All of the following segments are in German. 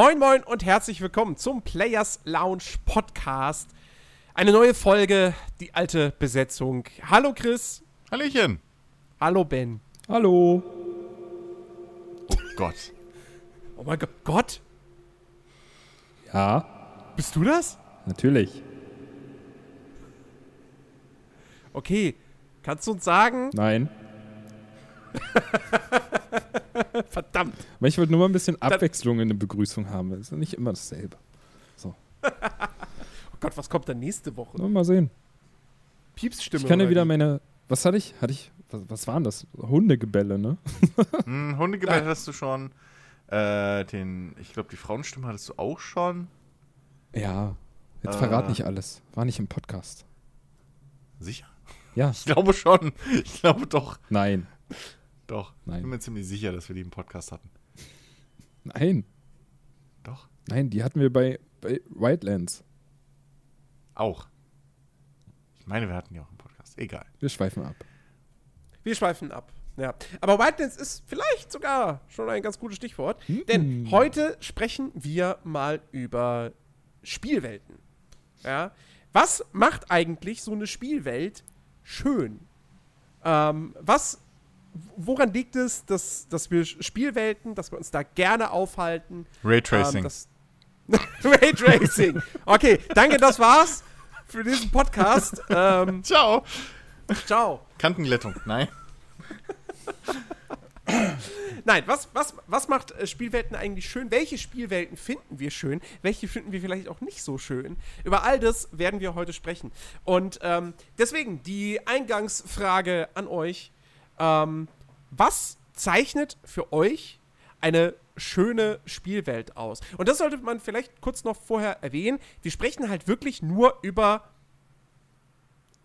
Moin, moin und herzlich willkommen zum Players Lounge Podcast. Eine neue Folge, die alte Besetzung. Hallo Chris. Hallöchen. Hallo Ben. Hallo. Oh Gott. Oh mein Gott. Gott? Ja, Bist du das? natürlich. Okay. Kannst du uns sagen? Nein. Verdammt. Aber ich wollte nur mal ein bisschen Abwechslung in der Begrüßung haben. Es ist nicht immer dasselbe. Oh Gott, was kommt dann nächste Woche? Nur mal sehen. Piepsstimme. Ich kann ja wieder wie? meine. Was hatte ich? Hatte ich. Was, was waren das? Hundegebälle, ne? Hm, Hundegebell hattest du schon. Äh, den, ich glaube, die Frauenstimme hattest du auch schon. Ja. Jetzt Äh. verrat nicht alles. War nicht im Podcast. Sicher? Ja. Ich glaube schon. Ich glaube doch. Nein. Doch. Nein. Ich bin mir ziemlich sicher, dass wir die im Podcast hatten. Nein. Doch. Nein, die hatten wir bei, bei Wildlands. Auch. Ich meine, wir hatten die auch im Podcast. Egal. Wir schweifen ab. Wir schweifen ab. Ja. Aber Wildlands ist vielleicht sogar schon ein ganz gutes Stichwort. Hm. Denn heute sprechen wir mal über Spielwelten. Ja. Was macht eigentlich so eine Spielwelt schön? Ähm, was, woran liegt es, dass, dass wir Spielwelten, dass wir uns da gerne aufhalten? Raytracing. Ähm, Raytracing. Okay, danke, das war's für diesen Podcast. Ähm, Ciao. ciao. Kantenglättung. Nein. Nein, was, was, was macht äh, Spielwelten eigentlich schön? Welche Spielwelten finden wir schön? Welche finden wir vielleicht auch nicht so schön? Über all das werden wir heute sprechen. Und ähm, deswegen die Eingangsfrage an euch. Ähm, was zeichnet für euch eine schöne Spielwelt aus? Und das sollte man vielleicht kurz noch vorher erwähnen. Wir sprechen halt wirklich nur über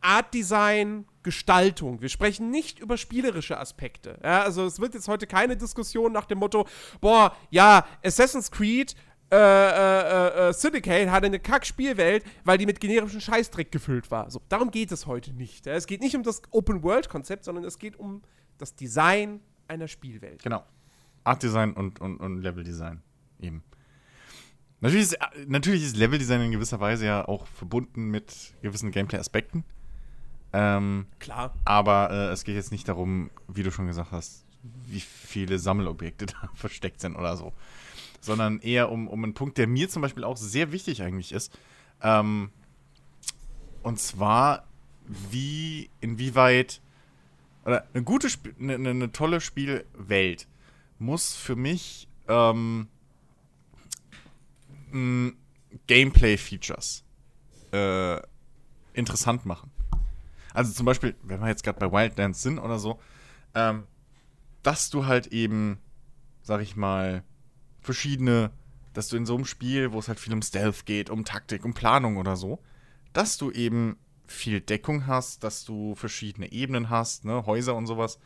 Art Design, Gestaltung. Wir sprechen nicht über spielerische Aspekte. Ja, also es wird jetzt heute keine Diskussion nach dem Motto, boah, ja, Assassin's Creed äh, äh, äh, Syndicate hatte eine Kack-Spielwelt, weil die mit generischem Scheißdreck gefüllt war. So, darum geht es heute nicht. Es geht nicht um das Open-World-Konzept, sondern es geht um das Design einer Spielwelt. Genau. Artdesign und, und, und Leveldesign. Eben. Natürlich ist, natürlich ist Leveldesign in gewisser Weise ja auch verbunden mit gewissen Gameplay-Aspekten. Ähm, Klar. Aber äh, es geht jetzt nicht darum, wie du schon gesagt hast, wie viele Sammelobjekte da versteckt sind oder so. Sondern eher um, um einen Punkt, der mir zum Beispiel auch sehr wichtig eigentlich ist. Ähm, und zwar, wie, inwieweit, oder eine gute, Sp eine, eine, tolle Spielwelt muss für mich ähm, m, Gameplay-Features äh, interessant machen. Also zum Beispiel, wenn wir jetzt gerade bei Wildlands sind oder so, ähm, dass du halt eben, sag ich mal, verschiedene, dass du in so einem Spiel, wo es halt viel um Stealth geht, um Taktik, um Planung oder so, dass du eben viel Deckung hast, dass du verschiedene Ebenen hast, ne, Häuser und sowas,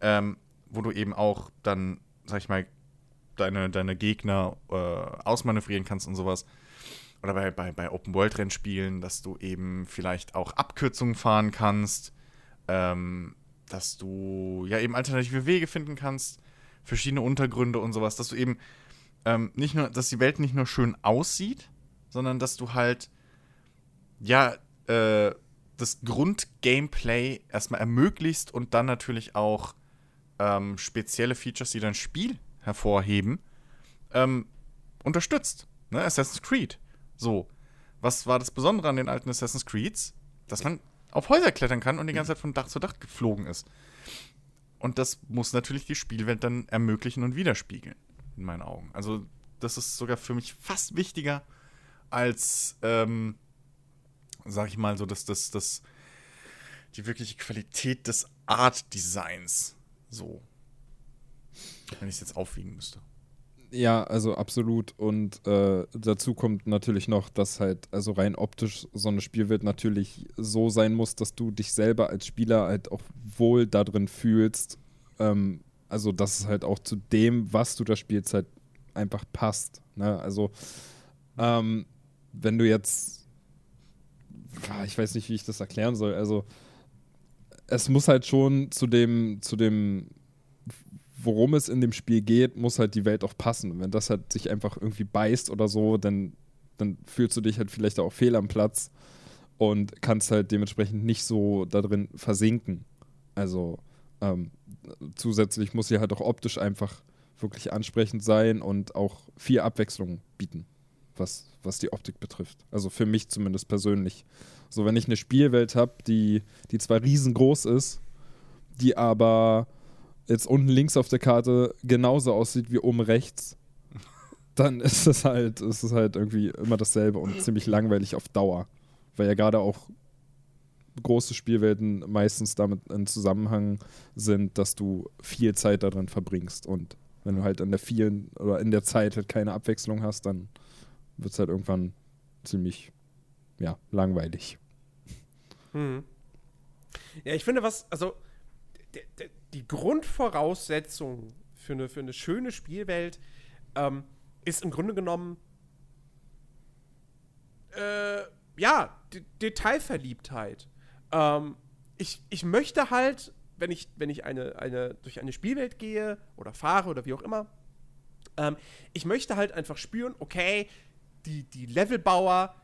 ähm, wo du eben auch dann, sag ich mal, deine, deine Gegner äh, ausmanövrieren kannst und sowas. Oder bei, bei, bei Open-World-Rennspielen, dass du eben vielleicht auch Abkürzungen fahren kannst, ähm, dass du ja eben alternative Wege finden kannst, verschiedene Untergründe und sowas, dass du eben ähm, nicht nur, dass die Welt nicht nur schön aussieht, sondern dass du halt ja äh, das Grund-Gameplay erstmal ermöglicht und dann natürlich auch ähm, spezielle Features, die dein Spiel hervorheben, ähm, unterstützt. Ne? Assassin's Creed. So, was war das Besondere an den alten Assassin's Creeds? Dass man auf Häuser klettern kann und die ganze Zeit von Dach zu Dach geflogen ist. Und das muss natürlich die Spielwelt dann ermöglichen und widerspiegeln, in meinen Augen. Also, das ist sogar für mich fast wichtiger als, ähm, sag ich mal, so, dass das, das, die wirkliche Qualität des Art-Designs. So. Wenn ich es jetzt aufwiegen müsste. Ja, also absolut. Und äh, dazu kommt natürlich noch, dass halt, also rein optisch so eine Spielwelt natürlich so sein muss, dass du dich selber als Spieler halt auch wohl da drin fühlst. Ähm, also, dass es halt auch zu dem, was du da spielst, halt einfach passt. Ne? Also, ähm, wenn du jetzt, ah, ich weiß nicht, wie ich das erklären soll, also es muss halt schon zu dem, zu dem worum es in dem Spiel geht, muss halt die Welt auch passen. Und wenn das halt sich einfach irgendwie beißt oder so, dann, dann fühlst du dich halt vielleicht auch fehl am Platz und kannst halt dementsprechend nicht so da drin versinken. Also ähm, zusätzlich muss sie halt auch optisch einfach wirklich ansprechend sein und auch viel Abwechslung bieten, was, was die Optik betrifft. Also für mich zumindest persönlich. So, wenn ich eine Spielwelt habe, die, die zwar riesengroß ist, die aber jetzt unten links auf der Karte genauso aussieht wie oben rechts, dann ist es halt, ist es halt irgendwie immer dasselbe und ziemlich langweilig auf Dauer. Weil ja gerade auch große Spielwelten meistens damit in Zusammenhang sind, dass du viel Zeit darin verbringst. Und wenn du halt in der vielen oder in der Zeit halt keine Abwechslung hast, dann wird es halt irgendwann ziemlich ja, langweilig. Hm. Ja, ich finde, was, also die Grundvoraussetzung für eine, für eine schöne Spielwelt ähm, ist im Grunde genommen äh, ja, D Detailverliebtheit. Ähm, ich, ich möchte halt, wenn ich, wenn ich eine, eine, durch eine Spielwelt gehe oder fahre oder wie auch immer, ähm, ich möchte halt einfach spüren, okay, die, die Levelbauer,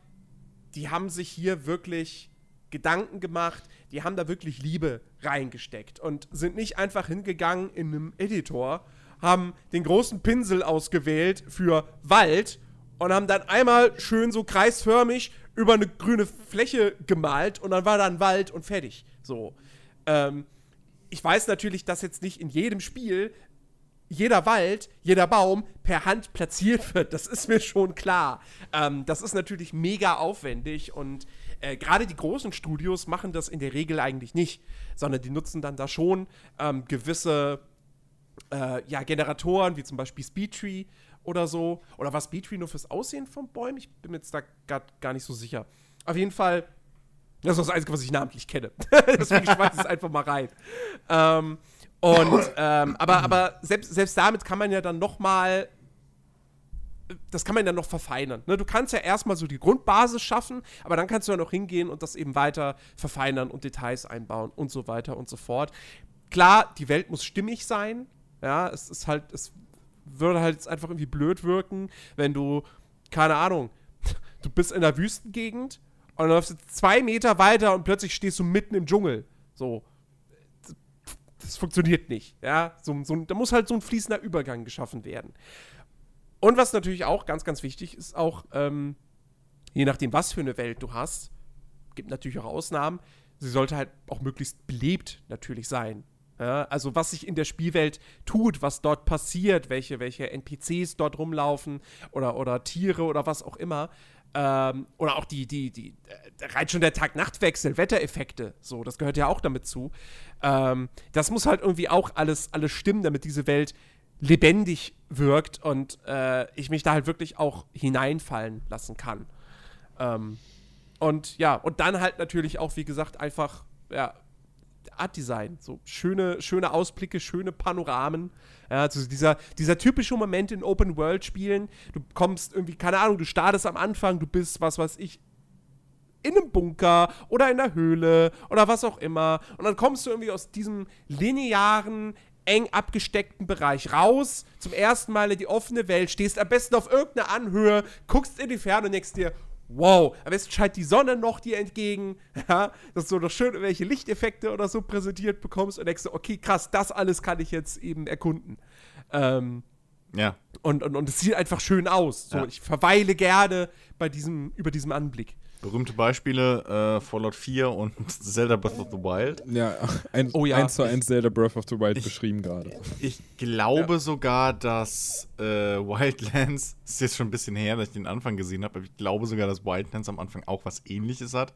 die haben sich hier wirklich Gedanken gemacht, die haben da wirklich Liebe reingesteckt und sind nicht einfach hingegangen in einem Editor, haben den großen Pinsel ausgewählt für Wald und haben dann einmal schön so kreisförmig über eine grüne Fläche gemalt und dann war da ein Wald und fertig. So. Ähm, ich weiß natürlich, dass jetzt nicht in jedem Spiel jeder Wald, jeder Baum per Hand platziert wird. Das ist mir schon klar. Ähm, das ist natürlich mega aufwendig und äh, gerade die großen Studios machen das in der Regel eigentlich nicht, sondern die nutzen dann da schon ähm, gewisse äh, ja, Generatoren, wie zum Beispiel Speedtree oder so. Oder war Speedtree nur fürs Aussehen von Bäumen? Ich bin mir jetzt da gar nicht so sicher. Auf jeden Fall, das ist das Einzige, was ich namentlich kenne. Deswegen schmeiß ich es einfach mal rein. Ähm, und, ähm, aber, aber selbst, selbst damit kann man ja dann noch mal das kann man dann noch verfeinern. Ne? Du kannst ja erstmal so die Grundbasis schaffen, aber dann kannst du ja noch hingehen und das eben weiter verfeinern und Details einbauen und so weiter und so fort. Klar, die Welt muss stimmig sein. Ja, es ist halt, es würde halt einfach irgendwie blöd wirken, wenn du, keine Ahnung, du bist in der Wüstengegend und dann läufst du zwei Meter weiter und plötzlich stehst du mitten im Dschungel. So. Das funktioniert nicht. Ja, so, so, da muss halt so ein fließender Übergang geschaffen werden. Und was natürlich auch ganz, ganz wichtig ist, auch ähm, je nachdem, was für eine Welt du hast, gibt natürlich auch Ausnahmen, sie sollte halt auch möglichst belebt natürlich sein. Ja, also was sich in der Spielwelt tut, was dort passiert, welche, welche NPCs dort rumlaufen oder, oder Tiere oder was auch immer. Ähm, oder auch die, die, die, äh, rein schon der Tag-Nacht-Wechsel, Wettereffekte, so, das gehört ja auch damit zu. Ähm, das muss halt irgendwie auch alles, alles stimmen, damit diese Welt lebendig wirkt und äh, ich mich da halt wirklich auch hineinfallen lassen kann. Ähm, und ja, und dann halt natürlich auch, wie gesagt, einfach, ja, Art Design. So schöne, schöne Ausblicke, schöne Panoramen. Ja, also dieser, dieser typische Moment in Open-World-Spielen. Du kommst irgendwie, keine Ahnung, du startest am Anfang, du bist, was weiß ich, in einem Bunker oder in der Höhle oder was auch immer. Und dann kommst du irgendwie aus diesem linearen, eng abgesteckten Bereich raus, zum ersten Mal in die offene Welt, stehst am besten auf irgendeiner Anhöhe, guckst in die Ferne und denkst dir, wow, am besten scheint die Sonne noch dir entgegen, ja, dass du noch schön welche Lichteffekte oder so präsentiert bekommst und denkst du, okay, krass, das alles kann ich jetzt eben erkunden. Ähm, ja. Und, und, und es sieht einfach schön aus. So, ja. Ich verweile gerne bei diesem, über diesem Anblick. Berühmte Beispiele, äh, Fallout 4 und Zelda Breath of the Wild. Ja, ein, oh, ja. 1 zu 1 Zelda Breath of the Wild ich, beschrieben gerade. Ich glaube ja. sogar, dass äh, Wildlands, ist jetzt schon ein bisschen her, dass ich den Anfang gesehen habe, aber ich glaube sogar, dass Wildlands am Anfang auch was ähnliches hat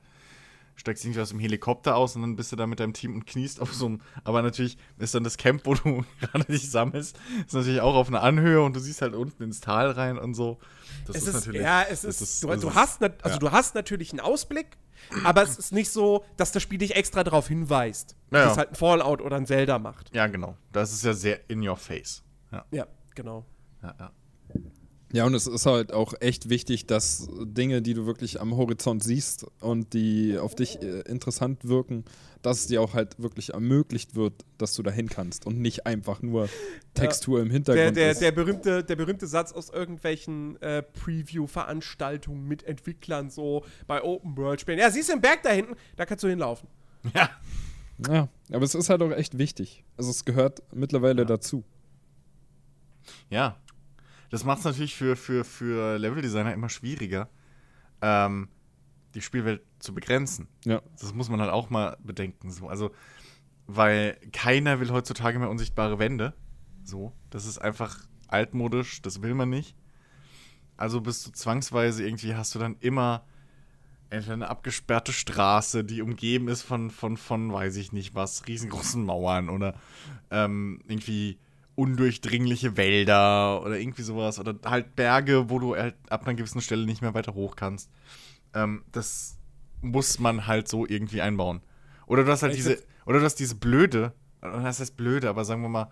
steigst irgendwie aus dem Helikopter aus und dann bist du da mit deinem Team und kniest auf so einem. Aber natürlich ist dann das Camp, wo du gerade dich sammelst, ist natürlich auch auf einer Anhöhe und du siehst halt unten ins Tal rein und so. Das es ist, natürlich. Ja, es ist. ist du, du hast, also ja. du hast natürlich einen Ausblick, aber es ist nicht so, dass das Spiel dich extra darauf hinweist, dass ja. es halt ein Fallout oder ein Zelda macht. Ja, genau. Das ist ja sehr in your face. Ja, ja genau. Ja, ja. Ja, und es ist halt auch echt wichtig, dass Dinge, die du wirklich am Horizont siehst und die auf dich äh, interessant wirken, dass es dir auch halt wirklich ermöglicht wird, dass du dahin kannst und nicht einfach nur Textur im Der, Hintergrund der, ist. der, berühmte, der berühmte Satz aus irgendwelchen äh, Preview-Veranstaltungen mit Entwicklern so bei Open-World-Spielen. Ja, siehst du den Berg da hinten? Da kannst du hinlaufen. Ja. Ja, aber es ist halt auch echt wichtig. Also es gehört mittlerweile dazu. Ja. Das macht es natürlich für, für, für Leveldesigner immer schwieriger, ähm, die Spielwelt zu begrenzen. Ja. Das muss man halt auch mal bedenken. So. Also, weil keiner will heutzutage mehr unsichtbare Wände. So. Das ist einfach altmodisch, das will man nicht. Also bist du zwangsweise irgendwie, hast du dann immer entweder eine abgesperrte Straße, die umgeben ist von, von, von weiß ich nicht was, riesengroßen Mauern oder ähm, irgendwie undurchdringliche Wälder oder irgendwie sowas oder halt Berge, wo du halt ab einer gewissen Stelle nicht mehr weiter hoch kannst. Ähm, das muss man halt so irgendwie einbauen. Oder du hast halt Ich diese, oder du hast diese blöde, das heißt blöde, aber sagen wir mal,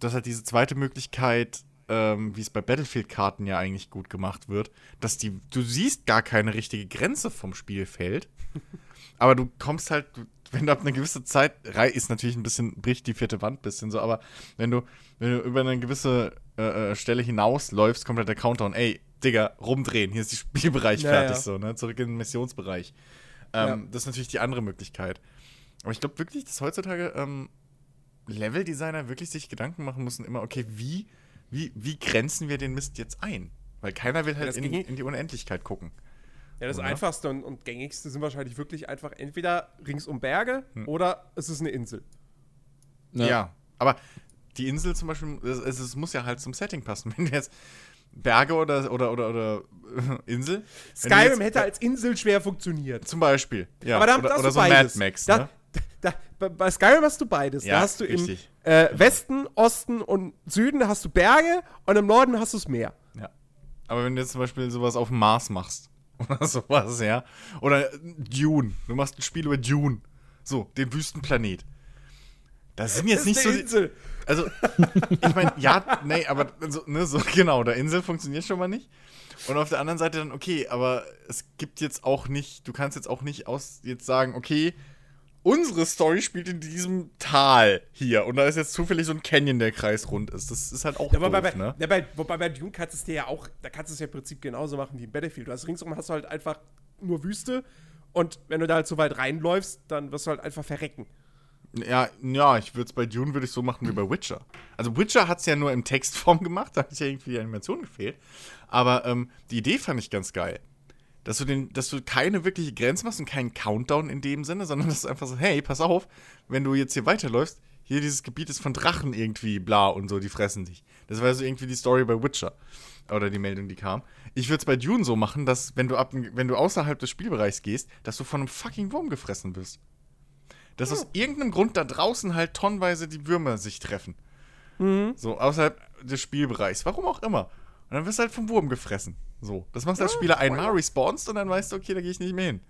du hast halt diese zweite Möglichkeit, ähm, wie es bei Battlefield-Karten ja eigentlich gut gemacht wird, dass die, du siehst gar keine richtige Grenze vom Spielfeld, aber du kommst halt, du, wenn du ab einer gewissen Zeit, rei- ist natürlich ein bisschen, bricht die vierte Wand ein bisschen so, aber wenn du, wenn du über eine gewisse äh, äh, Stelle hinausläufst, kommt halt der Countdown, ey, Digga, rumdrehen, hier ist der Spielbereich Ja, fertig ja. so, ne, zurück in den Missionsbereich. Ähm, Ja. Das ist natürlich die andere Möglichkeit. Aber ich glaube wirklich, dass heutzutage ähm, Leveldesigner wirklich sich Gedanken machen müssen, immer, okay, wie, wie, wie grenzen wir den Mist jetzt ein? Weil keiner will halt in, in die Unendlichkeit gucken. Ja, das Oder? einfachste und, und gängigste sind wahrscheinlich wirklich einfach entweder rings um Berge Hm. oder es ist eine Insel. Ja. aber die Insel zum Beispiel, es, es, muss ja halt zum Setting passen. Wenn du jetzt Berge oder, oder, oder, oder Insel. Skyrim jetzt- hätte als Insel schwer funktioniert. Zum Beispiel. Ja, Aber da, oder, da oder du so beides. Mad Max, da, ne? da, bei- bei Skyrim hast du beides. Ja, da hast du richtig. im äh, Westen, Osten und Süden hast du Berge und im Norden hast du das Meer. Ja. Aber wenn du jetzt zum Beispiel sowas auf dem Mars machst oder sowas, ja. Oder Dune. Du machst ein Spiel über Dune. So, den Wüstenplanet. Das sind jetzt nicht ist so. Insel. Also, ich meine, ja, nee, aber so, ne, so genau, der Insel funktioniert schon mal nicht. Und auf der anderen Seite dann, okay, aber es gibt jetzt auch nicht, du kannst jetzt auch nicht aus jetzt sagen, okay, unsere Story spielt in diesem Tal hier und da ist jetzt zufällig so ein Canyon, der kreisrund ist. Das ist halt auch Ja, doof, bei, ne? ja, bei, wobei bei Dune kannst du es dir ja auch, da kannst du es ja im Prinzip genauso machen wie in Battlefield. Du hast ringsum hast du halt einfach nur Wüste und wenn du da halt so weit reinläufst, dann wirst du halt einfach verrecken. Ja, ja, ich würde es bei Dune würde ich so machen wie bei Witcher. Also Witcher hat es ja nur in Textform gemacht, da hat ja irgendwie die Animation gefehlt. Aber ähm, die Idee fand ich ganz geil. Dass du, den, dass du keine wirkliche Grenze machst und keinen Countdown in dem Sinne, sondern dass du einfach so, hey, pass auf, wenn du jetzt hier weiterläufst, hier dieses Gebiet ist von Drachen irgendwie bla und so, die fressen dich. Das war so irgendwie die Story bei Witcher. Oder die Meldung, die kam. Ich würde es bei Dune so machen, dass, wenn du, ab, wenn du außerhalb des Spielbereichs gehst, dass du von einem fucking Wurm gefressen wirst. Dass aus irgendeinem Grund da draußen halt tonnenweise die Würmer sich treffen. So, außerhalb des Spielbereichs. Warum auch immer. Und dann wirst du halt vom Wurm gefressen. So. Das machst du als Spieler einmal, respawnst und dann weißt du, okay, da gehe ich nicht mehr hin.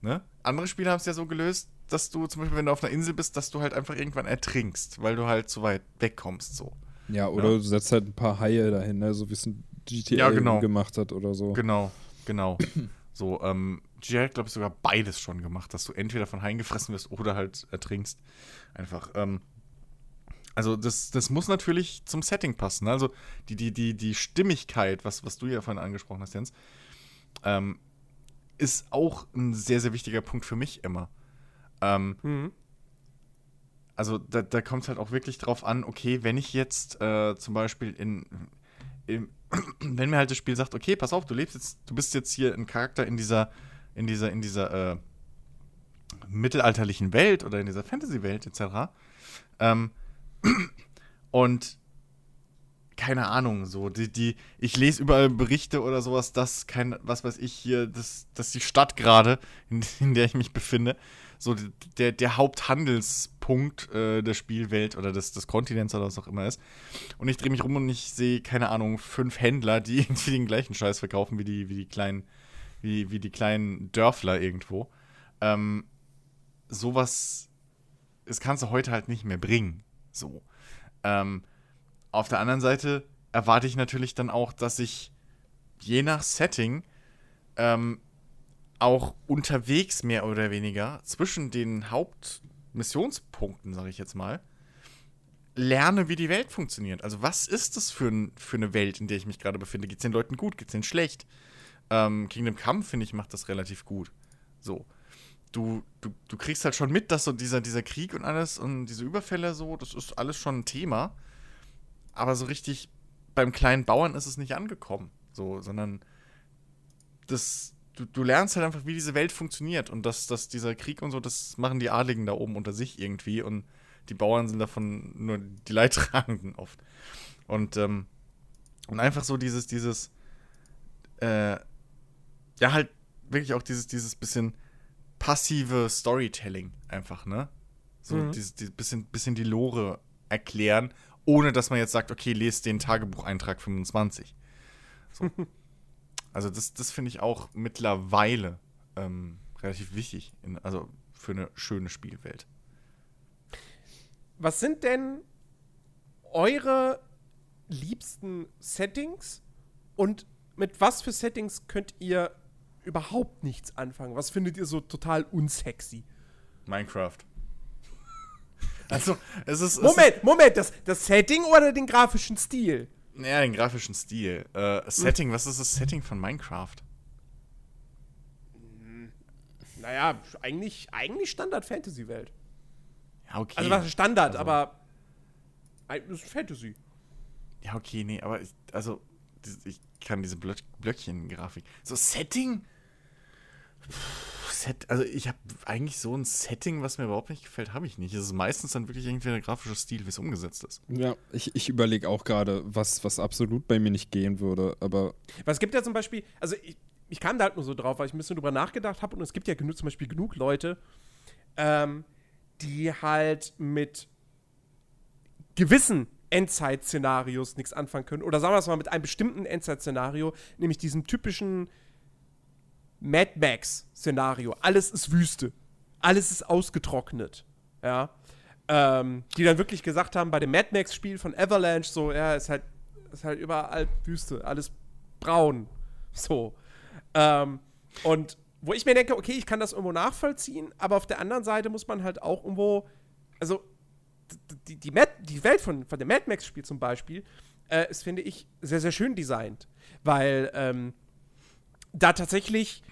Ne? Andere Spieler haben es ja so gelöst, dass du zum Beispiel, wenn du auf einer Insel bist, dass du halt einfach irgendwann ertrinkst, weil du halt zu weit wegkommst. So. Ja, oder Ja. du setzt halt ein paar Haie dahin, ne? so wie es ein GTA Ja, genau. gemacht hat oder so. Genau, genau. so, ähm, GTA hat, glaube ich, sogar beides schon gemacht, dass du entweder von Haien gefressen wirst oder halt ertrinkst. Einfach, ähm, also das, das muss natürlich zum Setting passen. ne? Also die, die, die, die Stimmigkeit, was, was du ja vorhin angesprochen hast, Jens, ähm, ist auch ein sehr, sehr wichtiger Punkt für mich immer. Ähm, Mhm. also da, da kommt es halt auch wirklich drauf an, okay, wenn ich jetzt äh, zum Beispiel in, im, wenn mir halt das Spiel sagt, okay, pass auf, du lebst jetzt, du bist jetzt hier ein Charakter in dieser, in dieser, in dieser äh, mittelalterlichen Welt oder in dieser Fantasy-Welt etc. Ähm, und keine Ahnung, so, die, die, ich lese überall Berichte oder sowas, dass kein, was weiß ich hier, dass, dass die Stadt gerade, in, in der ich mich befinde, so der, der Haupthandelspunkt äh, der Spielwelt oder des, des Kontinents oder was auch immer ist. Und ich drehe mich rum und ich sehe, keine Ahnung, fünf Händler, die irgendwie den gleichen Scheiß verkaufen wie die, wie die kleinen, wie, wie die kleinen Dörfler irgendwo. Ähm, sowas, das kannst du heute halt nicht mehr bringen. So. Ähm, auf der anderen Seite erwarte ich natürlich dann auch, dass ich je nach Setting ähm, auch unterwegs mehr oder weniger zwischen den Hauptmissionspunkten, sage ich jetzt mal, lerne, wie die Welt funktioniert. Also was ist das für, ein, für eine Welt, in der ich mich gerade befinde? Geht es den Leuten gut? Geht es denen schlecht? Ähm, Kingdom Come, finde ich, macht das relativ gut. So. Du, du, du kriegst halt schon mit, dass so dieser, dieser Krieg und alles und diese Überfälle so, das ist alles schon ein Thema. Aber so richtig beim kleinen Bauern ist es nicht angekommen. So, sondern das, du, du lernst halt einfach, wie diese Welt funktioniert und dass, dass dieser Krieg und so, das machen die Adligen da oben unter sich irgendwie und die Bauern sind davon nur die Leidtragenden oft. Und, ähm, und einfach so dieses, dieses, äh, ja, halt wirklich auch dieses, dieses bisschen passive Storytelling einfach, ne? So Mhm. dieses, dieses bisschen, bisschen die Lore erklären, ohne dass man jetzt sagt, okay, lest den Tagebucheintrag 25. So. also das, das finde ich auch mittlerweile ähm, relativ wichtig, in, also für eine schöne Spielwelt. Was sind denn eure liebsten Settings und mit was für Settings könnt ihr überhaupt nichts anfangen? Was findet ihr so total unsexy? Minecraft. Also, es ist. Es Moment, Moment, das, das Setting oder den grafischen Stil? Ist, ja, den grafischen Stil. Äh, Setting, was ist das Setting von Minecraft? Naja, eigentlich, eigentlich Standard-Fantasy-Welt. Ja, okay. Also was ist Standard, Also- aber das ist Fantasy. Ja, okay, nee, aber ich, also, ich kann diese Blöck Blöckchen-Grafik. So, Setting? Set, also, ich habe eigentlich so ein Setting, was mir überhaupt nicht gefällt, habe ich nicht. Es ist meistens dann wirklich irgendwie der grafische Stil, wie es umgesetzt ist. Ja, ich, ich überlege auch gerade, was, was absolut bei mir nicht gehen würde, aber Weil es gibt ja zum Beispiel, also ich, ich kam da halt nur so drauf, weil ich ein bisschen drüber nachgedacht habe und es gibt ja genug, zum Beispiel genug Leute, ähm, die halt mit gewissen Endzeit-Szenarios nichts anfangen können. Oder sagen wir es mal mit einem bestimmten Endzeit-Szenario, nämlich diesem typischen Mad Max-Szenario. Alles ist Wüste. Alles ist ausgetrocknet. Ja. Ähm, die dann wirklich gesagt haben, bei dem Mad Max-Spiel von Avalanche, so, ja, ist halt, ist halt überall Wüste, alles braun. So. Ähm, und wo ich mir denke, okay, ich kann das irgendwo nachvollziehen, aber auf der anderen Seite muss man halt auch irgendwo, also die, die, Mad, die Welt von, von dem Mad Max-Spiel zum Beispiel, äh, ist, finde ich, sehr, sehr schön designt. Weil ähm, da tatsächlich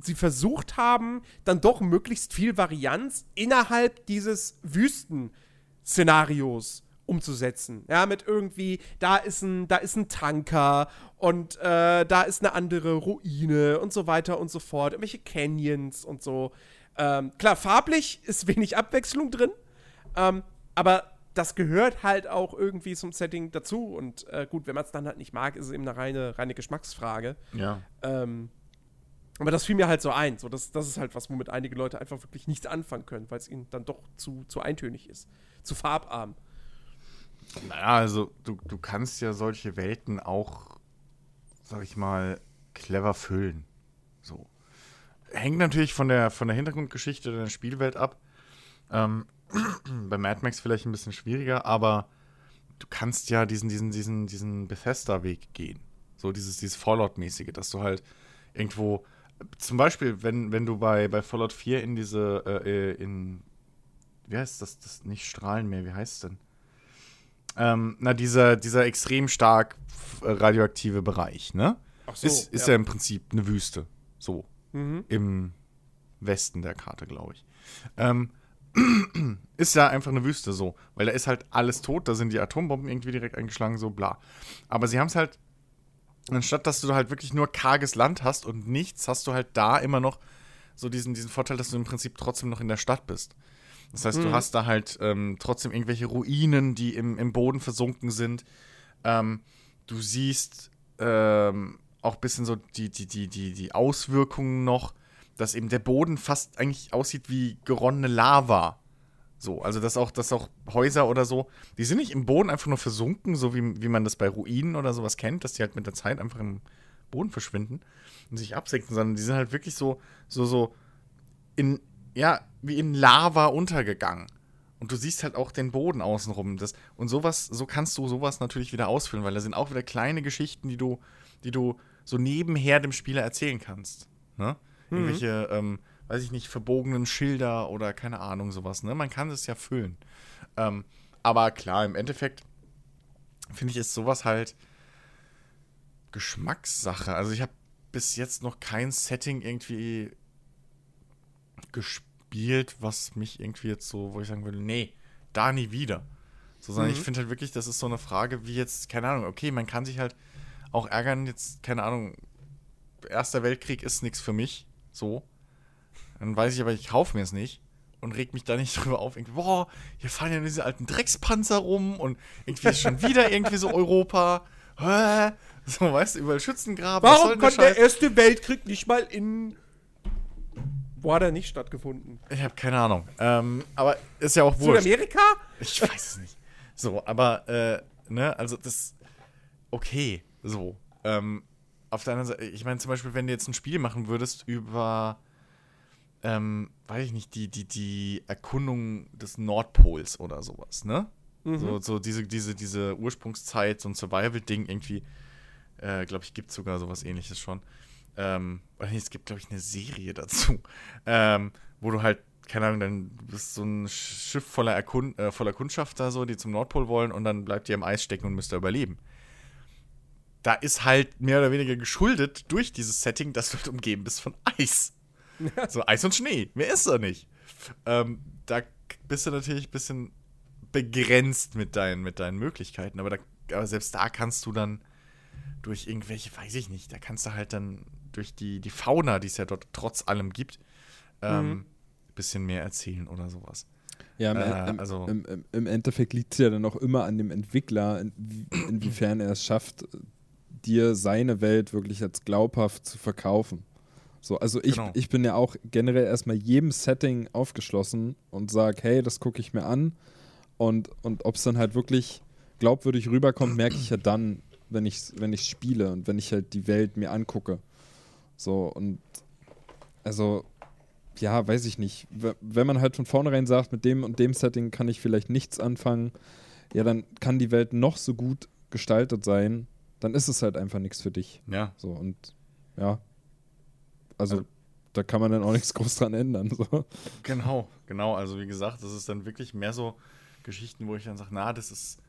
sie versucht haben, dann doch möglichst viel Varianz innerhalb dieses Wüsten-Szenarios umzusetzen. Ja, mit irgendwie, da ist ein, da ist ein Tanker und äh, da ist eine andere Ruine und so weiter und so fort. Irgendwelche Canyons und so. Ähm, klar, farblich ist wenig Abwechslung drin, ähm, aber das gehört halt auch irgendwie zum Setting dazu. Und äh, gut, wenn man es dann halt nicht mag, ist es eben eine reine, reine Geschmacksfrage. Ja. Ähm, aber das fiel mir halt so ein. So, das, das ist halt was, womit einige Leute einfach wirklich nichts anfangen können, weil es ihnen dann doch zu, zu eintönig ist. Zu farbarm. Naja, also, du, du kannst ja solche Welten auch, sag ich mal, clever füllen. So. Hängt natürlich von der, von der Hintergrundgeschichte der Spielwelt ab. Ähm, bei Mad Max vielleicht ein bisschen schwieriger, aber du kannst ja diesen, diesen, diesen, diesen Bethesda-Weg gehen. So dieses, dieses Fallout-mäßige, dass du halt irgendwo, zum Beispiel, wenn, wenn du bei, bei Fallout 4 in diese, äh, in, wie heißt das, das nicht Strahlen mehr, wie heißt es denn? Ähm, na, dieser, dieser extrem stark äh, radioaktive Bereich, ne? Ach so, ist, ist ja. im Prinzip eine Wüste. So. Mhm. Im Westen der Karte, glaube ich. Ähm, ist ja einfach eine Wüste so. Weil da ist halt alles tot, da sind die Atombomben irgendwie direkt eingeschlagen, so bla. Aber sie haben es halt, anstatt dass du halt wirklich nur karges Land hast und nichts, hast du halt da immer noch so diesen, diesen Vorteil, dass du im Prinzip trotzdem noch in der Stadt bist. Das heißt, du Mhm. hast da halt ähm, trotzdem irgendwelche Ruinen, die im, im Boden versunken sind. Ähm, du siehst ähm, auch ein bisschen so die, die, die, die, die Auswirkungen noch, dass eben der Boden fast eigentlich aussieht wie geronnene Lava. So, also dass auch, dass auch Häuser oder so, die sind nicht im Boden einfach nur versunken, so wie, wie man das bei Ruinen oder sowas kennt, dass die halt mit der Zeit einfach im Boden verschwinden und sich absenken, sondern die sind halt wirklich so, so, so in, ja, wie in Lava untergegangen. Und du siehst halt auch den Boden außenrum. Das, und sowas, so kannst du sowas natürlich wieder ausfüllen, weil da sind auch wieder kleine Geschichten, die du, die du so nebenher dem Spieler erzählen kannst. Ne? Mhm. Irgendwelche, ähm, weiß ich nicht, verbogenen Schilder oder keine Ahnung, sowas. Ne? Man kann es ja füllen. Ähm, aber klar, im Endeffekt finde ich, ist sowas halt Geschmackssache. Also ich habe bis jetzt noch kein Setting irgendwie gespielt, was mich irgendwie jetzt so, wo ich sagen würde, nee, da nie wieder. So, sondern mhm. ich finde halt wirklich, das ist so eine Frage, wie jetzt, keine Ahnung, okay, man kann sich halt auch ärgern, jetzt, keine Ahnung, Erster Weltkrieg ist nichts für mich, so. Dann weiß ich aber, ich kaufe mir es nicht und reg mich da nicht drüber auf. Irgendwie, boah, hier fahren ja diese alten Dreckspanzer rum und irgendwie ist schon wieder irgendwie so Europa. Hä? So, weißt du, überall Schützengraben. Warum konnte der Erste Weltkrieg nicht mal in. Wo hat er nicht stattgefunden? Ich habe keine Ahnung. Ähm, aber ist ja auch wurscht. Südamerika? Ich weiß es nicht. So, aber, äh, ne, also das. Okay, so. Ähm, auf der anderen Seite, ich meine zum Beispiel, wenn du jetzt ein Spiel machen würdest über ähm, weiß ich nicht, die, die, die Erkundung des Nordpols oder sowas, ne? Mhm. So, so diese, diese, diese Ursprungszeit, so ein Survival-Ding irgendwie, äh, glaube ich, gibt es sogar sowas ähnliches schon. Ähm, es gibt, glaube ich, eine Serie dazu, ähm, wo du halt, keine Ahnung, dann bist so ein Schiff voller, Erkund äh, voller Kundschafter, so, die zum Nordpol wollen und dann bleibt ihr im Eis stecken und müsst ihr überleben. Da ist halt mehr oder weniger geschuldet durch dieses Setting, dass du halt umgeben bist von Eis. so Eis und Schnee. Mehr ist er nicht. Ähm, da bist du natürlich ein bisschen begrenzt mit deinen, mit deinen Möglichkeiten. Aber, da, aber selbst da kannst du dann durch irgendwelche, weiß ich nicht, da kannst du halt dann durch die, die Fauna, die es ja dort trotz allem gibt, ähm, mhm. bisschen mehr erzählen oder sowas. Ja, im, äh, im, also, im, im Endeffekt liegt es ja dann auch immer an dem Entwickler, in, inwiefern er es schafft, dir seine Welt wirklich als glaubhaft zu verkaufen. So, also ich, genau. ich bin ja auch generell erstmal jedem Setting aufgeschlossen und sage, hey, das gucke ich mir an. Und, und ob es dann halt wirklich glaubwürdig rüberkommt, merke ich ja dann, wenn ich wenn ich spiele und wenn ich halt die Welt mir angucke. So, und also, ja, weiß ich nicht. Wenn man halt von vornherein sagt, mit dem und dem Setting kann ich vielleicht nichts anfangen, ja, dann kann die Welt noch so gut gestaltet sein, dann ist es halt einfach nichts für dich. Ja. So, und ja, also, also, da kann man dann auch nichts groß dran ändern. So. Genau, genau. Also wie gesagt, das ist dann wirklich mehr so Geschichten, wo ich dann sage, na, das ist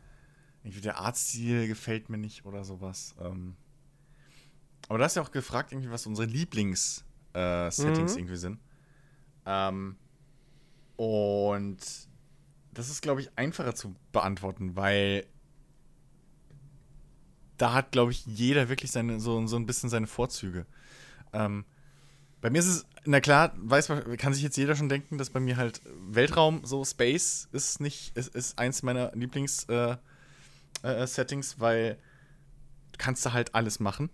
irgendwie der Artstil gefällt mir nicht oder sowas. Ähm, aber du hast ja auch gefragt, irgendwie, was unsere Lieblings-Settings äh, mhm. irgendwie sind. Ähm, und das ist, glaube ich, einfacher zu beantworten, weil da hat, glaube ich, jeder wirklich seine, so, so ein bisschen seine Vorzüge. Ähm, bei mir ist es, na klar, weiß kann sich jetzt jeder schon denken, dass bei mir halt Weltraum, so Space, ist nicht, ist, ist eins meiner Lieblings-Settings, äh, äh, weil du kannst da halt alles machen.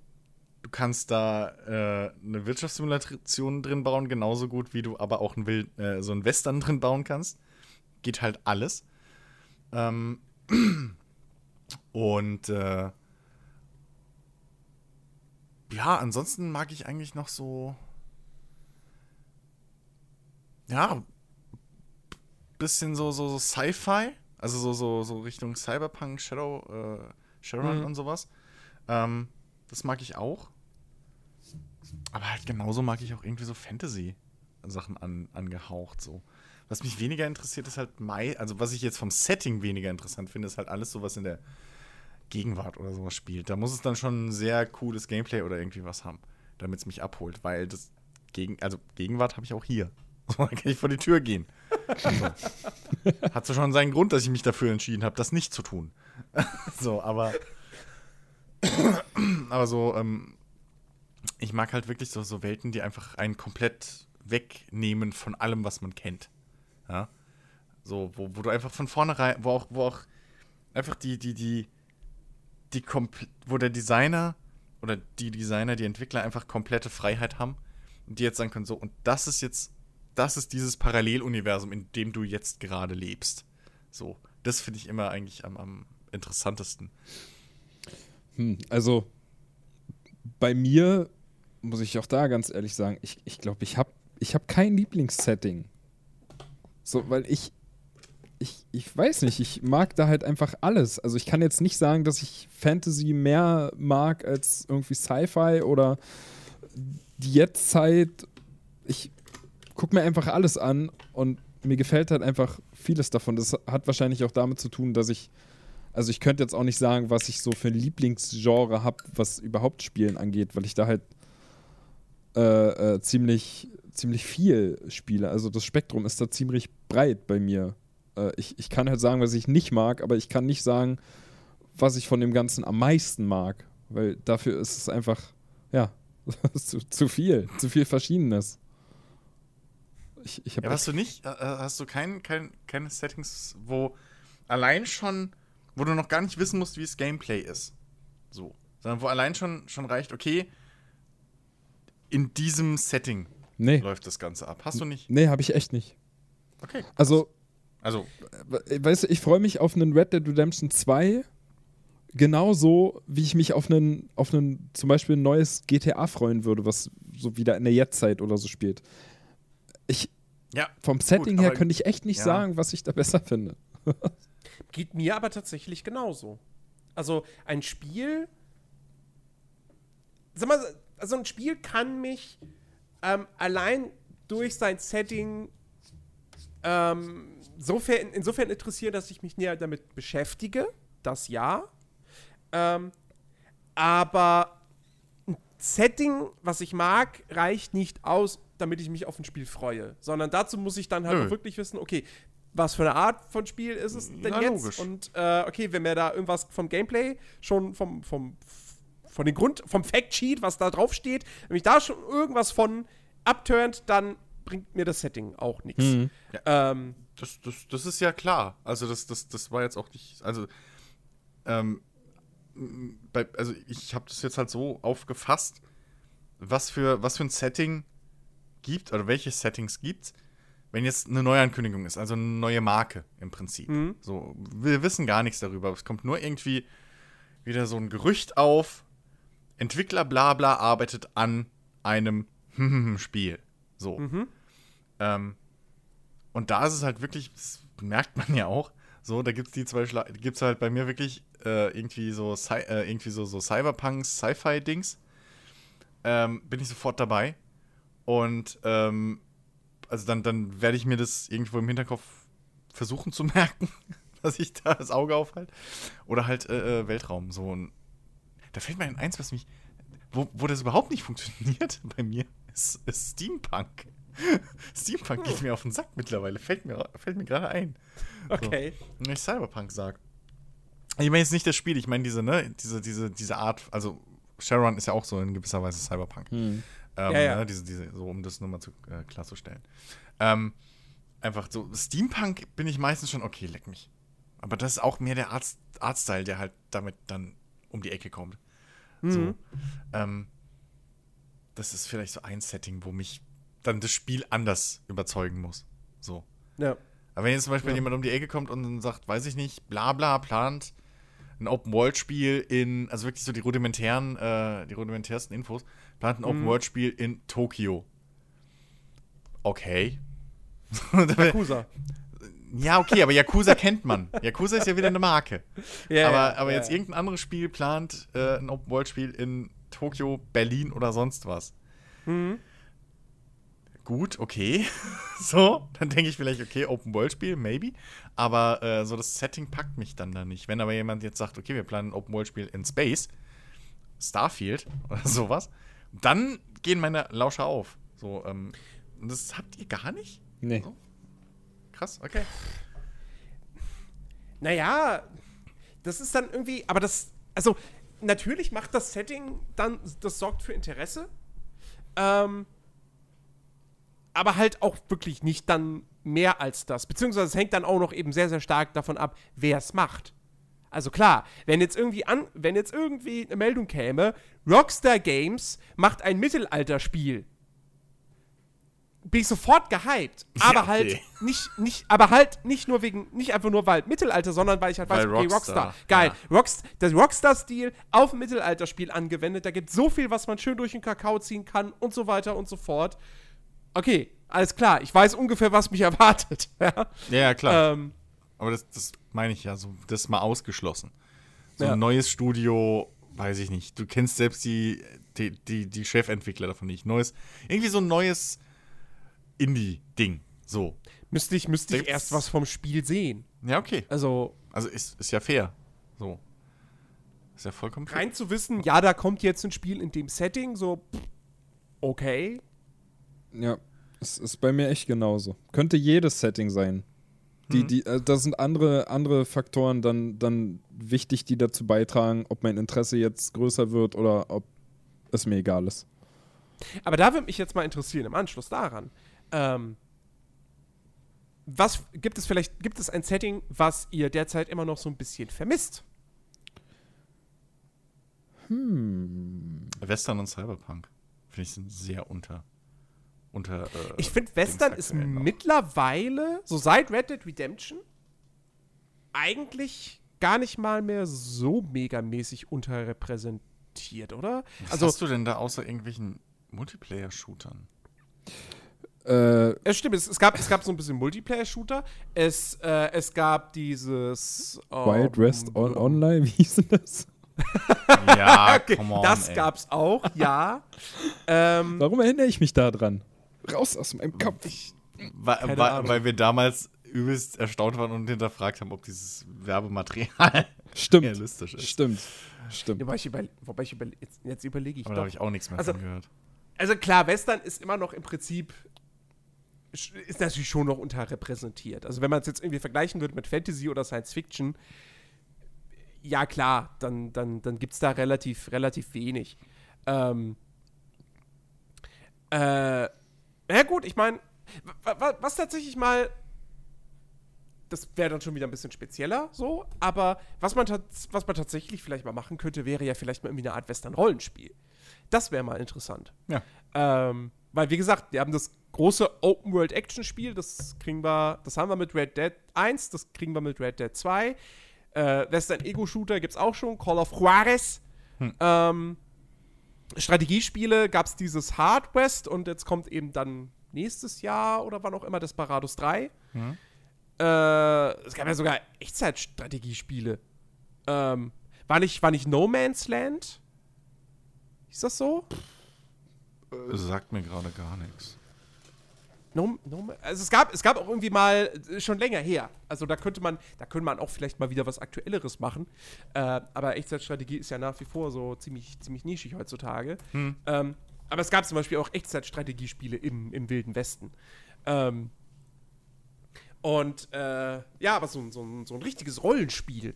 Du kannst da äh, eine Wirtschaftssimulation drin bauen, genauso gut wie du aber auch ein Wild, äh, so ein Western drin bauen kannst. Geht halt alles. Ähm und äh, ja, ansonsten mag ich eigentlich noch so ja, bisschen so, so, so Sci-Fi, also so, so, so Richtung Cyberpunk, Shadow, äh, Shadowrun mhm. und sowas. Ähm, das mag ich auch. Aber halt genauso mag ich auch irgendwie so Fantasy-Sachen an, angehaucht, so. Was mich weniger interessiert, ist halt Mai, also was ich jetzt vom Setting weniger interessant finde, ist halt alles sowas in der Gegenwart oder sowas spielt. Da muss es dann schon ein sehr cooles Gameplay oder irgendwie was haben, damit es mich abholt, weil das gegen, also Gegenwart habe ich auch hier. So, kann ich vor die Tür gehen. Also, hat so schon seinen Grund, dass ich mich dafür entschieden habe, das nicht zu tun. so, aber. aber so, ähm, ich mag halt wirklich so, so Welten, die einfach einen komplett wegnehmen von allem, was man kennt. Ja. So, wo, wo du einfach von vornherein, wo auch, wo auch einfach die, die, die, die, wo der Designer oder die Designer, die Entwickler einfach komplette Freiheit haben und die jetzt sagen können, so, und das ist jetzt das ist dieses Paralleluniversum, in dem du jetzt gerade lebst. So, das finde ich immer eigentlich am, am interessantesten. Hm, also bei mir muss ich auch da ganz ehrlich sagen, ich glaube, ich, glaub, ich habe ich hab kein Lieblingssetting. So, weil ich, ich, ich weiß nicht, ich mag da halt einfach alles. Also ich kann jetzt nicht sagen, dass ich Fantasy mehr mag als irgendwie Sci-Fi oder die Jetztzeit. Ich gucke mir einfach alles an und mir gefällt halt einfach vieles davon. Das hat wahrscheinlich auch damit zu tun, dass ich, also ich könnte jetzt auch nicht sagen, was ich so für ein Lieblingsgenre habe, was überhaupt Spielen angeht, weil ich da halt äh, äh, ziemlich, ziemlich viel spiele. Also das Spektrum ist da ziemlich breit bei mir. Äh, ich, ich kann halt sagen, was ich nicht mag, aber ich kann nicht sagen, was ich von dem Ganzen am meisten mag, weil dafür ist es einfach, ja, zu, zu viel, zu viel Verschiedenes. Ich, ich ja, hast du nicht, äh, äh, hast du kein, kein, keine Settings, wo allein schon, wo du noch gar nicht wissen musst, wie es Gameplay ist. So. Sondern wo allein schon, schon reicht, okay, in diesem Setting nee. läuft das Ganze ab. Hast du nicht? Nee, habe ich echt nicht. Okay. Also, also, weißt du, ich freue mich auf einen Red Dead Redemption 2 genauso, wie ich mich auf einen, auf einen zum Beispiel ein neues GTA freuen würde, was so wieder in der Jetztzeit oder so spielt. Ich, ja, vom Setting gut, her könnte ich echt nicht ja. sagen, was ich da besser finde. Geht mir aber tatsächlich genauso. Also ein Spiel, sag mal, also ein Spiel kann mich ähm, allein durch sein Setting ähm, insofern, insofern interessieren, dass ich mich näher damit beschäftige. Das ja. Ähm, aber ein Setting, was ich mag, reicht nicht aus, damit ich mich auf ein Spiel freue. Sondern dazu muss ich dann halt wirklich wissen, okay, was für eine Art von Spiel ist es denn Na, jetzt? Logisch. Und äh, okay, wenn mir da irgendwas vom Gameplay schon vom, vom, von den Grund, vom Factsheet, was da drauf steht, wenn mich da schon irgendwas von abturnt, dann bringt mir das Setting auch nichts. Mhm. Ja. Ähm, das, das, das ist ja klar. Also, das, das, das war jetzt auch nicht. Also, ähm, bei, also ich habe das jetzt halt so aufgefasst, was für, was für ein Setting gibt oder welche Settings gibt wenn jetzt eine Neuankündigung ist, also eine neue Marke im Prinzip. Mhm. So, wir wissen gar nichts darüber. Es kommt nur irgendwie wieder so ein Gerücht auf. Entwickler bla bla arbeitet an einem Spiel. So. Mhm. Ähm, und da ist es halt wirklich, das merkt man ja auch, so, da gibt es die zwei Schla gibt es halt bei mir wirklich äh, irgendwie so äh, irgendwie so, so Cyberpunks, Sci-Fi-Dings. Ähm, bin ich sofort dabei. Und ähm, also dann, dann werde ich mir das irgendwo im Hinterkopf versuchen zu merken, dass ich da das Auge aufhalte. Oder halt äh, äh, Weltraum. So ein, da fällt mir ein eins, was mich, wo, wo das überhaupt nicht funktioniert bei mir, ist, ist Steampunk. Steampunk geht mir auf den Sack mittlerweile. Fällt mir, fällt mir gerade ein. Okay. So, wenn ich Cyberpunk sage. Ich meine jetzt nicht das Spiel, ich meine diese, ne, diese, diese, diese Art, also Sharon ist ja auch so in gewisser Weise Cyberpunk. Hm. Ähm, ja, ja. Ne, diese, diese, so um das nur mal zu, äh, klarzustellen. Ähm, einfach so, Steampunk bin ich meistens schon, okay, leck mich. Aber das ist auch mehr der Art, Artstyle, der halt damit dann um die Ecke kommt. Mhm. So. Ähm, das ist vielleicht so ein Setting, wo mich dann das Spiel anders überzeugen muss. So. Ja. Aber wenn jetzt zum Beispiel ja. jemand um die Ecke kommt und dann sagt, weiß ich nicht, bla bla, plant ein Open-World-Spiel in, also wirklich so die rudimentären, äh, die rudimentärsten Infos, plant ein Open-World-Spiel in Tokio. Okay. Yakuza. Ja, okay, aber Yakuza kennt man. Yakuza ist ja wieder eine Marke. Ja, aber, aber ja, jetzt irgendein anderes Spiel plant äh, ein Open-World-Spiel in Tokio, Berlin oder sonst was. Mhm gut, okay. so, dann denke ich vielleicht, okay, Open-World-Spiel, maybe. Aber äh, so das Setting packt mich dann da nicht. Wenn aber jemand jetzt sagt, okay, wir planen ein Open-World-Spiel in Space, Starfield oder sowas, dann gehen meine Lauscher auf. So, ähm, das habt ihr gar nicht? Nee. So? Krass, okay. Naja, das ist dann irgendwie, aber das, also natürlich macht das Setting dann, das sorgt für Interesse. Ähm, aber halt auch wirklich nicht dann mehr als das. Beziehungsweise es hängt dann auch noch eben sehr, sehr stark davon ab, wer es macht. Also klar, wenn jetzt irgendwie an, wenn jetzt irgendwie eine Meldung käme, Rockstar Games macht ein Mittelalterspiel, bin ich sofort gehypt. Aber ja, halt nicht, nicht, aber halt nicht nur wegen, nicht einfach nur weil Mittelalter, sondern weil ich halt weil weiß, okay, Rockstar. Rockstar. Geil. Ja. Rockst, das Rockstar-Stil auf ein Mittelalterspiel angewendet. Da gibt es so viel, was man schön durch den Kakao ziehen kann und so weiter und so fort okay, alles klar, ich weiß ungefähr, was mich erwartet. ja, ja klar. Ähm, aber das, das meine ich ja, so das mal ausgeschlossen. So ein neues Studio, weiß ich nicht. Du kennst selbst die, die, die, die Chefentwickler davon nicht. Neues, irgendwie so ein neues Indie-Ding. So. Müsste ich, müsste ich erst was vom Spiel sehen. Ja, okay. Also Also ist, ist ja fair. So. Ist ja vollkommen fair. rein zu wissen, ja, da kommt jetzt ein Spiel in dem Setting, so okay. Ja, es ist bei mir echt genauso. Könnte jedes Setting sein. Die, Hm. die, äh, da sind andere, andere Faktoren dann, dann wichtig, die dazu beitragen, ob mein Interesse jetzt größer wird oder ob es mir egal ist. Aber da würde mich jetzt mal interessieren, im Anschluss daran, ähm, was gibt es vielleicht, gibt es ein Setting, was ihr derzeit immer noch so ein bisschen vermisst? Western und Cyberpunk. Finde ich sind sehr unter. unter äh, Ich finde, Western ist mittlerweile, so seit Red Dead Redemption, eigentlich gar nicht mal mehr so megamäßig unterrepräsentiert, oder? Was Also, hast du denn da außer irgendwelchen Multiplayer-Shootern? Äh, es stimmt, es, es, gab, es gab so ein bisschen Multiplayer-Shooter. Es, äh, es gab dieses. ähm, Wild West on Online, wie hieß denn das? Ja, Okay, come on, das ey. gab's auch, ja. ähm, Warum erinnere ich mich da dran? Raus aus meinem Kopf. Weil, Keine weil, Ahnung. weil wir damals übelst erstaunt waren und hinterfragt haben, ob dieses Werbematerial Stimmt. realistisch ist. Stimmt. Stimmt. wobei ich, über, wobei ich über, jetzt, jetzt überlege ich Aber da doch. habe ich auch nichts mehr Also- von gehört. Also klar, Western ist immer noch im Prinzip ist natürlich schon noch unterrepräsentiert. Also wenn man es jetzt irgendwie vergleichen würde mit Fantasy oder Science Fiction, ja klar, dann, dann, dann gibt es da relativ, relativ wenig. Ähm, äh, ja gut, ich meine, was tatsächlich mal, das wäre dann schon wieder ein bisschen spezieller so, aber was man, was man tatsächlich vielleicht mal machen könnte, wäre ja vielleicht mal irgendwie eine Art Western-Rollenspiel. Das wäre mal interessant. Ja. Ähm, weil, wie gesagt, wir haben das große Open-World-Action-Spiel, das kriegen wir, das haben wir mit Red Dead 1, das kriegen wir mit Red Dead 2. Äh, Western-Ego-Shooter gibt es auch schon, Call of Juarez. Ähm, Strategiespiele gab es dieses Hard West und jetzt kommt eben dann nächstes Jahr oder wann auch immer Desperados 3. Mhm. Äh, es gab ja sogar Echtzeitstrategiespiele. Ähm, war, nicht, war nicht No Man's Land? Ist das so? Äh, Sagt mir gerade gar nichts. No, no, also es gab, es gab auch irgendwie mal äh, schon länger her. Also da könnte man, da könnte man auch vielleicht mal wieder was Aktuelleres machen. Äh, aber Echtzeitstrategie ist ja nach wie vor so ziemlich, ziemlich nischig heutzutage. Hm. Ähm, aber es gab zum Beispiel auch Echtzeitstrategiespiele im, im Wilden Westen. Ähm, und äh, ja, aber so, ein- so, so ein richtiges Rollenspiel.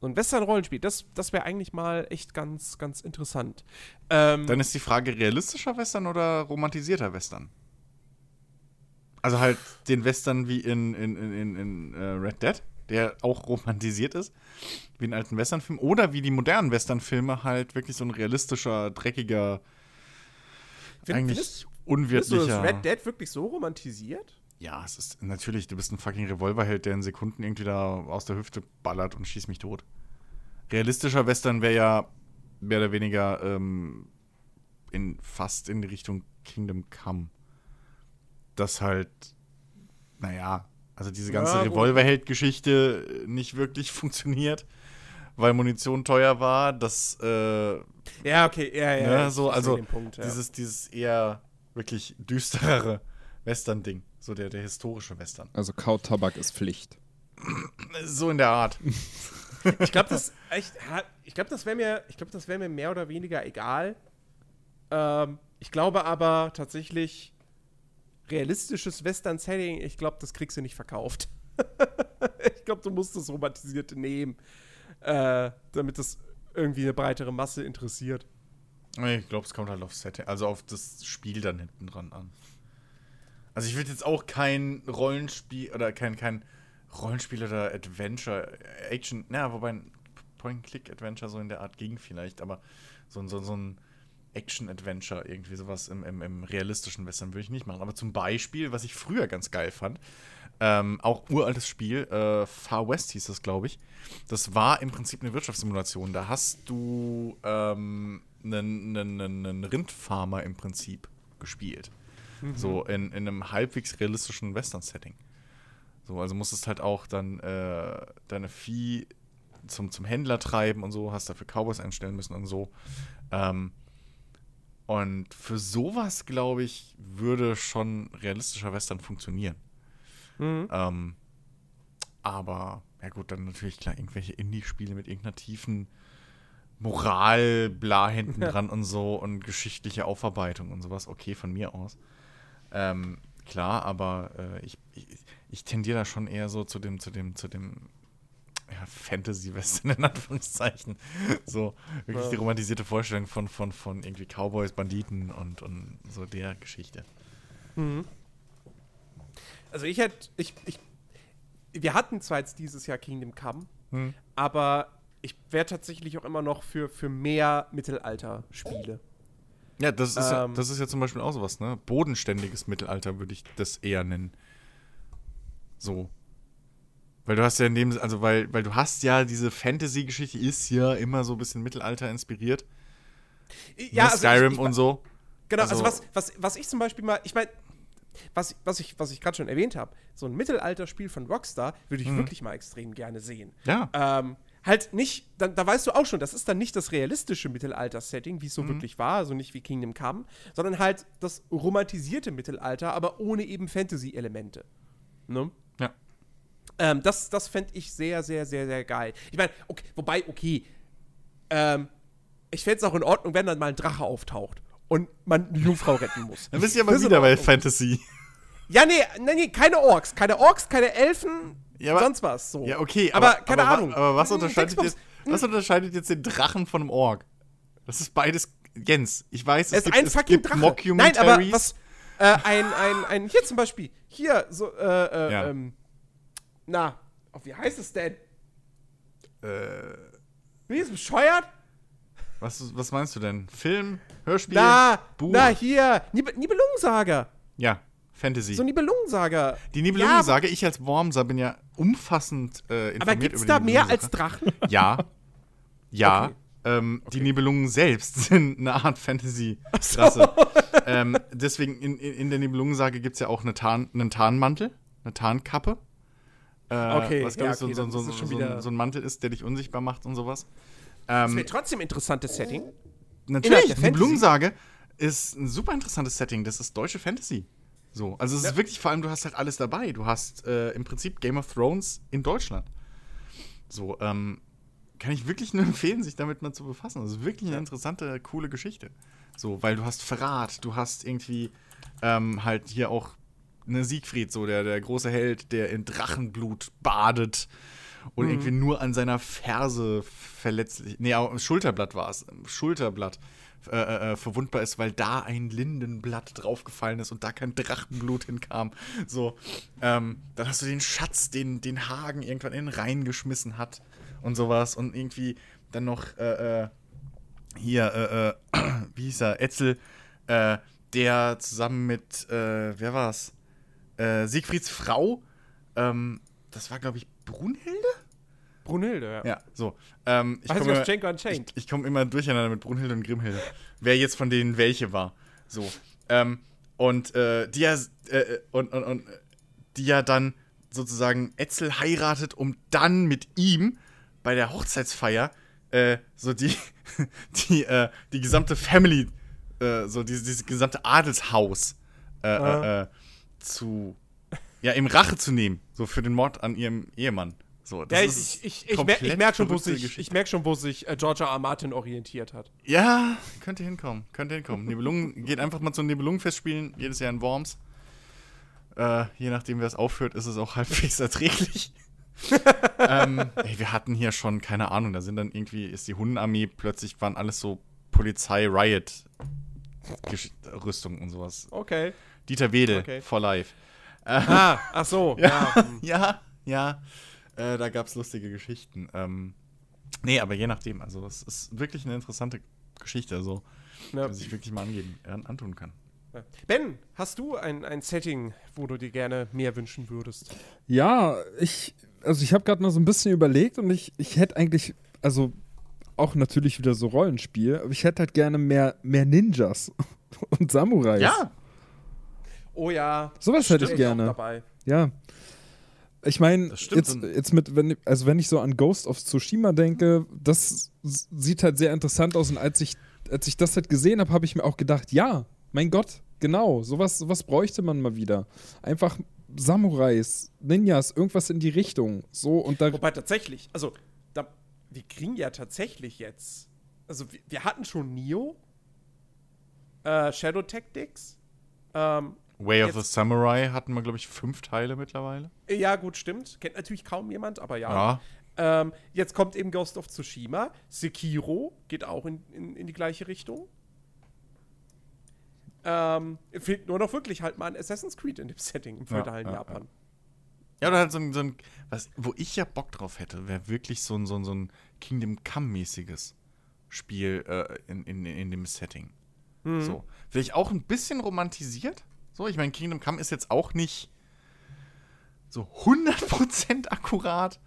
So ein Western-Rollenspiel, das, das wäre eigentlich mal echt ganz, ganz interessant. Ähm, Dann ist die Frage, realistischer Western oder romantisierter Western? Also halt den Western wie in, in, in, in, äh, Red Dead, der auch romantisiert ist, wie in alten Westernfilmen, oder wie die modernen Westernfilme halt wirklich so ein realistischer, dreckiger, find- eigentlich findest- Findest du unwirtlicher. das Red Dead wirklich so romantisiert? Ja, es ist natürlich, du bist ein fucking Revolverheld, der in Sekunden irgendwie da aus der Hüfte ballert und schießt mich tot. Realistischer Western wäre ja mehr oder weniger ähm, in, fast in die Richtung Kingdom Come. Das halt, naja, also diese ganze Ja. Revolverheld-Geschichte nicht wirklich funktioniert, weil Munition teuer war. Das, äh, Ja, okay, ja, ja. ne, so, also Punkt, ja. dieses, dieses eher wirklich düsterere Western-Ding. So der, der historische Western. Also Kautabak ist Pflicht. So in der Art. Ich glaube, das, ich glaube, das wäre mir, ich glaube, das wäre mir mehr oder weniger egal. Ähm, ich glaube aber tatsächlich realistisches Western-Setting. Ich glaube, das kriegst du nicht verkauft. ich glaube, du musst das romantisierte nehmen, äh, damit es irgendwie eine breitere Masse interessiert. Ich glaube, es kommt halt auf Setting, also auf das Spiel dann hinten dran an. Also ich würde jetzt auch kein Rollenspiel oder kein, kein Rollenspiel oder Adventure, Action, na, wobei ein Point-Click-Adventure so in der Art ging vielleicht, aber so, so, so ein Action-Adventure, irgendwie sowas im, im, im realistischen Western würde ich nicht machen. Aber zum Beispiel, was ich früher ganz geil fand, ähm, auch uraltes Spiel, äh, Far West hieß das, glaube ich. Das war im Prinzip eine Wirtschaftssimulation. Da hast du ähm, einen, einen, einen Rindfarmer im Prinzip gespielt. So in, in einem halbwegs realistischen Western-Setting. So, also musstest halt auch dann äh, deine Vieh zum, zum Händler treiben und so, hast dafür Cowboys einstellen müssen und so. Ähm, und für sowas, glaube ich, würde schon realistischer Western funktionieren. Mhm. Ähm, aber, ja gut, dann natürlich klar, irgendwelche Indie-Spiele mit irgendeiner tiefen Moral, bla hinten dran und so und geschichtliche Aufarbeitung und sowas, okay, von mir aus. Ähm, klar, aber äh, ich, ich, ich tendiere da schon eher so zu dem, zu dem, zu dem ja, Fantasy-Western in Anführungszeichen. So, wirklich Ja. die romantisierte Vorstellung von, von, von irgendwie Cowboys, Banditen und, und so der Geschichte. Mhm. Also ich hätte, ich, ich, wir hatten zwar jetzt dieses Jahr Kingdom Come, Hm. aber ich wäre tatsächlich auch immer noch für, für mehr Mittelalter-Spiele. Ja, das ist, ja, Ähm. das ist ja zum Beispiel auch sowas, ne? Bodenständiges Mittelalter würde ich das eher nennen. So. Weil du hast ja in dem, also weil, weil du hast ja diese Fantasy-Geschichte ist ja immer so ein bisschen Mittelalter inspiriert. Ja, ne? also Skyrim ich, ich, und so. Genau, also, Also- was, was, was ich zum Beispiel mal, ich meine, was, was ich, was ich gerade schon erwähnt habe, so ein Mittelalter-Spiel von Rockstar würde ich wirklich mal extrem gerne sehen. Ja. Ähm, halt nicht, da, da weißt du auch schon, das ist dann nicht das realistische Mittelalter-Setting, wie es so wirklich war, also nicht wie Kingdom Come, sondern halt das romantisierte Mittelalter, aber ohne eben Fantasy-Elemente. Ne? Ähm, das das fände ich sehr, sehr, sehr, sehr geil. Ich meine, okay, wobei, okay, ähm, ich fände es auch in Ordnung, wenn dann mal ein Drache auftaucht und man eine Jungfrau retten muss. Dann bist du ja mal wieder bei. Fantasy. Ja, nee, nee, nee, keine Orks. Keine Orks, keine Elfen, Ja, aber- sonst was. So. Ja, okay, aber, aber, keine aber, Ahnung. Aber was Hm, unterscheidet, jetzt, was unterscheidet jetzt den Drachen von einem Ork? Das ist beides. Jens, ich weiß, Es ist ein es fucking gibt Drache. Nein, aber was. Äh, ein, ein, ein, hier zum Beispiel. Hier, so, äh, äh, Ja. ähm. Na, wie heißt es denn? Äh, Wie ist bescheuert? was, was meinst du denn? Film, Hörspiel, Na, Buch? na, hier. Nib Nibelungensaga. Ja, Fantasy. So Nibelungensaga. Die Ja, Nibelungensage, ich als Wormser bin ja umfassend äh, informiert Aber gibt's über da mehr als. Drachen? Ja. Ja. Okay. Ähm, Die Nibelungen selbst sind eine Art Fantasy-Rasse. ähm, deswegen, in, in, in der Nibelungensage gibt es ja auch eine Tarn, einen Tarnmantel, eine Tarnkappe. Äh, Okay, was, glaub ja, ich, so, okay, dann so, so, so, so ein Mantel ist, der dich unsichtbar macht und sowas. Das Ähm, wäre trotzdem ein interessantes Setting. Natürlich, die. Nibelungensage ist ein super interessantes Setting. Das ist deutsche Fantasy. So, also es Ja. ist wirklich, vor allem, du hast halt alles dabei. Du hast äh, im Prinzip Game of Thrones in Deutschland. So, ähm, kann ich wirklich nur empfehlen, sich damit mal zu befassen. Das ist wirklich eine interessante, coole Geschichte. So, weil du hast Verrat, du hast irgendwie ähm, halt hier auch eine Siegfried, so der, der große Held, der in Drachenblut badet und irgendwie nur an seiner Ferse verletzlich, nee, am Schulterblatt war es, am Schulterblatt äh, äh, verwundbar ist, weil da ein Lindenblatt draufgefallen ist und da kein Drachenblut hinkam. So, ähm, dann hast du den Schatz, den, den Hagen irgendwann in den Rhein geschmissen hat und sowas und irgendwie dann noch äh, äh, hier, äh, äh, wie hieß er, Etzel, äh, der zusammen mit, äh, wer war's? Äh, Siegfrieds Frau, ähm, das war, glaube ich, Brunhilde? Brunhilde, ja. Ja, so. Ähm, ich Heißt komme Unchained? ich, ich komme immer durcheinander mit Brunhilde und Grimhilde. Wer jetzt von denen welche war. So. Ähm, und äh, die ja, äh, und, und, und die ja dann sozusagen Etzel heiratet, um dann mit ihm bei der Hochzeitsfeier äh, so die, die, äh, die gesamte Family, äh, so dieses, dieses gesamte Adelshaus äh, äh, äh, zu, ja, im Rache zu nehmen. So für den Mord an ihrem Ehemann. So, das Ja, ich, ich, ich, ich, merke schon, wo sich, ich merk schon, wo sich äh, George R. Martin orientiert hat. Ja, könnte hinkommen, könnte hinkommen. Nibelungen, geht einfach mal zu Nibelungenfest spielen, jedes Jahr in Worms. Äh, je nachdem, wer es aufführt, ist es auch halbwegs erträglich. ähm, ey, wir hatten hier schon, keine Ahnung, da sind dann irgendwie, ist die Hundenarmee, plötzlich waren alles so Polizei-Riot-Rüstung und sowas. Okay. Dieter Wedel, Okay. for life. Ah, ach so. ja. hm. Ja, ja. Äh, da gab es lustige Geschichten. Ähm, nee, aber je nachdem. Also, es ist wirklich eine interessante Geschichte, also, Ja. die sich wirklich mal angeben, äh, antun kann. Ben, hast du ein, ein Setting, wo du dir gerne mehr wünschen würdest? Ja, ich, also ich habe gerade mal so ein bisschen überlegt und ich, ich hätte eigentlich, also auch natürlich wieder so Rollenspiel, aber ich hätte halt gerne mehr, mehr Ninjas und Samurais. Ja, Oh ja. Sowas hätte ich gerne. dabei. Ja. Ich meine, jetzt, jetzt mit, wenn, also wenn ich so an Ghost of Tsushima denke, das sieht halt sehr interessant aus. Und als ich, als ich das halt gesehen habe, habe ich mir auch gedacht, ja, mein Gott, genau, sowas, sowas bräuchte man mal wieder. Einfach Samurais, Ninjas, irgendwas in die Richtung. So und da. Wobei tatsächlich, also, da, wir kriegen ja tatsächlich jetzt. Also, wir, wir hatten schon Nio, äh, Shadow Tactics. Ähm, Way of Jetzt- the Samurai hatten wir, glaube ich, fünf Teile mittlerweile. ja, gut, stimmt. Kennt natürlich kaum jemand, aber ja. Ja. Ähm, jetzt kommt eben Ghost of Tsushima. Sekiro geht auch in, in, in die gleiche Richtung. Ähm, fehlt nur noch wirklich halt mal ein Assassin's Creed in dem Setting im feudalen ja, Japan. Ja, oder halt so ein, so ein was, wo ich ja Bock drauf hätte, wäre wirklich so ein, so ein, so ein Kingdom Come-mäßiges Spiel äh, in, in, in dem Setting. Mhm. So. Vielleicht auch ein bisschen romantisiert. So, ich meine, Kingdom Come ist jetzt auch nicht so 100% akkurat.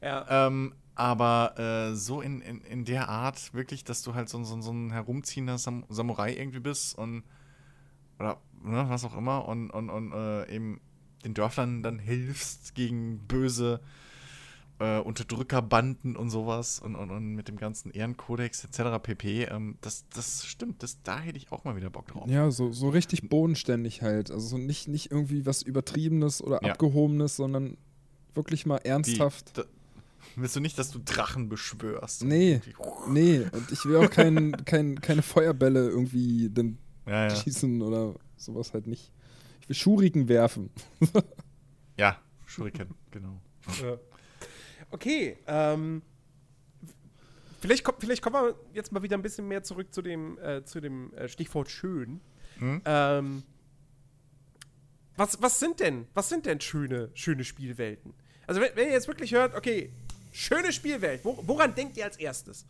Ja. Ähm, aber äh, so in, in, in der Art wirklich, dass du halt so, so, so ein herumziehender Sam Samurai irgendwie bist und oder ne, was auch immer und, und, und äh, eben den Dörflern dann hilfst gegen böse äh, Unterdrückerbanden und sowas und, und, und mit dem ganzen Ehrenkodex etc. pp. Ähm, das, das stimmt, das, da hätte ich auch mal wieder Bock drauf. Ja, so, so richtig bodenständig halt. Also so nicht, nicht irgendwie was Übertriebenes oder Ja. Abgehobenes, sondern wirklich mal Die- ernsthaft. Da, willst du nicht, dass du Drachen beschwörst? Nee. Die- Nee, und ich will auch kein, kein, keine Feuerbälle irgendwie dann Ja, ja. schießen oder sowas halt nicht. Ich will Schuriken werfen. Ja, Shuriken, genau. Ja. Okay, ähm, vielleicht, kommt, vielleicht kommen wir jetzt mal wieder ein bisschen mehr zurück zu dem, äh, zu dem äh, Stichwort schön. Hm? Ähm, was, was sind denn, was sind denn schöne, schöne Spielwelten? Also wenn, wenn ihr jetzt wirklich hört, okay, schöne Spielwelt, wo, woran denkt ihr als erstes?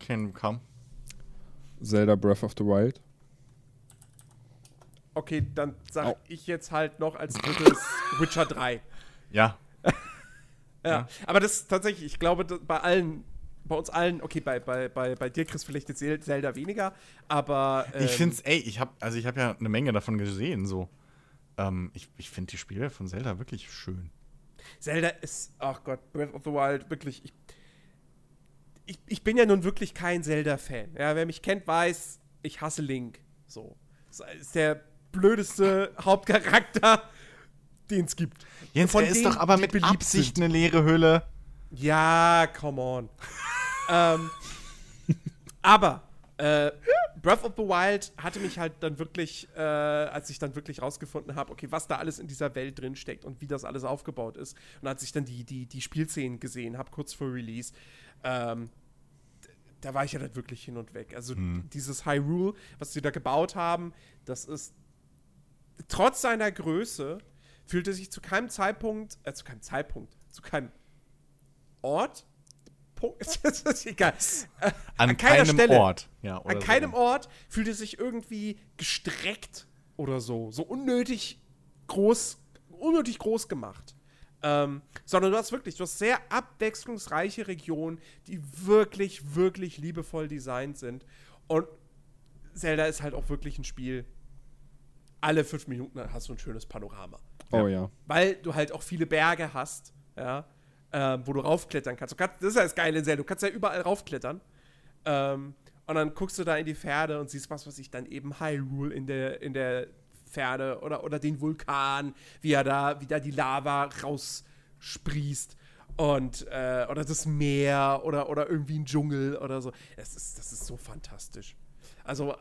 Kingdom Come. Zelda Breath of the Wild. Okay, dann sag Au. ich jetzt halt noch als drittes Witcher 3. Ja, Ja, Ja. aber das ist tatsächlich, ich glaube, bei allen, bei uns allen, okay, bei, bei, bei, bei dir, Chris, vielleicht jetzt Zel- Zelda weniger, aber. Ähm, Ich finde es, ey, ich habe also ich habe ja eine Menge davon gesehen, so. Ähm, ich ich finde die Spiele von Zelda wirklich schön. Zelda ist, ach Gott, Breath of the Wild, wirklich. Ich, ich, ich bin ja nun wirklich kein Zelda-Fan. Ja, wer mich kennt, weiß, ich hasse Link. So. Das ist der blödeste Hauptcharakter, den es gibt. Jens, Von er ist doch aber mit Absicht sind. eine leere Hülle. Ja, come on. ähm, aber äh, Breath of the Wild hatte mich halt dann wirklich, äh, als ich dann wirklich rausgefunden habe, okay, was da alles in dieser Welt drin steckt und wie das alles aufgebaut ist. Und als ich dann die, die, die Spielszenen gesehen habe, kurz vor Release, ähm, da war ich ja dann wirklich hin und weg. Also dieses Hyrule, was sie da gebaut haben, das ist trotz seiner Größe fühlte sich zu keinem Zeitpunkt, äh, zu keinem Zeitpunkt, zu keinem Ort, Punkt, das ist egal, äh, An, keiner keinem Stelle. Ort. Ja, an so. keinem Ort fühlte sich irgendwie gestreckt oder so, so unnötig groß, unnötig groß gemacht. Ähm, sondern du hast wirklich, du hast sehr abwechslungsreiche Regionen, die wirklich, wirklich liebevoll designt sind. Und Zelda ist halt auch wirklich ein Spiel. Alle fünf Minuten hast du ein schönes Panorama Oh ja. weil du halt auch viele Berge hast, ja, ähm, wo du raufklettern kannst. Kannst. Das ist ja das Geile in Zelda, du kannst ja überall raufklettern. Ähm, und dann guckst du da in die Pferde und siehst was, was ich dann eben Hyrule in der, in der Pferde oder, oder den Vulkan, wie er da, wie da die Lava raussprießt. Und, äh, oder das Meer oder, oder irgendwie ein Dschungel oder so. Das ist, das ist so fantastisch. Also,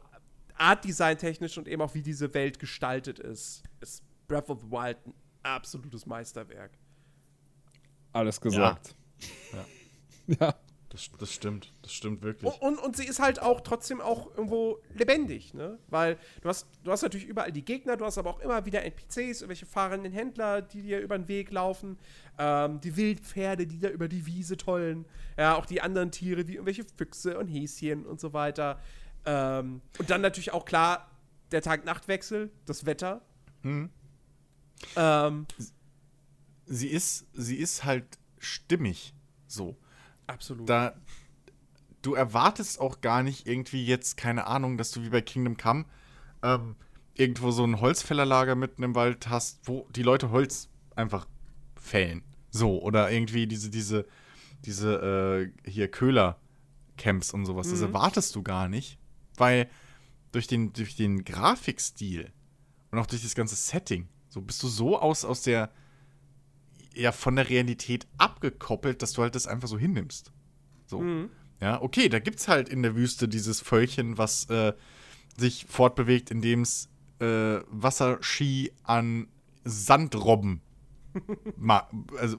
Art-Design technisch und eben auch wie diese Welt gestaltet ist, ist Breath of the Wild ein absolutes Meisterwerk. Alles gesagt. Ja. Ja. Das, das stimmt, das stimmt wirklich. Und, und, und sie ist halt auch trotzdem auch irgendwo lebendig, ne? Weil du hast, du hast natürlich überall die Gegner, du hast aber auch immer wieder NPCs, irgendwelche fahrenden Händler, die dir über den Weg laufen, ähm, die Wildpferde, die da über die Wiese tollen, ja, auch die anderen Tiere, wie irgendwelche Füchse und Häschen und so weiter. Ähm, und dann natürlich auch klar der Tag-Nacht-Wechsel, das Wetter. Mhm. Ähm, Sie ist, sie ist halt stimmig so. absolut. Da, du erwartest auch gar nicht irgendwie jetzt, keine Ahnung, dass du wie bei Kingdom Come ähm, irgendwo so ein Holzfällerlager mitten im Wald hast, wo die Leute Holz einfach Fällen. So, oder irgendwie diese, diese, diese, äh, hier Köhler-Camps und sowas. Das erwartest du gar nicht, weil durch den, durch den Grafikstil und auch durch das ganze Setting, so bist du so aus, aus der, ja, von der Realität abgekoppelt, dass du halt das einfach so hinnimmst. So. Ja, okay, da gibt's halt in der Wüste dieses Völkchen, was äh, sich fortbewegt, indem es äh, Wasserski an Sandrobben also,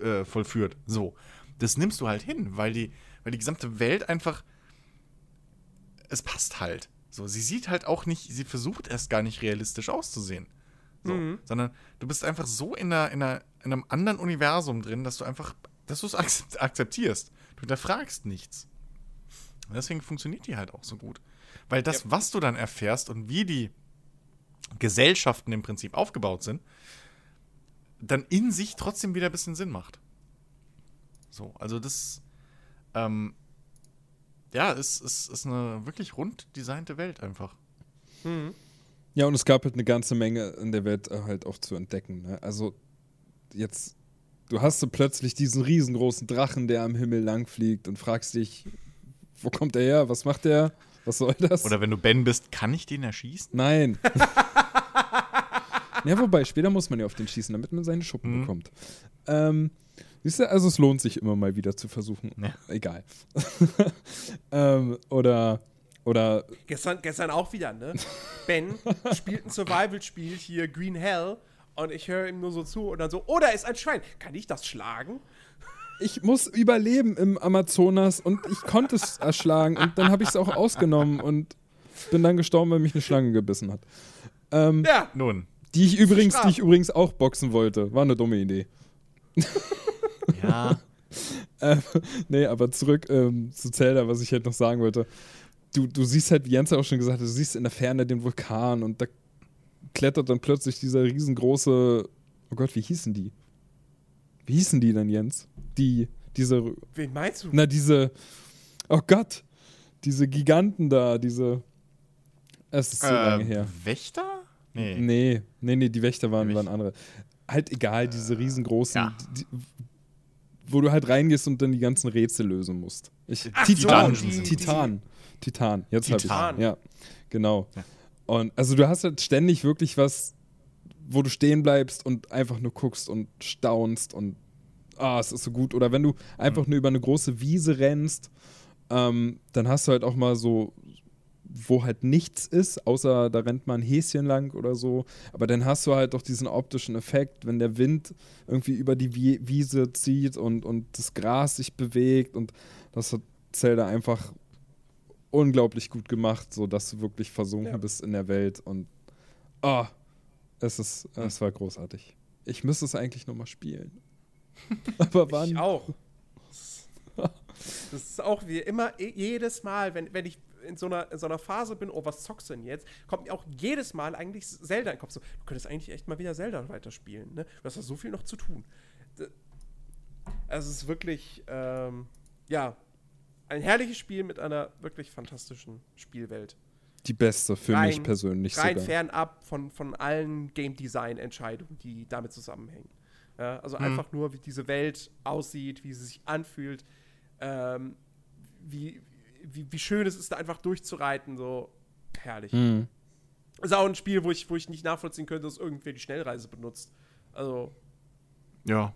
äh, vollführt. So. Das nimmst du halt hin, weil die, weil die gesamte Welt einfach. Es passt halt. So, sie sieht halt auch nicht, sie versucht erst gar nicht realistisch auszusehen. So, sondern du bist einfach so in, einer, in, einer, in einem anderen Universum drin, dass du einfach, dass du es akzept- akzeptierst. Du hinterfragst nichts. Und deswegen funktioniert die halt auch so gut. Weil das, was du dann erfährst und wie die Gesellschaften im Prinzip aufgebaut sind, dann in sich trotzdem wieder ein bisschen Sinn macht. So, also das, ähm, ja, ist, ist, ist eine wirklich rund designte Welt einfach. Ja, und es gab halt eine ganze Menge in der Welt äh, halt auch zu entdecken. Ne? Also jetzt, du hast so plötzlich diesen riesengroßen Drachen, der am Himmel langfliegt und fragst dich, wo kommt der her? Was macht der? Was soll das? Oder wenn du Ben bist, kann ich den erschießen? Nein. ja, wobei, später muss man ja auf den schießen, damit man seine Schuppen Mhm. bekommt. Ähm, siehst du, also es lohnt sich immer mal wieder zu versuchen. Ja. Egal. ähm, oder, oder, Gestern, gestern auch wieder, ne? Ben spielt ein Survival-Spiel hier, Green Hell, und ich höre ihm nur so zu und dann so, oh, da ist ein Schwein. Kann ich das schlagen? ich muss überleben im Amazonas und ich konnte es erschlagen und dann habe ich es auch ausgenommen und bin dann gestorben, weil mich eine Schlange gebissen hat. Ähm, Ja. Nun, die ich übrigens, Straf. die ich übrigens auch boxen wollte. War eine dumme Idee. ja. Ähm, nee, aber zurück ähm, zu Zelda, was ich halt noch sagen wollte. Du, du siehst halt, wie Jens auch schon gesagt hat, du siehst in der Ferne den Vulkan und da klettert dann plötzlich dieser riesengroße, oh Gott, wie hießen die? Wie hießen die denn, Jens? Die, diese, Wen meinst du? na, diese, oh Gott, diese Giganten da, diese, es ist so lange Äh, her. Wächter? Nee. Nee, nee, nee, die Wächter waren, waren andere. Halt egal, diese riesengroßen, ja. die, wo du halt reingehst und dann die ganzen Rätsel lösen musst. Ich, Ach Titan, so, die- Titan, Titan, jetzt Titan. ich Ja, genau. Ja. Und also du hast halt ständig wirklich was, wo du stehen bleibst und einfach nur guckst und staunst und ah, es ist so gut. Oder wenn du einfach nur über eine große Wiese rennst, ähm, dann hast du halt auch mal so, wo halt nichts ist, außer da rennt mal ein Häschen lang oder so. Aber dann hast du halt doch diesen optischen Effekt, wenn der Wind irgendwie über die Wie Wiese zieht und, und das Gras sich bewegt und das hat Zelda einfach unglaublich gut gemacht, so dass du wirklich versunken Ja. bist in der Welt und ah, es ist, es war großartig. Ich müsste es eigentlich noch mal spielen. Aber wann? Ich auch. Das ist auch wie immer, eh- jedes Mal, wenn, wenn ich in so, einer, in so einer Phase bin, oh, was zockst du denn jetzt, kommt mir auch jedes Mal eigentlich Zelda in den Kopf. So, du könntest eigentlich echt mal wieder Zelda weiterspielen. Ne? Du hast da so viel noch zu tun. Also es ist wirklich, ähm, ja, ein herrliches Spiel mit einer wirklich fantastischen Spielwelt. Die beste für Rein- mich persönlich rein sogar. fernab von, von allen Game Design Entscheidungen, die damit zusammenhängen. Ja, also einfach nur, wie diese Welt aussieht, wie sie sich anfühlt, ähm, wie, wie, wie schön es ist, da einfach durchzureiten, so herrlich. Mhm. Ist auch ein Spiel, wo ich, wo ich nicht nachvollziehen könnte, dass irgendwer die Schnellreise benutzt. Also, Ja.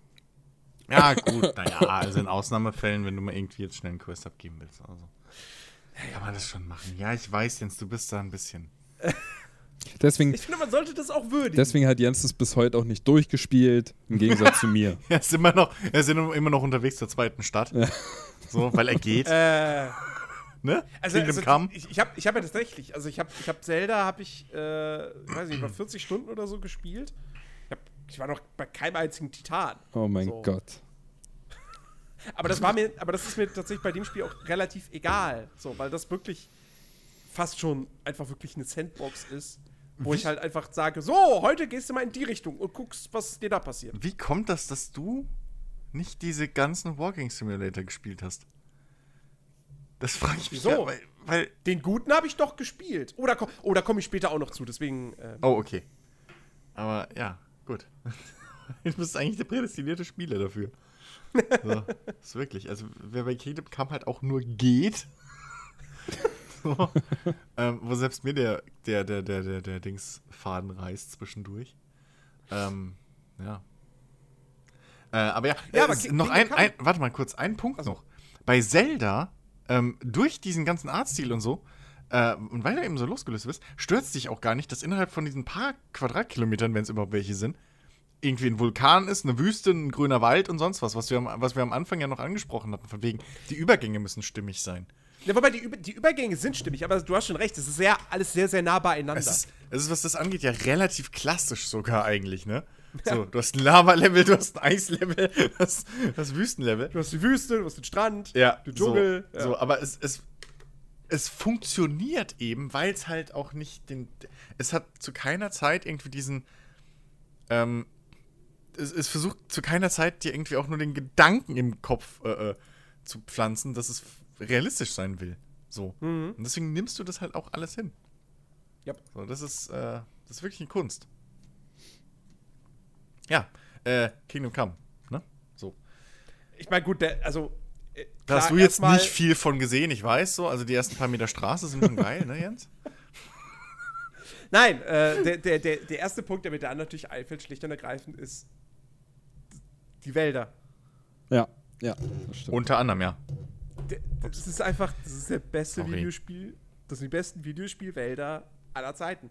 Ja, gut, naja, also in Ausnahmefällen, wenn du mal irgendwie jetzt schnell einen Quest abgeben willst. Also. Kann man das schon machen. Ja, ich weiß, Jens, du bist da ein bisschen. Deswegen, ich finde, man sollte das auch würdigen. deswegen hat Jens es bis heute auch nicht durchgespielt, im Gegensatz zu mir. Er ist immer noch, er ist immer noch unterwegs zur zweiten Stadt. So, weil er geht. äh, ne? Also, also ich, ich habe ich hab ja tatsächlich, also ich habe ich hab Zelda, habe ich, äh, ich weiß nicht, über 40 Stunden oder so gespielt. Ich, war noch bei keinem einzigen Titan. Oh mein So. Gott. Aber das war mir, aber das ist mir tatsächlich bei dem Spiel auch relativ egal, so, weil das wirklich fast schon einfach wirklich eine Sandbox ist, wo ich halt einfach sage, so, heute gehst du mal in die Richtung und guckst, was dir da passiert. Wie kommt das, dass du nicht diese ganzen Walking Simulator gespielt hast? Das frage ich mich. Wieso? Ja, weil, weil. Den guten habe ich doch gespielt. Oder oh, da komme ich später auch noch zu, deswegen. Äh, Oh, okay. Aber ja, gut. Du bist eigentlich der prädestinierte Spieler dafür. So, ist wirklich. Also, wer bei Kingdom Come halt auch nur geht. so, ähm, wo selbst mir der, der, der, der, der, der Dingsfaden reißt zwischendurch. Ähm, ja. Äh, aber ja, Ja, äh, aber noch ein, ein, warte mal kurz, ein Punkt Also- noch. Bei Zelda, ähm, durch diesen ganzen Artstil und so, äh, und weil du eben so losgelöst bist, stört es dich auch gar nicht, dass innerhalb von diesen paar Quadratkilometern, wenn es überhaupt welche sind, irgendwie ein Vulkan ist, eine Wüste, ein grüner Wald und sonst was, was wir, am, was wir am Anfang ja noch angesprochen hatten, von wegen, die Übergänge müssen stimmig sein. Ja, wobei die, Über die Übergänge sind stimmig, aber du hast schon recht, es ist sehr, alles sehr, sehr nah beieinander. Es ist, es ist, was das angeht, ja relativ klassisch sogar eigentlich, ne? So, du hast ein Lava-Level, du hast ein Eislevel, du hast das Wüstenlevel. du hast die Wüste, du hast den Strand, Ja, den Dschungel. So, ja. so aber es, es, es funktioniert eben, weil es halt auch nicht den. Es hat zu keiner Zeit irgendwie diesen. Ähm, es, es versucht zu keiner Zeit dir irgendwie auch nur den Gedanken im Kopf äh, äh, zu pflanzen, dass es realistisch sein will. So. Mhm. Und deswegen nimmst du das halt auch alles hin. Ja. So, das ist, äh, das ist wirklich eine Kunst. Ja, äh, Kingdom Come, ne? So. Ich meine, gut, der, also. Da hast du jetzt nicht viel von gesehen, ich weiß so. Also die ersten paar Meter Straße sind schon geil, ne, Jens? Nein, äh, der, der, der, der erste Punkt, der mir da natürlich einfällt, schlicht und ergreifend, ist die Wälder. Ja, ja, das stimmt. Unter anderem, ja. Das ist einfach, das ist der beste Sorry. Videospiel, das sind die besten Videospielwälder aller Zeiten.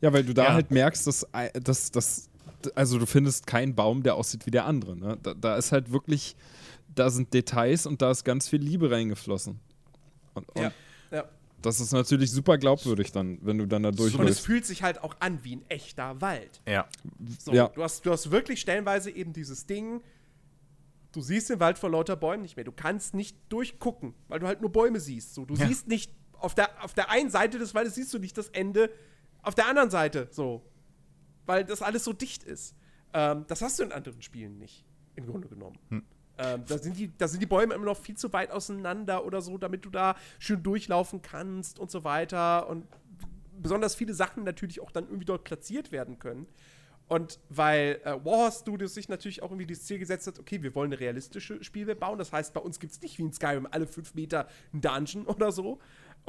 Ja, weil du da Ja. halt merkst, dass, dass, dass also du findest keinen Baum, der aussieht wie der andere. Ne? Da, da ist halt wirklich, da sind Details und da ist ganz viel Liebe reingeflossen. Und, und Ja. ja. das ist natürlich super glaubwürdig dann, wenn du dann da Und es durchläufst. fühlt sich halt auch an wie ein echter Wald. Ja. So, Ja. du, hast, du hast wirklich stellenweise eben dieses Ding, du siehst den Wald vor lauter Bäumen nicht mehr. Du kannst nicht durchgucken, weil du halt nur Bäume siehst. So, du Ja. siehst nicht, auf der, auf der einen Seite des Waldes siehst du nicht das Ende, auf der anderen Seite so. Weil das alles so dicht ist. Ähm, das hast du in anderen Spielen nicht, im Grunde genommen. Hm. Ähm, da, sind die, da sind die Bäume immer noch viel zu weit auseinander oder so, damit du da schön durchlaufen kannst und so weiter. Und besonders viele Sachen natürlich auch dann irgendwie dort platziert werden können. Und weil äh, Warhorse Studios sich natürlich auch irgendwie das Ziel gesetzt hat, okay, wir wollen eine realistische Spielwelt bauen. Das heißt, bei uns gibt es nicht wie in Skyrim alle fünf Meter einen Dungeon oder so.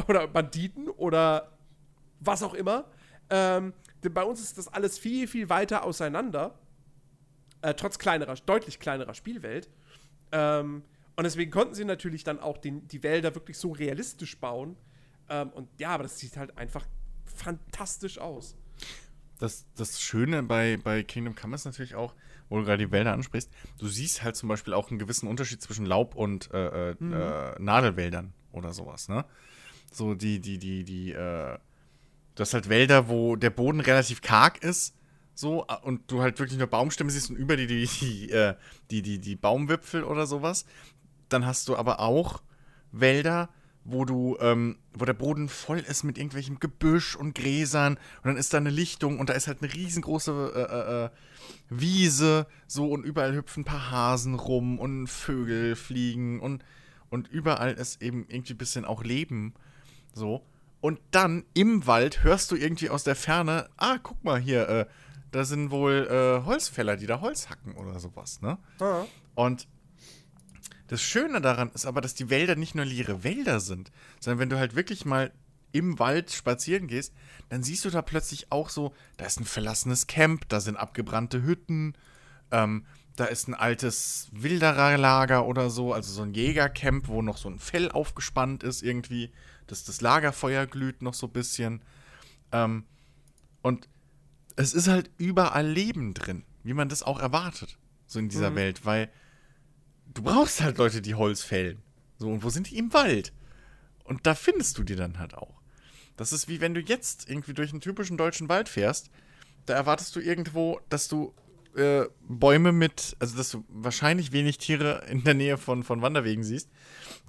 Oder Banditen oder was auch immer. Ähm, denn bei uns ist das alles viel, viel weiter auseinander. Äh, trotz kleinerer, deutlich kleinerer Spielwelt. Ähm, und deswegen konnten sie natürlich dann auch den, die Wälder wirklich so realistisch bauen. Ähm, und ja, aber das sieht halt einfach fantastisch aus. Das, das Schöne bei, bei Kingdom Come ist natürlich auch, wo du gerade die Wälder ansprichst, du siehst halt zum Beispiel auch einen gewissen Unterschied zwischen Laub- und äh, äh, äh, Nadelwäldern oder sowas, ne? So die, die, die, die, äh, du hast halt Wälder, wo der Boden relativ karg ist, so, und du halt wirklich nur Baumstämme siehst und über die, die, die, äh, die, die, die Baumwipfel oder sowas. Dann hast du aber auch Wälder, wo du, ähm, wo der Boden voll ist mit irgendwelchem Gebüsch und Gräsern und dann ist da eine Lichtung und da ist halt eine riesengroße äh, äh, äh, Wiese, so und überall hüpfen ein paar Hasen rum und Vögel fliegen und, und überall ist eben irgendwie ein bisschen auch Leben, so. Und dann im Wald hörst du irgendwie aus der Ferne, ah, guck mal hier, äh, da sind wohl äh, Holzfäller, die da Holz hacken oder sowas, ne? Und das Schöne daran ist aber, dass die Wälder nicht nur leere Wälder sind, sondern wenn du halt wirklich mal im Wald spazieren gehst, dann siehst du da plötzlich auch so, da ist ein verlassenes Camp, da sind abgebrannte Hütten, ähm, da ist ein altes Wildererlager oder so, also so ein Jägercamp, wo noch so ein Fell aufgespannt ist irgendwie, dass das Lagerfeuer glüht noch so ein bisschen. Ähm, und es ist halt überall Leben drin, wie man das auch erwartet, so in dieser Welt, weil du brauchst halt Leute, die Holz fällen. So, und wo sind die? Im Wald. Und da findest du die dann halt auch. Das ist wie wenn du jetzt irgendwie durch einen typischen deutschen Wald fährst, da erwartest du irgendwo, dass du äh, Bäume mit, also dass du wahrscheinlich wenig Tiere in der Nähe von, von Wanderwegen siehst,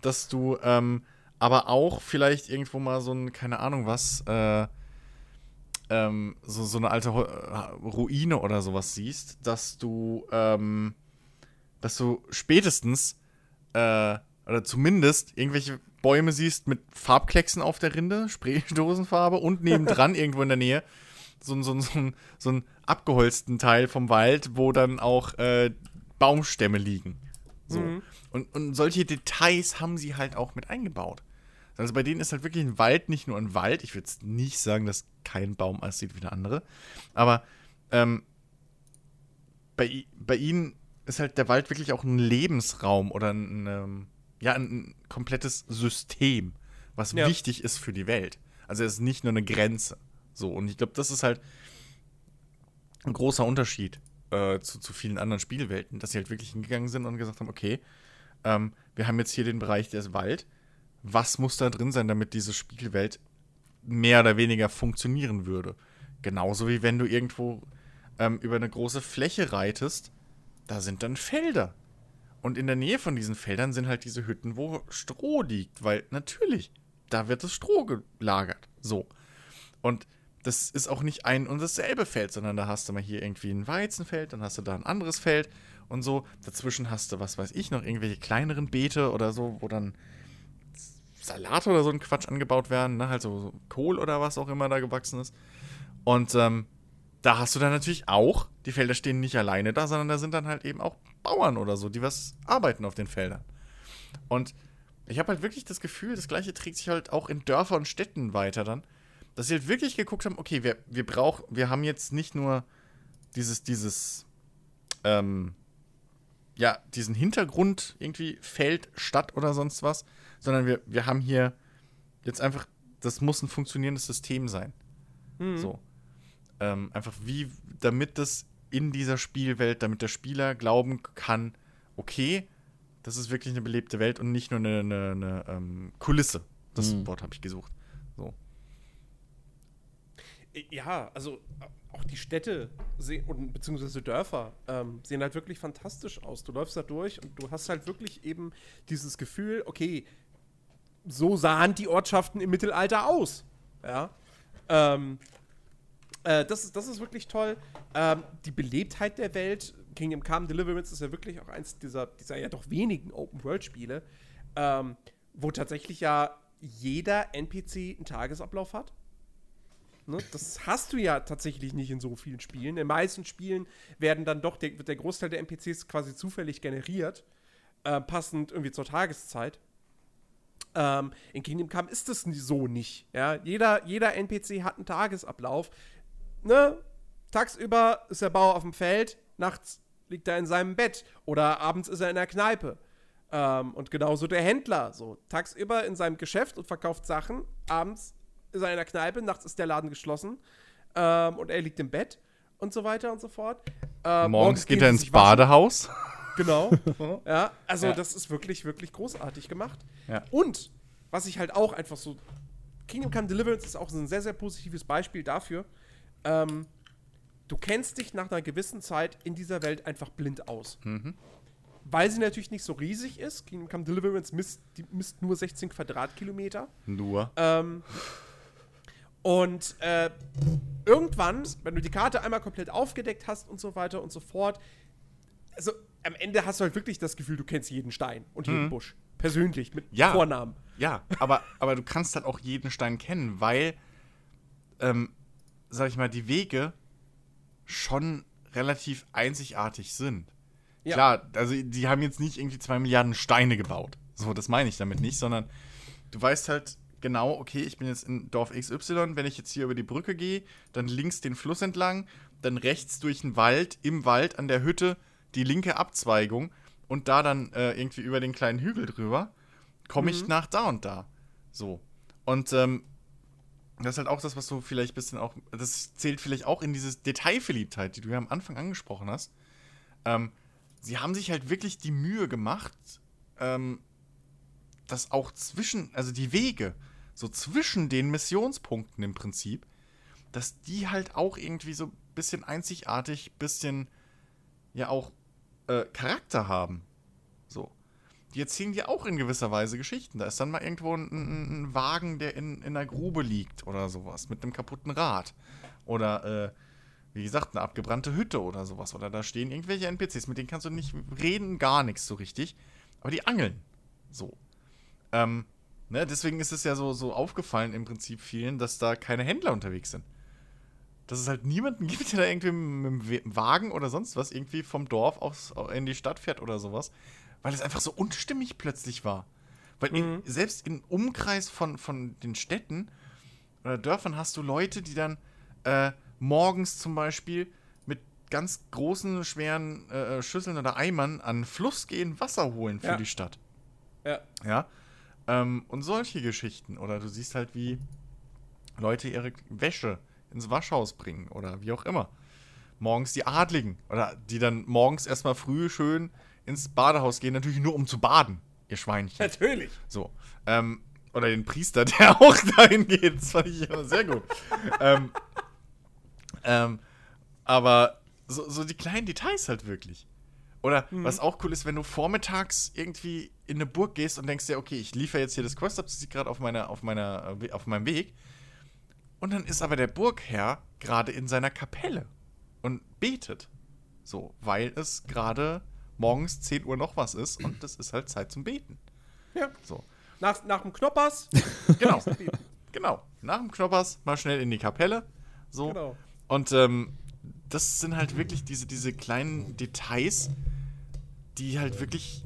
dass du ähm, aber auch vielleicht irgendwo mal so ein, keine Ahnung was, äh, ähm, so, so eine alte äh, Ruine oder sowas siehst, dass du, ähm, dass du spätestens äh, oder zumindest irgendwelche Bäume siehst mit Farbklecksen auf der Rinde, Spraydosenfarbe und nebendran irgendwo in der Nähe so, ein- so, so, so einen abgeholzten Teil vom Wald, wo dann auch äh, Baumstämme liegen. So. Mhm. Und, und solche Details haben sie halt auch mit eingebaut. Also bei denen ist halt wirklich ein Wald nicht nur ein Wald. Ich würde jetzt nicht sagen, dass kein Baum aussieht wie der andere. Aber ähm, bei, bei ihnen ist halt der Wald wirklich auch ein Lebensraum oder ein, ähm, ja, ein komplettes System, was Ja. wichtig ist für die Welt. Also es ist nicht nur eine Grenze. So, und ich glaube, das ist halt ein großer Unterschied äh, zu, zu vielen anderen Spielwelten, dass sie halt wirklich hingegangen sind und gesagt haben, okay, ähm, wir haben jetzt hier den Bereich des Wald. Was muss da drin sein, damit diese Spielwelt mehr oder weniger funktionieren würde? Genauso wie wenn du irgendwo ähm, über eine große Fläche reitest, da sind dann Felder. Und in der Nähe von diesen Feldern sind halt diese Hütten, wo Stroh liegt, weil natürlich, da wird das Stroh gelagert. So. Und das ist auch nicht ein und dasselbe Feld, sondern da hast du mal hier irgendwie ein Weizenfeld, dann hast du da ein anderes Feld und so. Dazwischen hast du, was weiß ich, noch irgendwelche kleineren Beete oder so, wo dann Salat oder so ein Quatsch angebaut werden, ne? halt so, Kohl oder was auch immer da gewachsen ist. Und ähm, da hast du dann natürlich auch, die Felder stehen nicht alleine da, sondern da sind dann halt eben auch Bauern oder so, die was arbeiten auf den Feldern. Und ich habe halt wirklich das Gefühl, das gleiche trägt sich halt auch in Dörfer und Städten weiter dann, dass sie halt wirklich geguckt haben, okay, wir, wir brauchen, wir haben jetzt nicht nur dieses, dieses, ähm, ja, diesen Hintergrund irgendwie Feld, Stadt oder sonst was, sondern wir, wir haben hier jetzt einfach, das muss ein funktionierendes System sein. Mhm. So. Ähm, einfach wie, damit das in dieser Spielwelt, damit der Spieler glauben kann, okay, das ist wirklich eine belebte Welt und nicht nur eine, eine, eine ähm, Kulisse. Das Mhm. Wort habe ich gesucht. Ja, also auch die Städte und beziehungsweise Dörfer ähm, sehen halt wirklich fantastisch aus. Du läufst da durch und du hast halt wirklich eben dieses Gefühl, okay, so sahen die Ortschaften im Mittelalter aus. Ja. Ähm, äh, das, ist, das ist wirklich toll. Ähm, die Belebtheit der Welt, Kingdom Come Deliverance ist ja wirklich auch eins dieser, dieser ja doch wenigen Open-World-Spiele, ähm, wo tatsächlich ja jeder NPC einen Tagesablauf hat. Ne? Das hast du ja tatsächlich nicht in so vielen Spielen. In den meisten Spielen werden dann doch der, wird der Großteil der NPCs quasi zufällig generiert, äh, passend irgendwie zur Tageszeit. Ähm, in Kingdom Come ist das so nicht. Ja? Jeder, jeder NPC hat einen Tagesablauf. Ne? Tagsüber ist der Bauer auf dem Feld, nachts liegt er in seinem Bett oder abends ist er in der Kneipe. Ähm, und genauso der Händler. So, tagsüber in seinem Geschäft und verkauft Sachen, abends ist er in der Kneipe, nachts ist der Laden geschlossen ähm, und er liegt im Bett und so weiter und so fort. Äh, Morgens geht gehen er ins. Badehaus. Genau. ja, also Ja. das ist wirklich, wirklich großartig gemacht. Ja. Und was ich halt auch einfach so. Kingdom Come Deliverance ist auch so ein sehr, sehr positives Beispiel dafür. Ähm, du kennst dich nach einer gewissen Zeit in dieser Welt einfach blind aus. Weil sie natürlich nicht so riesig ist. Kingdom Come Deliverance misst, misst nur 16 Quadratkilometer. Nur. Ähm, und äh, irgendwann, wenn du die Karte einmal komplett aufgedeckt hast und so weiter und so fort, also am Ende hast du halt wirklich das Gefühl, du kennst jeden Stein und jeden Busch. Persönlich, mit Ja. Vornamen. Ja, aber, aber du kannst halt auch jeden Stein kennen, weil, ähm, sag ich mal, die Wege schon relativ einzigartig sind. Ja. Klar, also die haben jetzt nicht irgendwie zwei Milliarden Steine gebaut. So, das meine ich damit nicht, sondern du weißt halt genau, okay, ich bin jetzt in Dorf XY, wenn ich jetzt hier über die Brücke gehe, dann links den Fluss entlang, dann rechts durch den Wald, im Wald an der Hütte die linke Abzweigung und da dann äh, irgendwie über den kleinen Hügel drüber, komme ich nach da und da. So. Und ähm, das ist halt auch das, was du vielleicht ein bisschen auch, das zählt vielleicht auch in diese Detailverliebtheit, die du ja am Anfang angesprochen hast. Ähm, sie haben sich halt wirklich die Mühe gemacht, ähm, dass auch zwischen, also die Wege, so zwischen den Missionspunkten im Prinzip, dass die halt auch irgendwie so ein bisschen einzigartig, bisschen ja auch äh, Charakter haben. So. Die erzählen dir auch in gewisser Weise Geschichten. Da ist dann mal irgendwo ein, ein, ein Wagen, der in, in einer Grube liegt oder sowas, mit einem kaputten Rad. Oder, äh, wie gesagt, eine abgebrannte Hütte oder sowas. Oder da stehen irgendwelche NPCs, mit denen kannst du nicht reden, gar nichts so richtig. Aber die angeln. So. Ähm, ne, deswegen ist es ja so, so aufgefallen im Prinzip vielen, dass da keine Händler unterwegs sind. dass es halt niemanden gibt, der da irgendwie mit dem Wagen oder sonst was irgendwie vom Dorf aus, in die Stadt fährt oder sowas, weil es einfach so unstimmig plötzlich war. Weil in, Mhm. selbst im Umkreis von, von den Städten oder Dörfern hast du Leute, die dann äh, morgens zum Beispiel mit ganz großen, schweren äh, Schüsseln oder Eimern an den Fluss gehen, Wasser holen für Ja. die Stadt. Ja. Ja. Ähm, und solche Geschichten. Oder du siehst halt, wie Leute ihre Wäsche ins Waschhaus bringen oder wie auch immer. Morgens die Adligen. Oder die dann morgens erstmal früh schön ins Badehaus gehen, natürlich nur um zu baden, ihr Schweinchen. Natürlich. So. Ähm, oder den Priester, der auch dahin geht. Das fand ich immer sehr gut. ähm, ähm, aber so, so die kleinen Details halt wirklich. Oder was auch cool ist, wenn du vormittags irgendwie in eine Burg gehst und denkst dir, okay, ich liefere jetzt hier das Quest ab, das ist gerade auf, meiner, auf, meiner, äh, auf meinem Weg. Und dann ist aber der Burgherr gerade in seiner Kapelle und betet. So, weil es gerade morgens 10 Uhr noch was ist und das ist halt Zeit zum Beten. Ja. So. Nach, nach dem Knoppers. Genau. genau. Nach dem Knoppers mal schnell in die Kapelle. So. Genau. Und ähm, das sind halt wirklich diese, diese kleinen Details, die halt wirklich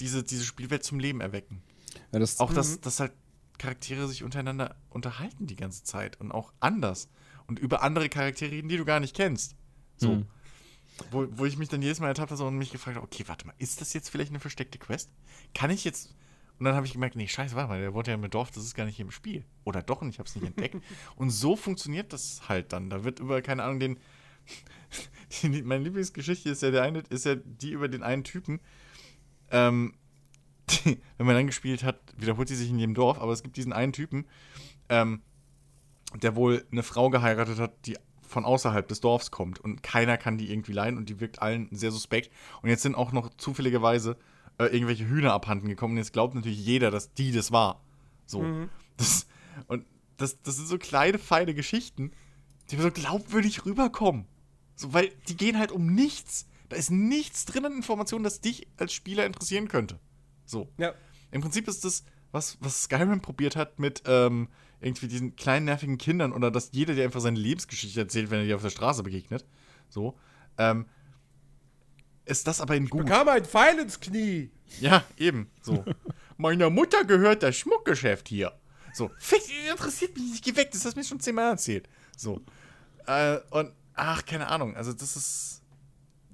diese, diese Spielwelt zum Leben erwecken. Ja, das, Auch, dass, dass halt Charaktere sich untereinander unterhalten die ganze Zeit und auch anders. Und über andere Charaktere reden, die du gar nicht kennst. So. Mhm. Wo, wo ich mich dann jedes Mal ertappt habe und mich gefragt habe, okay, warte mal, ist das jetzt vielleicht eine versteckte Quest? Kann ich jetzt. Und dann habe ich gemerkt, nee, scheiße, warte mal, der wurde ja im Dorf, das ist gar nicht hier im Spiel. Oder doch, und ich habe es nicht entdeckt. Und so funktioniert das halt dann. Da wird über, keine Ahnung, den. Die, meine Lieblingsgeschichte ist ja der eine, ist ja die über den einen Typen. Ähm, die, wenn man dann gespielt hat, wiederholt sie sich in jedem Dorf, aber es gibt diesen einen Typen, ähm, der wohl eine Frau geheiratet hat, die von außerhalb des Dorfs kommt und keiner kann die irgendwie leihen und die wirkt allen sehr suspekt. Und jetzt sind auch noch zufälligerweise äh, irgendwelche Hühner abhanden gekommen und jetzt glaubt natürlich jeder, dass die das war. So. Das, und das, das sind so kleine, feine Geschichten, die so glaubwürdig rüberkommen. So, weil die gehen halt um nichts. Da ist nichts drin an Informationen, das dich als Spieler interessieren könnte. So. Ja. Im Prinzip ist das, was, was Skyrim probiert hat mit ähm, irgendwie diesen kleinen nervigen Kindern oder dass jeder dir einfach seine Lebensgeschichte erzählt, wenn er dir auf der Straße begegnet. So. Ähm, ist das aber in gut. Bekam ein Pfeil ins Knie. Ja, eben. So. Meiner Mutter gehört das Schmuckgeschäft hier. So. Fick, interessiert mich nicht, geh weg, das hast du mir schon zehnmal erzählt. So. Äh, und, ach, keine Ahnung. Also, das ist.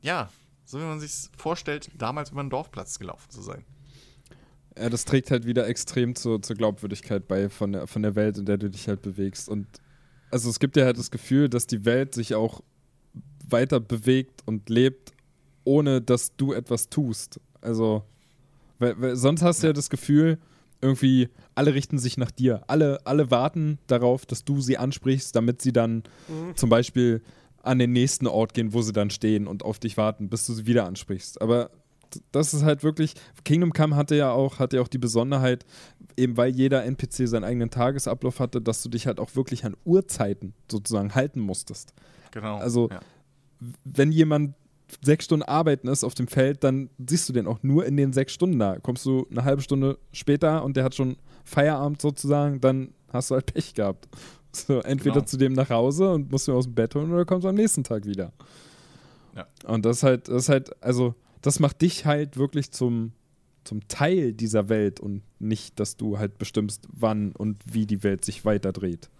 Ja, so wie man sich vorstellt, damals über einen Dorfplatz gelaufen zu sein. Ja, das trägt halt wieder extrem zur, zur Glaubwürdigkeit bei von der, von der Welt, in der du dich halt bewegst. Und also es gibt ja halt das Gefühl, dass die Welt sich auch weiter bewegt und lebt, ohne dass du etwas tust. Also, weil, weil sonst hast du ja das Gefühl, irgendwie alle richten sich nach dir. Alle, alle warten darauf, dass du sie ansprichst, damit sie dann zum Beispiel an den nächsten Ort gehen, wo sie dann stehen und auf dich warten, bis du sie wieder ansprichst. Aber das ist halt wirklich, Kingdom Come hatte ja auch, hatte ja auch die Besonderheit, eben weil jeder NPC seinen eigenen Tagesablauf hatte, dass du dich halt auch wirklich an Uhrzeiten sozusagen halten musstest. Genau. Also- ja. Wenn jemand sechs Stunden arbeiten ist auf dem Feld, dann siehst du den auch nur in den sechs Stunden da. Kommst du eine halbe Stunde später und der hat schon Feierabend sozusagen, dann hast du halt Pech gehabt. So, entweder Genau. zu dem nach Hause und musst ihn aus dem Bett holen oder kommst du am nächsten Tag wieder. Ja. Und das ist halt, das ist halt, also, das macht dich halt wirklich zum, zum Teil dieser Welt und nicht, dass du halt bestimmst, wann und wie die Welt sich weiter dreht.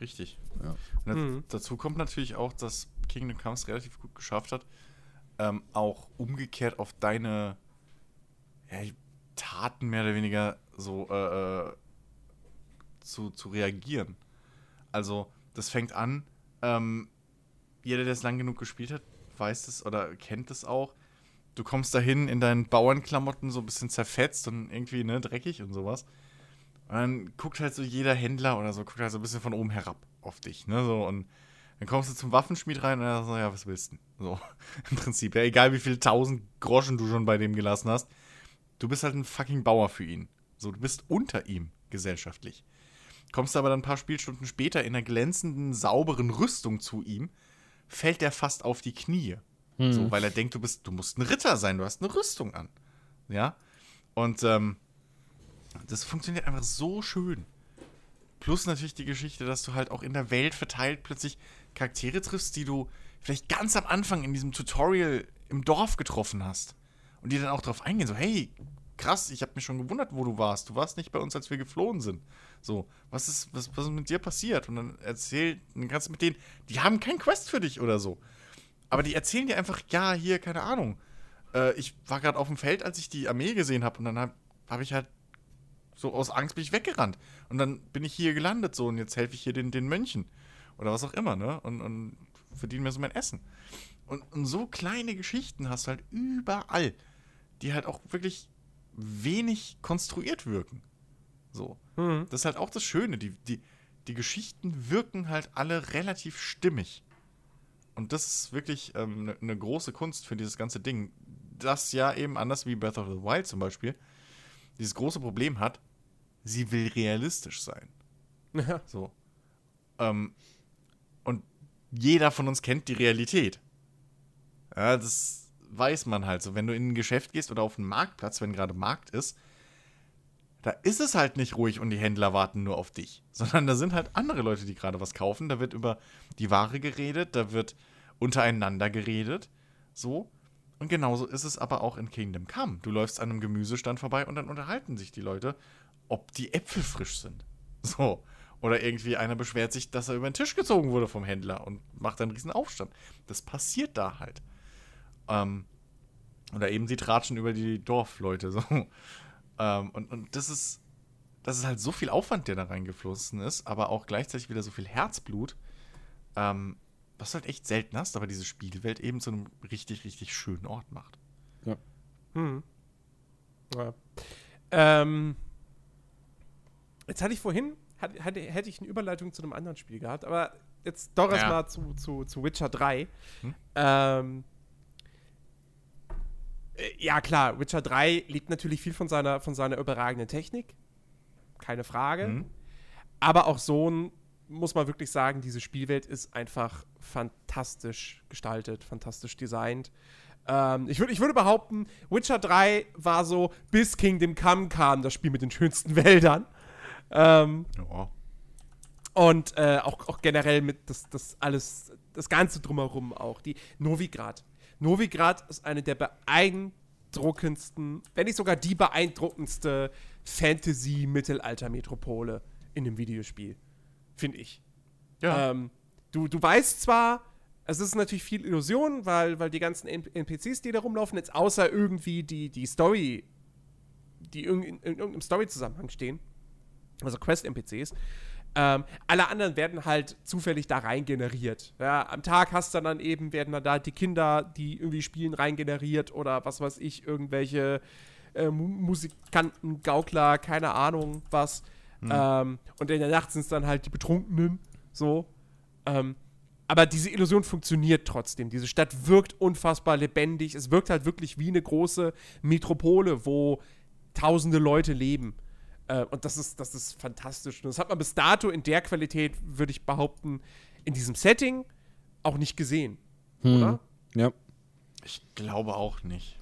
Richtig. Ja. Und da- Mhm. dazu kommt natürlich auch, dass Kingdom Come es relativ gut geschafft hat, ähm, auch umgekehrt auf deine ja, Taten mehr oder weniger so äh, äh, zu, zu reagieren. Also, das fängt an, ähm, jeder, der es lang genug gespielt hat, weiß es oder kennt es auch. Du kommst dahin in deinen Bauernklamotten so ein bisschen zerfetzt und irgendwie, ne, dreckig und sowas. Und dann guckt halt so jeder Händler oder so, guckt halt so ein bisschen von oben herab auf dich, ne, so und dann kommst du zum Waffenschmied rein und er sagt so, ja, was willst du? So, im Prinzip, ja, egal wie viele tausend Groschen du schon bei dem gelassen hast, du bist halt ein fucking Bauer für ihn. So, du bist unter ihm gesellschaftlich. Kommst aber dann ein paar Spielstunden später in einer glänzenden, sauberen Rüstung zu ihm, fällt er fast auf die Knie. So, weil er denkt, du bist, du musst ein Ritter sein, du hast eine Rüstung an. Ja. Und ähm, das funktioniert einfach so schön. Plus natürlich die Geschichte, dass du halt auch in der Welt verteilt plötzlich Charaktere triffst, die du vielleicht ganz am Anfang in diesem Tutorial im Dorf getroffen hast. Und die dann auch darauf eingehen, so, hey, krass, ich habe mich schon gewundert, wo du warst. Du warst nicht bei uns, als wir geflohen sind. So, was ist, was, was ist mit dir passiert? Und dann erzähl, dann kannst du mit denen, die haben kein Quest für dich oder so. Aber die erzählen dir einfach, ja, hier, keine Ahnung. Äh, ich war gerade auf dem Feld, als ich die Armee gesehen habe und dann habe hab ich halt so aus Angst bin ich weggerannt. Und dann bin ich hier gelandet so und jetzt helfe ich hier den, den Mönchen. Oder was auch immer, ne? Und, und verdiene mir so mein Essen. Und, und so kleine Geschichten hast du halt überall, die halt auch wirklich wenig konstruiert wirken. So. Mhm. Das ist halt auch das Schöne. Die, die, die Geschichten wirken halt alle relativ stimmig. Und das ist wirklich eine ähm, ne, ne große Kunst für dieses ganze Ding. Das ja eben anders wie Breath of the Wild zum Beispiel dieses große Problem hat, sie will realistisch sein. Ja. So. Ähm, und jeder von uns kennt die Realität. Ja, das weiß man halt so. Wenn du in ein Geschäft gehst oder auf einen Marktplatz, wenn gerade Markt ist, da ist es halt nicht ruhig und die Händler warten nur auf dich, sondern da sind halt andere Leute, die gerade was kaufen. Da wird über die Ware geredet, da wird untereinander geredet. So. Und genauso ist es aber auch in Kingdom Come. Du läufst an einem Gemüsestand vorbei und dann unterhalten sich die Leute, ob die Äpfel frisch sind. So. Oder irgendwie einer beschwert sich, dass er über den Tisch gezogen wurde vom Händler und macht einen riesen Aufstand. Das passiert da halt. Ähm, oder eben sie tratschen über die Dorfleute. So. Ähm, und, und das ist, das ist halt so viel Aufwand, der da reingeflossen ist, aber auch gleichzeitig wieder so viel Herzblut, ähm, was du halt echt selten hast, aber diese Spielwelt eben zu einem richtig, richtig schönen Ort macht. Ja. Hm. Ja. Ähm, jetzt hatte ich vorhin, hatte, hatte, hätte ich eine Überleitung zu einem anderen Spiel gehabt, aber jetzt doch erstmal Ja. zu, zu, zu Witcher 3. Hm? Ähm, äh, ja, klar, Witcher 3 lebt natürlich viel von seiner, von seiner überragenden Technik. Keine Frage. Mhm. Aber auch so ein, muss man wirklich sagen, diese Spielwelt ist einfach fantastisch gestaltet, fantastisch designt. Ähm, ich würde ich würde behaupten, Witcher 3 war so, bis Kingdom Come kam, das Spiel mit den schönsten Wäldern. Ähm, Ja. und äh, auch, auch generell mit das, das alles, das Ganze drumherum auch. Die Novigrad. Novigrad ist eine der beeindruckendsten, wenn nicht sogar die beeindruckendste Fantasy-Mittelalter-Metropole in einem Videospiel. Finde ich. Ja. Ähm, du, du weißt zwar, es ist natürlich viel Illusion, weil, weil die ganzen NPCs, die da rumlaufen, jetzt außer irgendwie die, die Story, die irg in, in irgendeinem Story-Zusammenhang stehen, also Quest-NPCs, ähm, alle anderen werden halt zufällig da rein generiert. Ja, am Tag hast du dann eben, werden dann da die Kinder, die irgendwie spielen, rein generiert oder was weiß ich, irgendwelche äh, Mu Musikanten, Gaukler, keine Ahnung was. Ähm, und in der Nacht sind es dann halt die Betrunkenen, so. Ähm, aber diese Illusion funktioniert trotzdem. Diese Stadt wirkt unfassbar lebendig. Es wirkt halt wirklich wie eine große Metropole, wo tausende Leute leben. Äh, und das ist, das ist fantastisch. Und das hat man bis dato in der Qualität, würde ich behaupten, in diesem Setting auch nicht gesehen. Oder? Ja. Ich glaube auch nicht.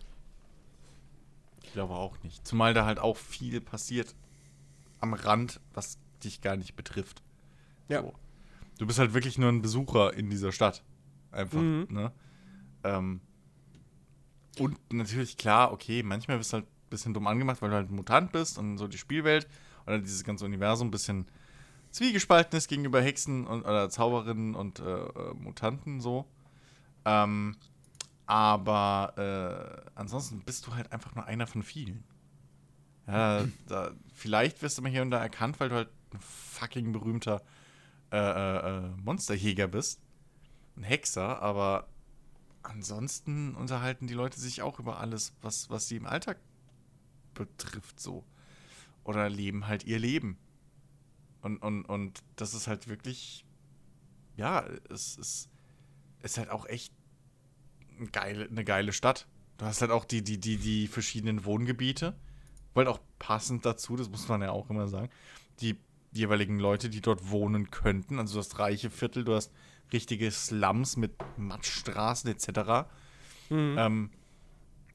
Ich glaube auch nicht. Zumal da halt auch viel passiert am Rand, was dich gar nicht betrifft. Ja. So. Du bist halt wirklich nur ein Besucher in dieser Stadt. Einfach, Mhm. ne? Ähm, und natürlich, klar, okay, manchmal bist du halt bisschen dumm angemacht, weil du halt ein Mutant bist und so die Spielwelt oder dieses ganze Universum ein bisschen zwiegespalten ist gegenüber Hexen und oder Zauberinnen und äh, äh, Mutanten so. Ähm, aber äh, ansonsten bist du halt einfach nur einer von vielen. Ja, da, vielleicht wirst du mal hier und da erkannt, weil du halt ein fucking berühmter äh, äh, äh, Monsterjäger bist. Ein Hexer, aber ansonsten unterhalten die Leute sich auch über alles, was, was sie im Alltag betrifft, so. Oder leben halt ihr Leben. Und, und, und das ist halt wirklich, ja, es ist, ist halt auch echt eine geile, eine geile Stadt. Du hast halt auch die, die, die, die verschiedenen Wohngebiete, weil auch passend dazu, das muss man ja auch immer sagen, die jeweiligen Leute, die dort wohnen könnten. Also du hast reiche Viertel, du hast richtige Slums mit Matschstraßen etc. Ähm,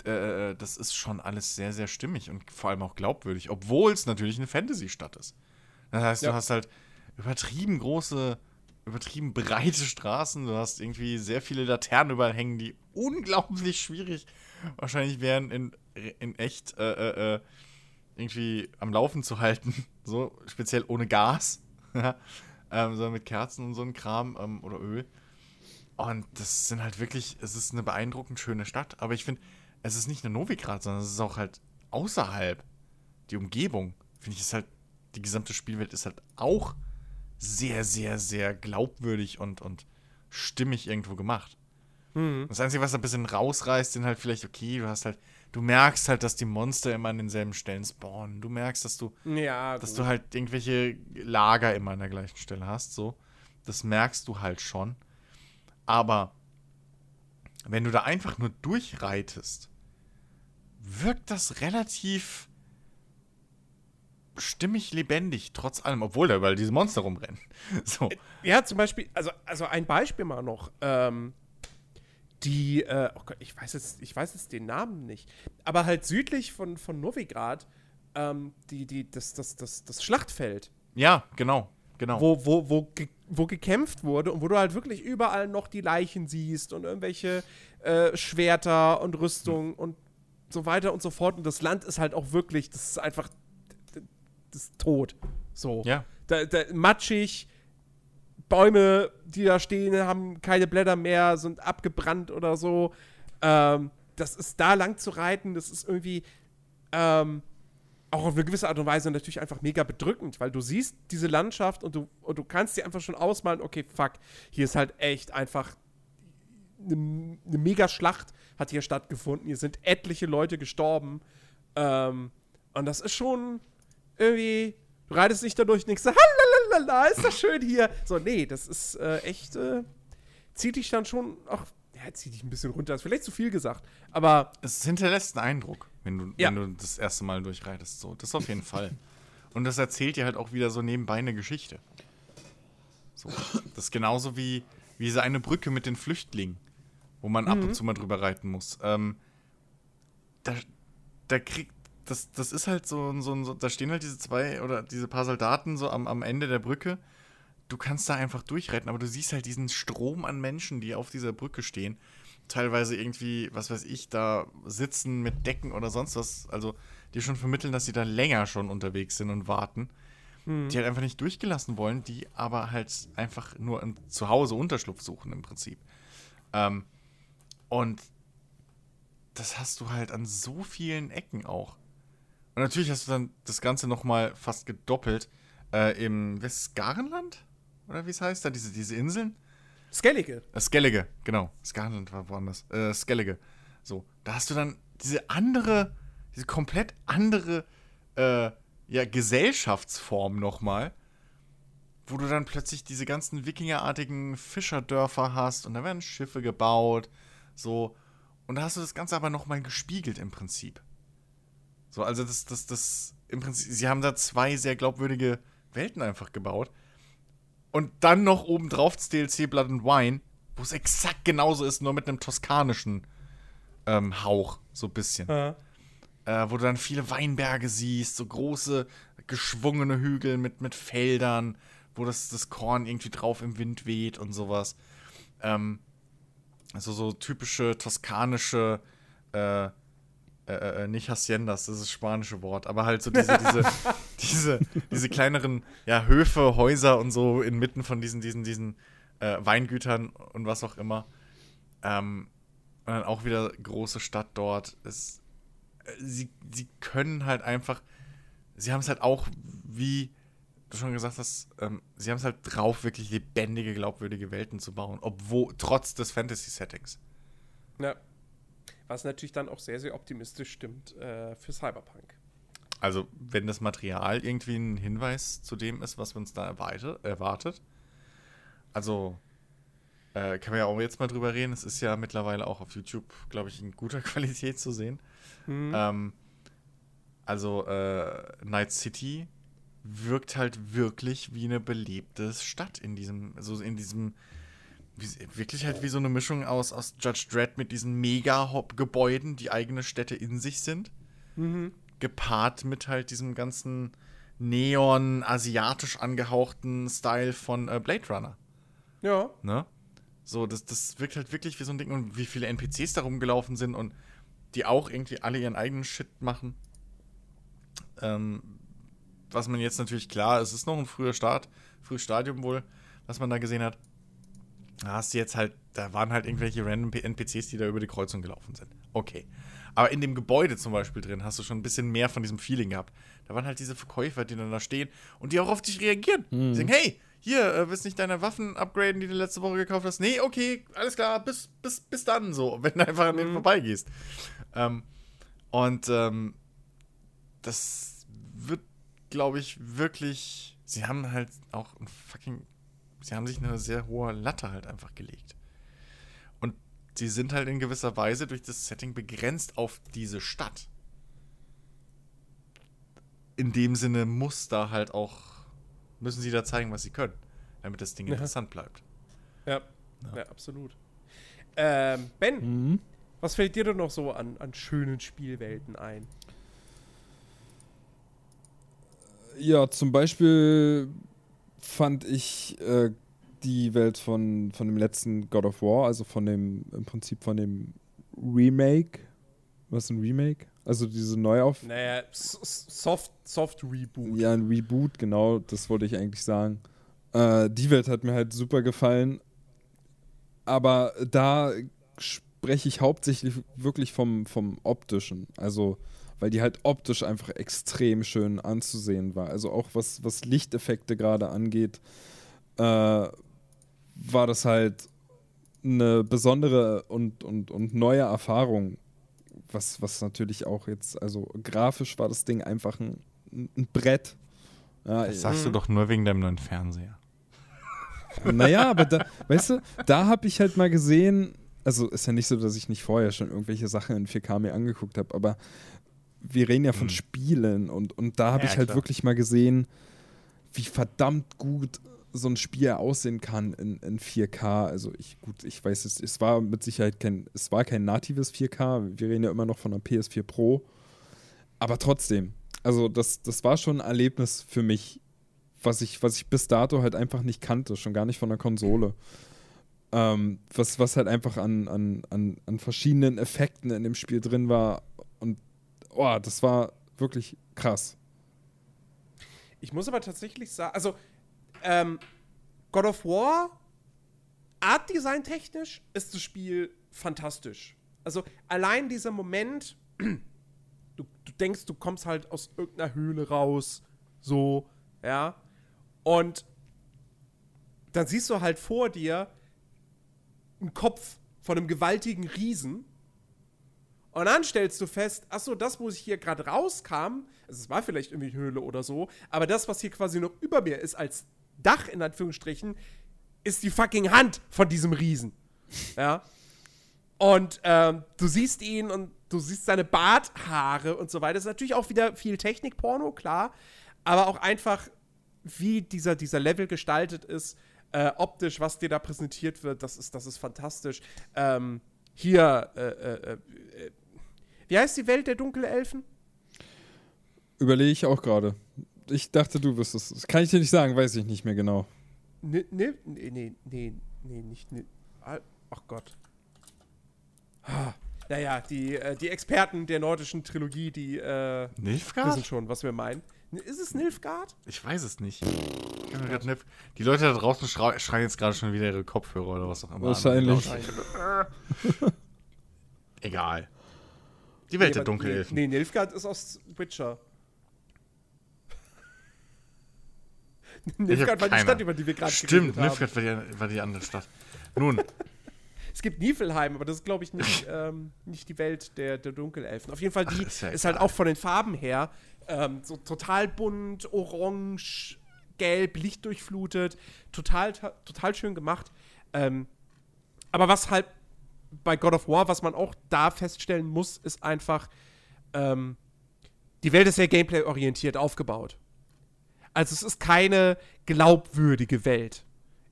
äh, das ist schon alles sehr, sehr stimmig und vor allem auch glaubwürdig, obwohl es natürlich eine Fantasy-Stadt ist. Das heißt, Ja. du hast halt übertrieben große übertrieben breite Straßen. Du hast irgendwie sehr viele Laternen überall hängen, die unglaublich schwierig wahrscheinlich wären, in, in echt äh, äh, äh irgendwie am Laufen zu halten. So, speziell ohne Gas. ähm, sondern mit Kerzen und so ein Kram ähm, oder Öl. Und das sind halt wirklich, es ist eine beeindruckend schöne Stadt. Aber ich finde, es ist nicht nur Novigrad, sondern es ist auch halt außerhalb. Die Umgebung, finde ich, ist halt, die gesamte Spielwelt ist halt auch sehr, sehr, sehr glaubwürdig und, und stimmig irgendwo gemacht. Mhm. Das Einzige, was ein bisschen rausreißt, sind halt vielleicht, okay, du hast halt, du merkst halt, dass die Monster immer an denselben Stellen spawnen. Du merkst, dass du, ja, dass du halt irgendwelche Lager immer an der gleichen Stelle hast, so. Das merkst du halt schon. Aber wenn du da einfach nur durchreitest, wirkt das relativ stimmig lebendig, trotz allem, obwohl da überall diese Monster rumrennen. So. Ja, zum Beispiel, also, also ein Beispiel mal noch. Ähm, die, äh, oh Gott, ich weiß jetzt, ich weiß jetzt den Namen nicht, aber halt südlich von, von Novigrad, ähm, die, die, das, das, das, das Schlachtfeld. Ja, genau, genau. Wo, wo, wo, ge wo gekämpft wurde und wo du halt wirklich überall noch die Leichen siehst und irgendwelche äh, Schwerter und Rüstungen mhm. und so weiter und so fort. Und das Land ist halt auch wirklich, das ist einfach, das ist tot. So. Ja. Da, da, matschig, Bäume, die da stehen, haben keine Blätter mehr, sind abgebrannt oder so. Ähm, das ist da lang zu reiten, das ist irgendwie ähm, auch auf eine gewisse Art und Weise natürlich einfach mega bedrückend, weil du siehst diese Landschaft und du, und du kannst dir einfach schon ausmalen, okay, fuck, hier ist halt echt einfach eine, eine mega Schlacht hat hier stattgefunden. Hier sind etliche Leute gestorben. Ähm, und das ist schon irgendwie, du reitest nicht dadurch nichts, halalala, ist das schön hier. So, nee, das ist äh, echt, äh, zieht dich dann schon, ach, ja, zieht dich ein bisschen runter, ist vielleicht zu viel gesagt, aber. Es hinterlässt einen Eindruck, wenn du, ja. wenn du das erste Mal durchreitest, so. Das auf jeden Fall. Und das erzählt dir halt auch wieder so nebenbei eine Geschichte. So. Das ist genauso wie, wie diese eine Brücke mit den Flüchtlingen, wo man mhm. ab und mhm. zu mal drüber reiten muss. Ähm, da, da kriegt das, das ist halt so, so, so, da stehen halt diese zwei oder diese paar Soldaten so am, am Ende der Brücke. Du kannst da einfach durchreiten, aber du siehst halt diesen Strom an Menschen, die auf dieser Brücke stehen. Teilweise irgendwie, was weiß ich, da sitzen mit Decken oder sonst was. Also, die schon vermitteln, dass sie da länger schon unterwegs sind und warten. Mhm. Die halt einfach nicht durchgelassen wollen, die aber halt einfach nur zu Hause Unterschlupf suchen im Prinzip. Ähm, und das hast du halt an so vielen Ecken auch. Und natürlich hast du dann das Ganze nochmal fast gedoppelt äh, im Westgarenland? Oder wie es heißt da, diese, diese Inseln? Skellige. Äh, Skellige, genau. Skarenland war woanders. Äh, Skellige. So, da hast du dann diese andere, diese komplett andere äh, ja, Gesellschaftsform nochmal, wo du dann plötzlich diese ganzen Wikingerartigen Fischerdörfer hast und da werden Schiffe gebaut, so. Und da hast du das Ganze aber nochmal gespiegelt im Prinzip. So, also das, das, das, im Prinzip, sie haben da zwei sehr glaubwürdige Welten einfach gebaut. Und dann noch obendrauf das DLC Blood and Wine, wo es exakt genauso ist, nur mit einem toskanischen ähm, Hauch, so ein bisschen. Ja. Äh, wo du dann viele Weinberge siehst, so große, geschwungene Hügel mit, mit Feldern, wo das, das Korn irgendwie drauf im Wind weht und sowas. Ähm, also so typische toskanische äh, äh, äh, nicht Haciendas, das ist das spanische Wort, aber halt so diese, diese, diese, diese kleineren ja, Höfe, Häuser und so inmitten von diesen, diesen, diesen äh, Weingütern und was auch immer. Ähm, und dann auch wieder große Stadt dort. Es, äh, sie, sie können halt einfach, sie haben es halt auch, wie du schon gesagt hast, ähm, sie haben es halt drauf, wirklich lebendige, glaubwürdige Welten zu bauen, obwohl, trotz des Fantasy-Settings. Ja. Was natürlich dann auch sehr, sehr optimistisch stimmt äh, für Cyberpunk. Also, wenn das Material irgendwie ein Hinweis zu dem ist, was uns da erwartet. Also, äh, kann man ja auch jetzt mal drüber reden. Es ist ja mittlerweile auch auf YouTube, glaube ich, in guter Qualität zu sehen. Mhm. Ähm, also, äh, Night City wirkt halt wirklich wie eine belebte Stadt in diesem, so in diesem wie, wirklich halt wie so eine Mischung aus, aus Judge Dredd mit diesen Mega-Gebäuden, die eigene Städte in sich sind. Mhm. Gepaart mit halt diesem ganzen neon-asiatisch angehauchten Style von äh, Blade Runner. Ja. Ne? So, das, das wirkt halt wirklich wie so ein Ding und wie viele NPCs da rumgelaufen sind und die auch irgendwie alle ihren eigenen Shit machen. Ähm, was man jetzt natürlich klar, es ist noch ein früher Start, frühes Stadium wohl, was man da gesehen hat. Da hast du jetzt halt, da waren halt irgendwelche random NPCs, die da über die Kreuzung gelaufen sind. Okay. Aber in dem Gebäude zum Beispiel drin hast du schon ein bisschen mehr von diesem Feeling gehabt. Da waren halt diese Verkäufer, die dann da stehen und die auch auf dich reagieren. Die sagen, hey, hier, äh, willst nicht deine Waffen upgraden, die du letzte Woche gekauft hast? Nee, okay, alles klar, bis, bis, bis dann so, wenn du einfach an denen vorbeigehst. Ähm, und ähm, das glaube ich, wirklich. Sie haben halt auch ein fucking. Sie haben sich eine sehr hohe Latte halt einfach gelegt. Und sie sind halt in gewisser Weise durch das Setting begrenzt auf diese Stadt. In dem Sinne muss da halt auch. Müssen sie da zeigen, was sie können, damit das Ding Ja. interessant bleibt. Ja, ja. absolut. Ähm, Ben, Mhm. was fällt dir denn noch so an, an schönen Spielwelten ein? Ja, zum Beispiel fand ich äh, die Welt von, von dem letzten God of War, also von dem, im Prinzip von dem Remake. Was ist ein Remake? Also diese Neuauf... Naja, Soft, Soft Reboot. Ja, ein Reboot, genau, das wollte ich eigentlich sagen. Äh, die Welt hat mir halt super gefallen. Aber da spreche ich hauptsächlich wirklich vom, vom optischen. Also, weil die halt optisch einfach extrem schön anzusehen war. Also auch was, was Lichteffekte gerade angeht, äh, war das halt eine besondere und, und, und neue Erfahrung. Was, was natürlich auch jetzt, also grafisch war das Ding einfach ein, ein Brett. Ja, Das sagst du doch nur wegen deinem neuen Fernseher. naja, aber da, weißt du, da habe ich halt mal gesehen, also ist ja nicht so, dass ich nicht vorher schon irgendwelche Sachen in 4K mir angeguckt habe, aber wir reden ja von Hm. Spielen und, und da habe Ja, ich halt klar. wirklich mal gesehen, wie verdammt gut so ein Spiel aussehen kann in, in 4K. Also ich, gut, ich weiß es, es war mit Sicherheit kein, es war kein natives 4K, wir reden ja immer noch von einer PS4 Pro, aber trotzdem, also das, das war schon ein Erlebnis für mich, was ich, was ich bis dato halt einfach nicht kannte, schon gar nicht von der Konsole. Ähm, was, was halt einfach an, an, an, an verschiedenen Effekten in dem Spiel drin war. Und oh, das war wirklich krass. Ich muss aber tatsächlich sagen, also ähm, God of War, Artdesign technisch ist das Spiel fantastisch. Also allein dieser Moment, du, du denkst, du kommst halt aus irgendeiner Höhle raus, so, ja, und dann siehst du halt vor dir einen Kopf von einem gewaltigen Riesen und dann stellst du fest, ach so, das, wo ich hier gerade rauskam, also es war vielleicht irgendwie eine Höhle oder so, aber das, was hier quasi noch über mir ist als Dach in Anführungsstrichen, ist die fucking Hand von diesem Riesen. Ja. Und ähm, du siehst ihn und du siehst seine Barthaare und so weiter. Das ist natürlich auch wieder viel Technikporno, klar. Aber auch einfach, wie dieser, dieser Level gestaltet ist, äh, optisch, was dir da präsentiert wird, das ist, das ist fantastisch. Ähm, hier, äh, äh, äh, wie heißt die Welt der Dunkelelfen? Überlege ich auch gerade. Ich dachte, du wirst es. Das kann ich dir nicht sagen, weiß ich nicht mehr genau. Ne, ne, nee, nee, nee, nee, nicht, ne, ah, ach Gott. Ah, Naja, die, äh, die Experten der nordischen Trilogie, die äh, wissen Nilfgaard? schon, was wir meinen. N- Ist es Nilfgaard? Ich weiß es nicht. Die Leute da draußen schrei- schreien jetzt gerade schon wieder ihre Kopfhörer oder was auch immer. an. Wahrscheinlich. Egal. Die Welt Nee, der Dunkelelfen. Nee, Nilfgaard ist aus Witcher. Nilfgaard war die Stadt, über die wir gerade Stimmt. Nilfgaard war die, war die andere Stadt. Nun, Es gibt Niflheim, aber das ist, glaube ich, nicht, ähm, nicht die Welt der, der Dunkelelfen. Auf jeden Fall, die Ach, ist ja ist halt auch von den Farben her ähm, so total bunt, orange, gelb, lichtdurchflutet. Total, total schön gemacht. Ähm, aber was halt bei God of War, was man auch da feststellen muss, ist einfach, ähm, die Welt ist sehr gameplay-orientiert aufgebaut. Also es ist keine glaubwürdige Welt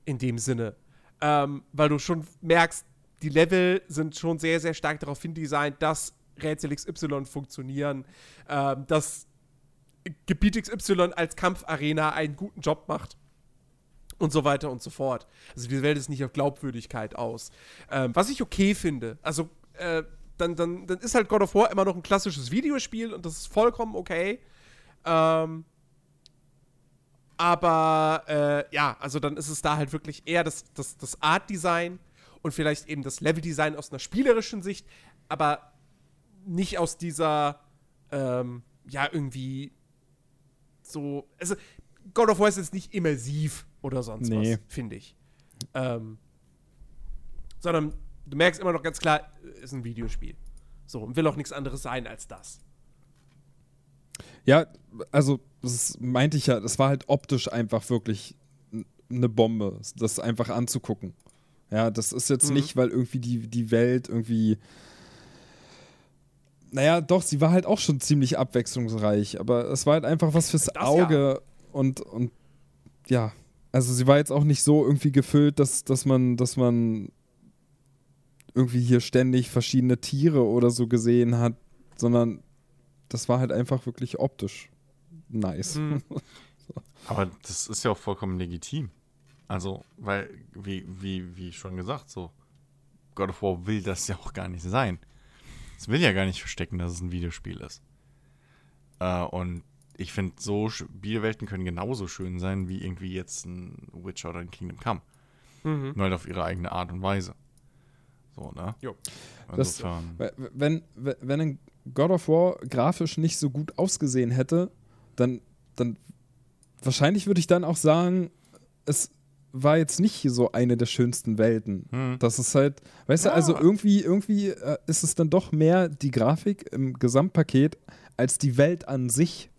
in dem Sinne. Ähm, weil du schon merkst, die Level sind schon sehr, sehr stark darauf hindesignt, dass Rätsel XY funktionieren, ähm, dass Gebiet XY als Kampfarena einen guten Job macht. Und so weiter und so fort. Also die Welt ist nicht auf Glaubwürdigkeit aus. Ähm, was ich okay finde. Also äh, dann, dann, dann ist halt God of War immer noch ein klassisches Videospiel und das ist vollkommen okay. Ähm, aber äh, ja, also dann ist es da halt wirklich eher das, das, das Art-Design und vielleicht eben das Level-Design aus einer spielerischen Sicht, aber nicht aus dieser, ähm, ja, irgendwie so. Also, God of War ist jetzt nicht immersiv oder sonst Nee. was, finde ich. Ähm, sondern du merkst immer noch ganz klar, ist ein Videospiel. So, und will auch nichts anderes sein als das. Ja, also, das meinte ich ja, das war halt optisch einfach wirklich eine Bombe, das einfach anzugucken. Ja, das ist jetzt Mhm. nicht, weil irgendwie die, die Welt irgendwie. Naja, doch, sie war halt auch schon ziemlich abwechslungsreich, aber es war halt einfach was fürs Das ja. Auge und, und ja, also sie war jetzt auch nicht so irgendwie gefüllt, dass, dass man, dass man irgendwie hier ständig verschiedene Tiere oder so gesehen hat, sondern das war halt einfach wirklich optisch nice. Mhm. Aber das ist ja auch vollkommen legitim. Also, weil, wie, wie, wie schon gesagt, so, God of War will das ja auch gar nicht sein. Es will ja gar nicht verstecken, dass es ein Videospiel ist. Äh, und ich finde, so Spielwelten können genauso schön sein, wie irgendwie jetzt ein Witcher oder ein Kingdom Come. Mhm. Nur halt auf ihre eigene Art und Weise. So, ne? Jo. Das- Insofern. Wenn, we- wenn ein God of War grafisch nicht so gut ausgesehen hätte, dann, dann wahrscheinlich würde ich dann auch sagen, es war jetzt nicht so eine der schönsten Welten. Hm. Das ist halt, weißt Ja. du, also irgendwie, irgendwie äh, ist es dann doch mehr die Grafik im Gesamtpaket als die Welt an sich.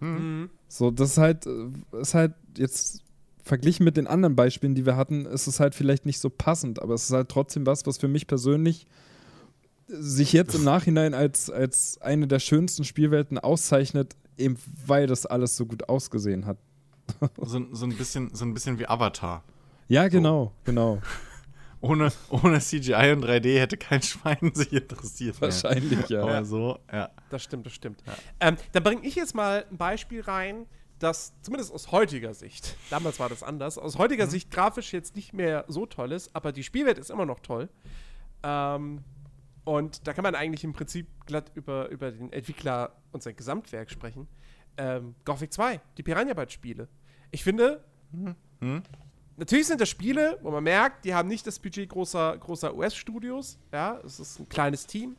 Mhm. So, das ist halt, äh, ist halt jetzt verglichen mit den anderen Beispielen, die wir hatten, ist es halt vielleicht nicht so passend, aber es ist halt trotzdem was, was für mich persönlich sich jetzt im Nachhinein als, als eine der schönsten Spielwelten auszeichnet, eben weil das alles so gut ausgesehen hat. So, so, ein bisschen, so ein bisschen wie Avatar. Ja, genau, genau. Ohne, ohne CGI und 3D hätte kein Schwein sich interessiert. mehr. Wahrscheinlich, ja. Aber so, ja. Das stimmt, das stimmt. Ähm, dann bringe ich jetzt mal ein Beispiel rein, das zumindest aus heutiger Sicht, damals war das anders, aus heutiger Sicht grafisch jetzt nicht mehr so toll ist, aber die Spielwelt ist immer noch toll. Ähm, und da kann man eigentlich im Prinzip glatt über, über den Entwickler und sein Gesamtwerk sprechen. Ähm, Gothic 2, die Piranha Bytes Spiele. Ich finde, Hm? natürlich sind das Spiele, wo man merkt, die haben nicht das Budget großer, großer US-Studios. Ja, es ist ein kleines Team.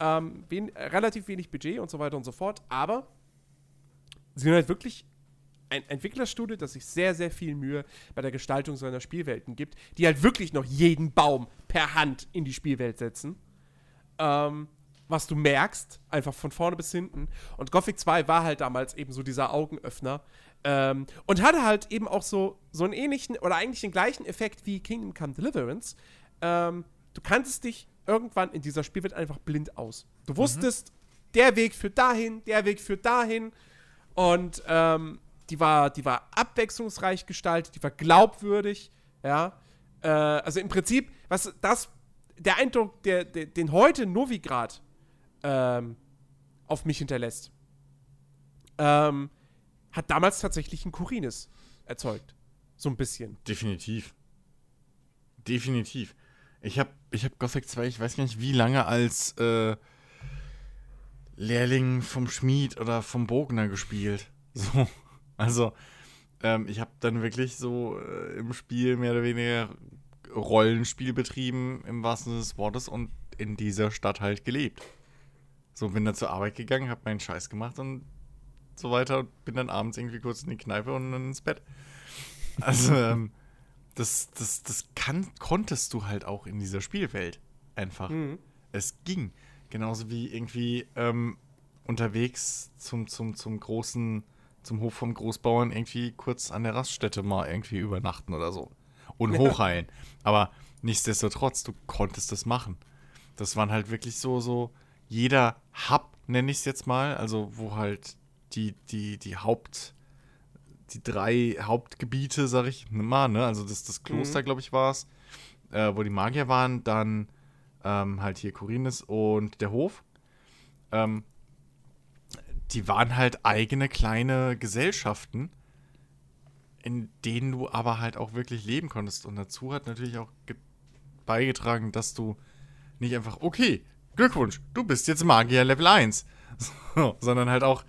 Ähm, wen, relativ wenig Budget und so weiter und so fort. Aber sie sind halt wirklich ein Entwicklerstudio, das sich sehr, sehr viel Mühe bei der Gestaltung seiner Spielwelten gibt, die halt wirklich noch jeden Baum per Hand in die Spielwelt setzen. Ähm, was du merkst, einfach von vorne bis hinten. Und Gothic 2 war halt damals eben so dieser Augenöffner. Ähm, und hatte halt eben auch so, so einen ähnlichen oder eigentlich den gleichen Effekt wie Kingdom Come Deliverance. Ähm, du kanntest dich irgendwann in dieser Spielwelt einfach blind aus. Du wusstest, der Weg führt dahin, der Weg führt dahin. Und ähm, die, war, die war abwechslungsreich gestaltet, die war glaubwürdig. Ja. Äh, also im Prinzip, was das, der Eindruck, der, der, den heute Novigrad ähm, auf mich hinterlässt, ähm, hat damals tatsächlich ein Kurinis erzeugt. So ein bisschen. Definitiv. Definitiv. Ich habe ich hab Gothic 2, ich weiß gar nicht wie lange als äh, Lehrling vom Schmied oder vom Bogner gespielt. So. Also, ähm, ich habe dann wirklich so äh, im Spiel mehr oder weniger Rollenspiel betrieben, im wahrsten Sinne des Wortes, und in dieser Stadt halt gelebt. So, bin dann zur Arbeit gegangen, habe meinen Scheiß gemacht und so weiter und bin dann abends irgendwie kurz in die Kneipe und dann ins Bett. Also, ähm, das, das, das kann, konntest du halt auch in dieser Spielwelt einfach. Mhm. Es ging. Genauso wie irgendwie ähm, unterwegs zum, zum, zum großen, zum Hof vom Großbauern irgendwie kurz an der Raststätte mal irgendwie übernachten oder so. Und Ja. hochheilen. Aber nichtsdestotrotz, du konntest das machen. Das waren halt wirklich so, so, jeder Hub, nenne ich es jetzt mal, also wo halt die, die, die Haupt, die drei Hauptgebiete, sag ich mal, ne? Also das, das Kloster, glaube ich, war es, äh, wo die Magier waren, dann ähm, halt hier Korinis und der Hof. Ähm, die waren halt eigene kleine Gesellschaften, in denen du aber halt auch wirklich leben konntest. Und dazu hat natürlich auch ge- beigetragen, dass du nicht einfach, okay, Glückwunsch, du bist jetzt Magier Level 1. So, sondern halt auch,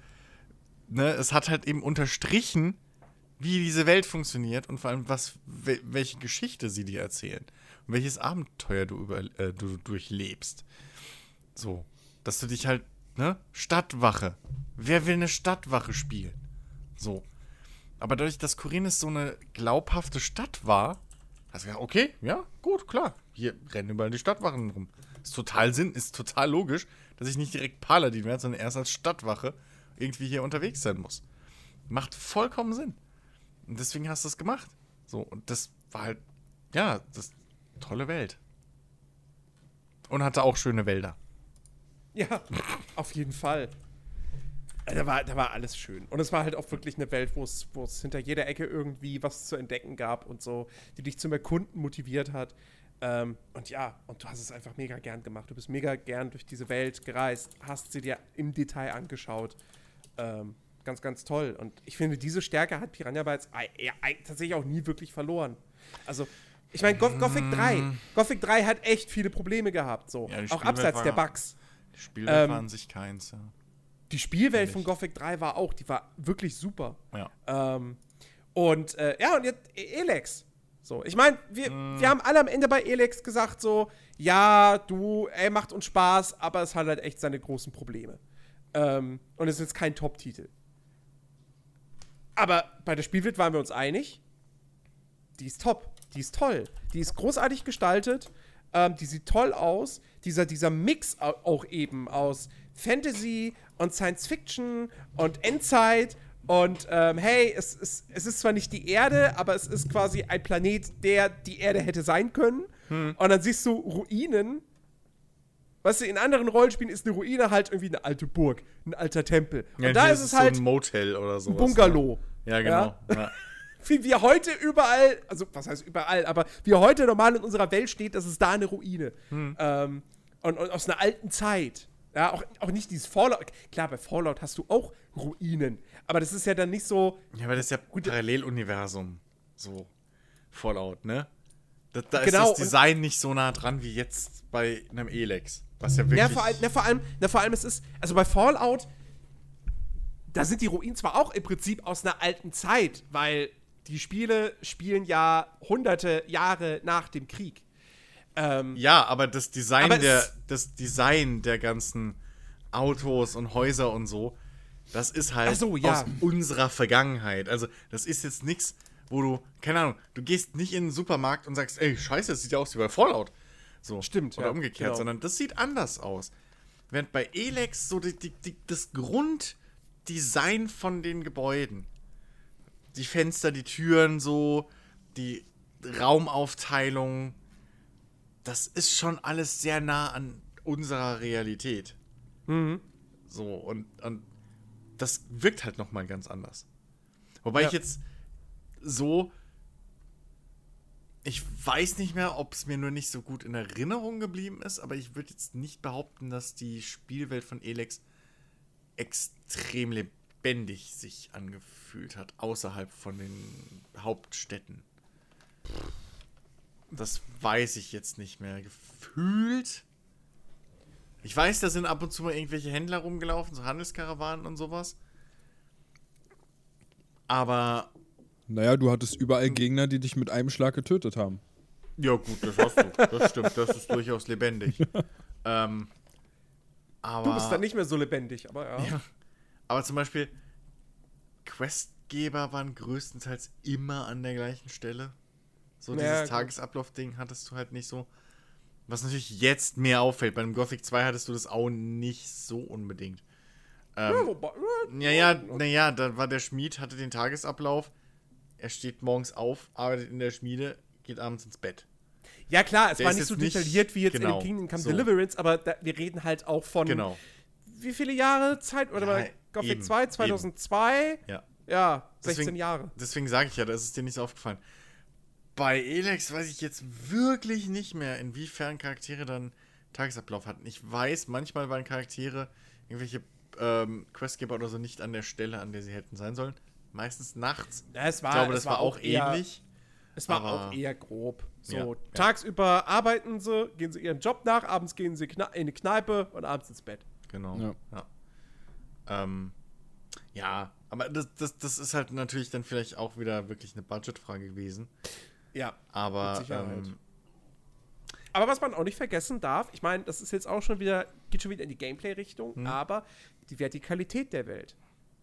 ne, es hat halt eben unterstrichen, wie diese Welt funktioniert und vor allem, was, wel- welche Geschichte sie dir erzählen. Und welches Abenteuer du, über, äh, du durchlebst. So, dass du dich halt, ne, Stadtwache. Wer will eine Stadtwache spielen? So. Aber dadurch, dass Korinnes so eine glaubhafte Stadt war, hast du gesagt, okay, ja, gut, klar. Hier rennen überall die Stadtwachen rum. Ist total Sinn, ist total logisch, dass ich nicht direkt Paladin werde, sondern erst als Stadtwache irgendwie hier unterwegs sein muss. Macht vollkommen Sinn. Und deswegen hast du es gemacht. So, und das war halt, ja, das tolle Welt. Und hatte auch schöne Wälder. Ja, auf jeden Fall. Da war, da war alles schön. Und es war halt auch wirklich eine Welt, wo es, wo es hinter jeder Ecke irgendwie was zu entdecken gab und so, die dich zum Erkunden motiviert hat. Ähm, und ja, und du hast es einfach mega gern gemacht. Du bist mega gern durch diese Welt gereist, hast sie dir im Detail angeschaut. Ähm, ganz, ganz toll. Und ich finde, diese Stärke hat Piranha Bytes tatsächlich auch nie wirklich verloren. Also, ich meine, Goth Gothic 3. Gothic 3 hat echt viele Probleme gehabt, so. Ja, auch abseits der Bugs. Die Spielwelt Ähm, war an sich keins, ja. Die Spielwelt von. Gothic 3 war auch, die war wirklich super. Ja. Ähm, und äh, ja, und jetzt E- Elex. So, ich meine, wir, Mm. wir haben alle am Ende bei Elex gesagt, so, ja, du, ey, macht uns Spaß, aber es hat halt echt seine großen Probleme. Ähm, und es ist jetzt kein Top-Titel. Aber bei der Spielwelt waren wir uns einig, die ist top, die ist toll, die ist großartig gestaltet, ähm, die sieht toll aus. Dieser, dieser Mix au- auch eben aus Fantasy und Science Fiction und Endzeit und ähm, hey, es ist, es ist zwar nicht die Erde, aber es ist quasi ein Planet, der die Erde hätte sein können. Hm. Und dann siehst du Ruinen. Weißt du, in anderen Rollenspielen ist eine Ruine halt irgendwie eine alte Burg, ein alter Tempel. Und Ja, da ist es so halt ein Motel oder so. ein Bungalow. Ja, genau. Ja. wie wir heute überall, also was heißt überall, aber wie heute normal in unserer Welt steht, das ist da eine Ruine. Hm. Ähm, und, und aus einer alten Zeit. Ja, auch, auch nicht dieses Fallout. Klar, bei Fallout hast du auch Ruinen, aber das ist ja dann nicht so. Ja, aber das ist ja Paralleluniversum. So. Fallout, ne? Da, da Genau, ist das Design nicht so nah dran wie jetzt bei einem Elex. Was ja wirklich. Ja, vor allem, na, vor allem, na, vor allem, es ist, also bei Fallout, da sind die Ruinen zwar auch im Prinzip aus einer alten Zeit, weil die Spiele spielen ja hunderte Jahre nach dem Krieg. Ähm, ja, aber das Design Aber der, das Design der ganzen Autos und Häuser und so, das ist halt so, ja. aus unserer Vergangenheit. Also, das ist jetzt nichts, wo du, keine Ahnung, du gehst nicht in den Supermarkt und sagst, ey, scheiße, das sieht ja aus wie bei Fallout. So. Stimmt, Oder ja, umgekehrt, genau. sondern das sieht anders aus. Während bei Elex so die, die, die, das Grunddesign von den Gebäuden, die Fenster, die Türen so, die Raumaufteilung, das ist schon alles sehr nah an unserer Realität. Mhm. So, und, und das wirkt halt nochmal ganz anders. Wobei Ja. ich jetzt so. Ich weiß nicht mehr, ob es mir nur nicht so gut in Erinnerung geblieben ist, aber ich würde jetzt nicht behaupten, dass die Spielwelt von Elex extrem lebendig sich angefühlt hat, außerhalb von den Hauptstädten. Das weiß ich jetzt nicht mehr. Gefühlt. Ich weiß, da sind ab und zu mal irgendwelche Händler rumgelaufen, so Handelskarawanen und sowas. Aber Naja, du hattest überall Gegner, die dich mit einem Schlag getötet haben. Ja, gut, das hast du. Das stimmt, das ist durchaus lebendig. ähm, aber, Du bist dann nicht mehr so lebendig, aber ja. Ja. aber zum Beispiel, Questgeber waren größtenteils immer an der gleichen Stelle. So Ja, dieses. Tagesablauf-Ding hattest du halt nicht so. Was natürlich jetzt mehr auffällt. Bei dem Gothic 2 hattest du das auch nicht so unbedingt. Ja, Ähm, wobei, ja, ja, naja, da war der Schmied, hatte den Tagesablauf. Er steht morgens auf, arbeitet in der Schmiede, geht abends ins Bett. ja, klar, es Der war nicht so detailliert wie jetzt genau, in Kingdom Come so. Deliverance, aber da, wir reden halt auch von Genau. wie viele Jahre Zeit? Oder Ja, bei Gothic eben, 2, 2002? Ja. Ja, 16 Deswegen- Jahre. Deswegen sage ich ja, das ist dir nicht so aufgefallen. Bei Elex weiß ich jetzt wirklich nicht mehr, inwiefern Charaktere dann Tagesablauf hatten. Ich weiß, manchmal waren Charaktere, irgendwelche ähm, Questgeber oder so, nicht an der Stelle, an der sie hätten sein sollen. Meistens nachts. Ja, es war, ich glaube, es das war, auch eher, ähnlich. Es war aber- auch eher grob. So, Ja, ja. tagsüber arbeiten sie, gehen sie ihren Job nach, abends gehen sie in die Kneipe und abends ins Bett. Genau. Ja. Ja, ähm, ja aber das, das, das ist halt natürlich dann vielleicht auch wieder wirklich eine Budgetfrage gewesen. Ja. Aber Mit Sicherheit. ähm, Aber was man auch nicht vergessen darf, ich meine, das ist jetzt auch schon wieder, geht schon wieder in die Gameplay-Richtung, Hm. aber die Vertikalität der Welt.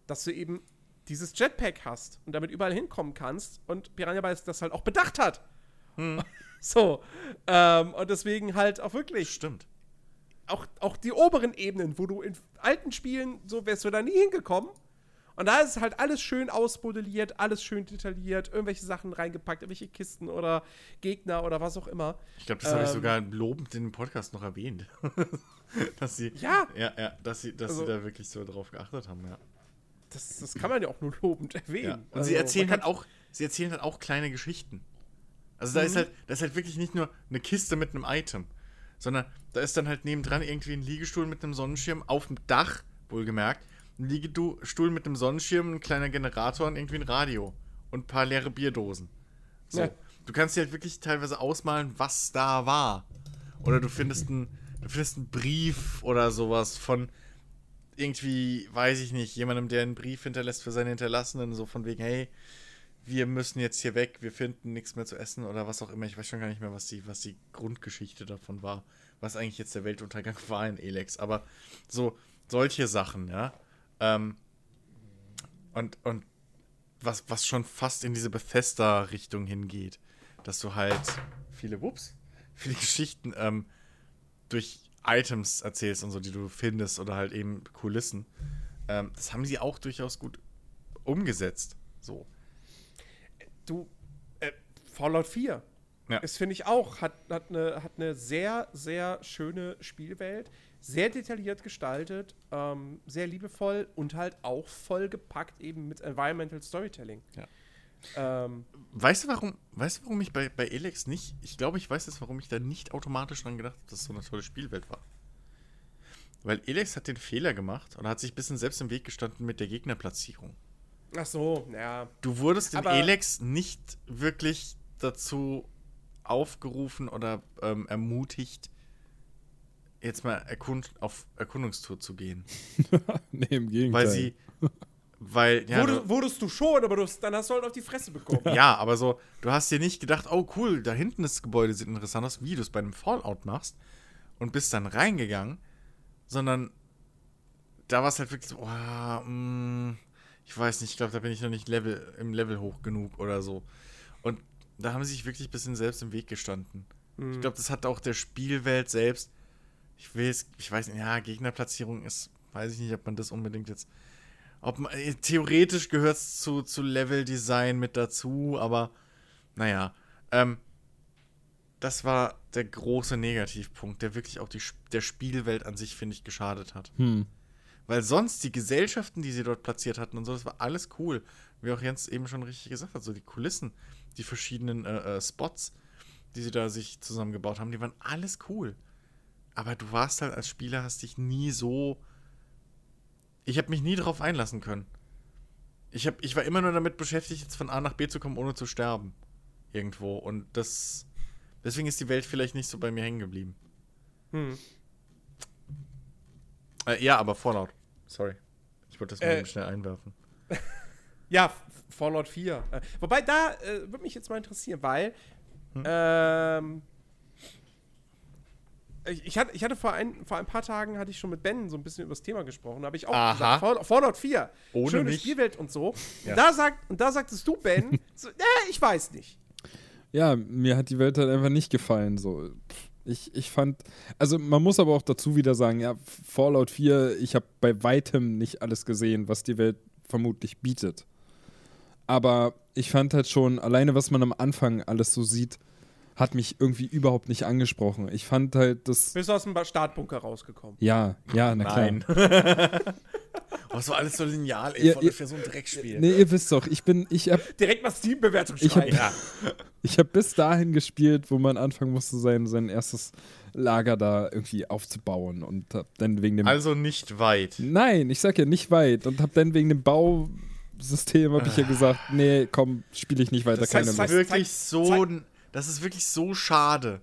Dass du eben dieses Jetpack hast und damit überall hinkommen kannst und Piranha Bytes das halt auch bedacht hat. Hm. So. Ähm, und deswegen halt auch wirklich stimmt. auch, auch die oberen Ebenen, wo du in alten Spielen, so wärst du da nie hingekommen. Und da ist halt alles schön ausmodelliert, alles schön detailliert, irgendwelche Sachen reingepackt, irgendwelche Kisten oder Gegner oder was auch immer. Ich glaube, das habe ich Ähm, sogar lobend in dem Podcast noch erwähnt. dass sie, Ja. ja, ja, dass sie, dass Also- sie da wirklich so drauf geachtet haben, ja. Das, das kann man ja auch nur lobend erwähnen. ja. Und Also, sie erzählen halt auch, sie erzählen halt auch kleine Geschichten. Also da ist Mhm. halt, da ist halt wirklich nicht nur eine Kiste mit einem Item, sondern da ist dann halt nebendran irgendwie ein Liegestuhl mit einem Sonnenschirm auf dem Dach, wohlgemerkt. Ein Liegestuhl mit einem Sonnenschirm, ein kleiner Generator und irgendwie ein Radio. Und ein paar leere Bierdosen. So. Ja. Du kannst dir halt wirklich teilweise ausmalen, was da war. Oder du findest einen, du findest einen Brief oder sowas von irgendwie, weiß ich nicht, jemandem, der einen Brief hinterlässt für seine Hinterlassenen, so von wegen, hey, wir müssen jetzt hier weg, wir finden nichts mehr zu essen oder was auch immer. Ich weiß schon gar nicht mehr, was die, was die Grundgeschichte davon war. Was eigentlich jetzt der Weltuntergang war in Elex. Aber so, solche Sachen, ja. Ähm, und, und was, was schon fast in diese Bethesda-Richtung hingeht. Dass du halt viele, whoops, viele Geschichten ähm, durch Items erzählst und so, die du findest oder halt eben Kulissen. Ähm, das haben sie auch durchaus gut umgesetzt. So. du, äh, Fallout 4 Ja. ist, finde ich auch, hat, hat, eine, hat eine sehr, sehr schöne Spielwelt, sehr detailliert gestaltet, ähm, sehr liebevoll und halt auch vollgepackt eben mit Environmental Storytelling. Ja. Ähm, Weißt du, warum, weißt du, warum ich bei, bei Elex nicht, ich glaube, ich weiß jetzt, warum ich da nicht automatisch dran gedacht habe, dass es so eine tolle Spielwelt war. Weil Elex hat den Fehler gemacht und hat sich ein bisschen selbst im Weg gestanden mit der Gegnerplatzierung. ach so, ja. Du wurdest in Aber- Elex nicht wirklich dazu aufgerufen oder ähm, ermutigt, jetzt mal erkund auf Erkundungstour zu gehen. nee, im Gegenteil. Weil sie, weil, ja, Wurde, wurdest du schon, aber du, dann hast du halt auf die Fresse bekommen. ja, aber so, du hast dir nicht gedacht, oh cool, da hinten das Gebäude sieht interessant aus, wie du es bei einem Fallout machst und bist dann reingegangen, sondern da war es halt wirklich so, oh, mm, ich weiß nicht, ich glaube, da bin ich noch nicht Level, im Level hoch genug oder so. Und da haben sie sich wirklich ein bisschen selbst im Weg gestanden. Ich glaube, das hat auch der Spielwelt selbst. Ich will ich weiß nicht, ja, Gegnerplatzierung ist, weiß ich nicht, ob man das unbedingt jetzt. Ob man, äh, theoretisch gehört es zu, zu Level-Design mit dazu, aber naja. Ähm, das war der große Negativpunkt, der wirklich auch die, der Spielwelt an sich, finde ich, geschadet hat. Hm. Weil sonst die Gesellschaften, die sie dort platziert hatten und so, das war alles cool. Wie auch Jens eben schon richtig gesagt hat, so die Kulissen, die verschiedenen äh, äh, Spots, die sie da sich zusammengebaut haben, die waren alles cool. Aber du warst halt als Spieler, hast dich nie so. Ich habe mich nie darauf einlassen können. Ich, hab, ich war immer nur damit beschäftigt, jetzt von A nach B zu kommen, ohne zu sterben. Irgendwo. Und das. Deswegen ist die Welt vielleicht nicht so bei mir hängen geblieben. Hm. Äh, ja, aber Fallout. Sorry. Ich wollte das mal Äh, eben schnell einwerfen. Ja, Fallout 4. Äh, wobei, da äh, würde mich jetzt mal interessieren, weil Hm? ähm, ich, ich, hatte, ich hatte vor ein, vor ein paar Tagen hatte ich schon mit Ben so ein bisschen über das Thema gesprochen. Da habe ich auch Aha. gesagt, Fallout, Fallout 4, Ohne schöne mich. Spielwelt und so. Ja. Und, da sagt, und da sagtest du, Ben, so, äh, ich weiß nicht. Ja, mir hat die Welt halt einfach nicht gefallen. So. Ich, ich fand, also man muss aber auch dazu wieder sagen, ja, Fallout 4, ich habe bei weitem nicht alles gesehen, was die Welt vermutlich bietet. Aber ich fand halt schon, alleine was man am Anfang alles so sieht, hat mich irgendwie überhaupt nicht angesprochen. Ich fand halt das. Bist du aus dem Startbunker rausgekommen? Ja, ja, na klar. Nein. oh, es war alles so lineal, ey. Ihr- Voll ihr- für so ein Dreckspiel. Nee, ihr wisst doch, ich bin, ich hab, Direkt mal Steam-Bewertung Ich hab- schreiben. Ja. ich hab bis dahin gespielt, wo man anfangen musste, sein, sein erstes Lager da irgendwie aufzubauen und hab dann wegen dem Also nicht weit. Nein, ich sag ja nicht weit und hab dann wegen dem Bau System habe ich ja gesagt, nee, komm, spiele ich nicht weiter, Das keine heißt, Lust. zeig- wirklich zeig- so, das ist wirklich so schade,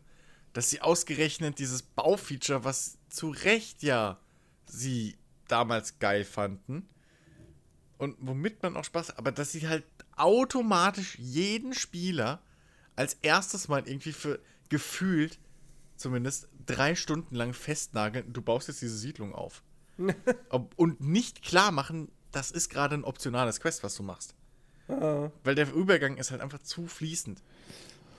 dass sie ausgerechnet dieses Baufeature, was zu Recht ja sie damals geil fanden und womit man auch Spaß, aber dass sie halt automatisch jeden Spieler als erstes mal irgendwie für gefühlt zumindest drei Stunden lang festnageln, du baust jetzt diese Siedlung auf. Und nicht klar machen, das ist gerade ein optionales Quest, was du machst. Weil der Übergang ist halt einfach zu fließend.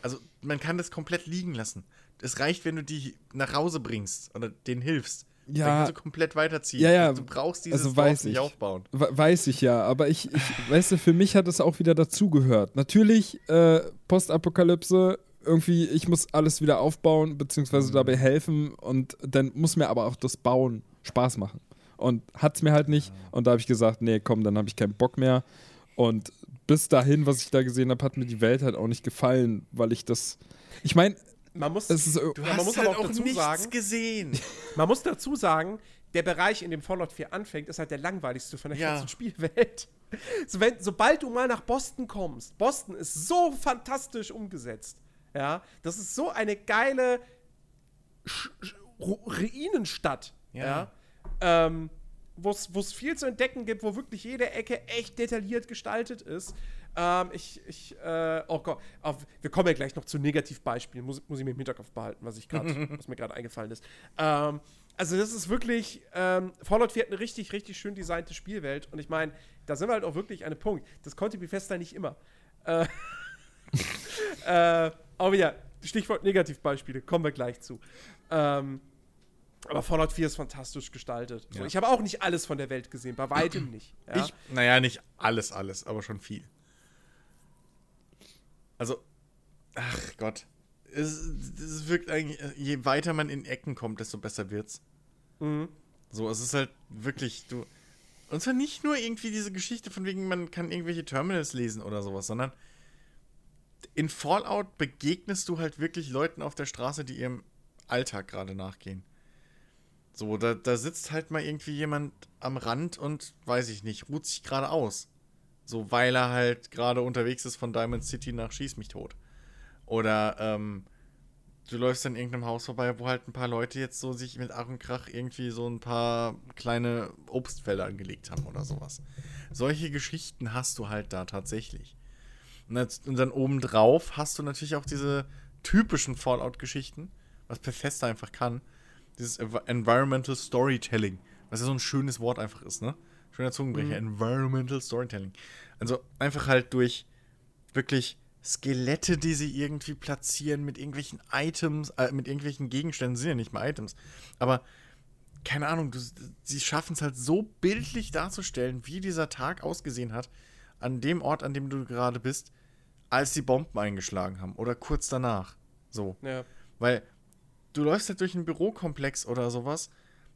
Also man kann das komplett liegen lassen. Es reicht, wenn du die nach Hause bringst oder denen hilfst. Ja. Dann kannst du komplett weiterziehen. Ja, ja. Du brauchst dieses Also Dorf weiß nicht ich. aufbauen. We- Weiß ich ja, aber ich, ich weißt du, für mich hat es auch wieder dazugehört. Natürlich, äh, Postapokalypse, irgendwie, ich muss alles wieder aufbauen, beziehungsweise Mhm. dabei helfen und dann muss mir aber auch das Bauen Spaß machen. Und hat es mir halt nicht und da habe ich gesagt, nee, komm, dann habe ich keinen Bock mehr. Und bis dahin, was ich da gesehen habe, hat mir die Welt halt auch nicht gefallen, weil ich das. Ich meine, Man muss, es ist. Du Ja, hast man muss halt aber auch auch dazu nichts sagen- gesehen. man muss dazu sagen, der Bereich, in dem Fallout 4 anfängt, ist halt der langweiligste von der Ja. ganzen Spielwelt. So, wenn, sobald du mal nach Boston kommst, Boston ist so fantastisch umgesetzt. Ja, das ist so eine geile Sch Sch Ru Ruinenstadt. Ja. Ja. Ähm, wo es viel zu entdecken gibt, wo wirklich jede Ecke echt detailliert gestaltet ist. Ähm, ich, ich, äh, oh Gott, auf, wir kommen ja gleich noch zu Negativbeispielen, muss, muss ich mir im Hinterkopf behalten, was ich gerade, was mir gerade eingefallen ist. Ähm, also das ist wirklich, ähm, Fallout 4 hat eine richtig, richtig schön designte Spielwelt und ich meine, da sind wir halt auch wirklich an einem Punkt. Das konnte Bethesda nicht immer. Äh, äh, aber ja, Stichwort Negativbeispiele, kommen wir gleich zu. Ähm, aber Fallout 4 ist fantastisch gestaltet. So, Ja. ich habe auch nicht alles von der Welt gesehen, bei weitem nicht. Ja? Ich, naja, nicht alles, alles, aber schon viel. Also, ach Gott. Es, es wirkt eigentlich, je weiter man in Ecken kommt, desto besser wird's. Mhm. So, es ist halt wirklich, du. Und zwar nicht nur irgendwie diese Geschichte von wegen, man kann irgendwelche Terminals lesen oder sowas, sondern in Fallout begegnest du halt wirklich Leuten auf der Straße, die ihrem Alltag gerade nachgehen. So, da, da sitzt halt mal irgendwie jemand am Rand und, weiß ich nicht, ruht sich gerade aus. So, weil er halt gerade unterwegs ist von Diamond City nach Schieß mich tot. Oder, ähm, du läufst an irgendeinem Haus vorbei, wo halt ein paar Leute jetzt so sich mit Ach und Krach irgendwie so ein paar kleine Obstfelder angelegt haben oder sowas. Solche Geschichten hast du halt da tatsächlich. Und, als, und dann obendrauf hast du natürlich auch diese typischen Fallout-Geschichten, was Bethesda einfach kann. Dieses Env- Environmental Storytelling, was ja so ein schönes Wort einfach ist, ne? Schöner Zungenbrecher. Environmental Storytelling. Also einfach halt durch wirklich Skelette, die sie irgendwie platzieren mit irgendwelchen Items, äh, mit irgendwelchen Gegenständen, sind ja nicht mal Items. Aber keine Ahnung, du, sie schaffen es halt so bildlich darzustellen, wie dieser Tag ausgesehen hat, an dem Ort, an dem du gerade bist, als die Bomben eingeschlagen haben oder kurz danach. So. Ja. Weil du läufst halt durch einen Bürokomplex oder sowas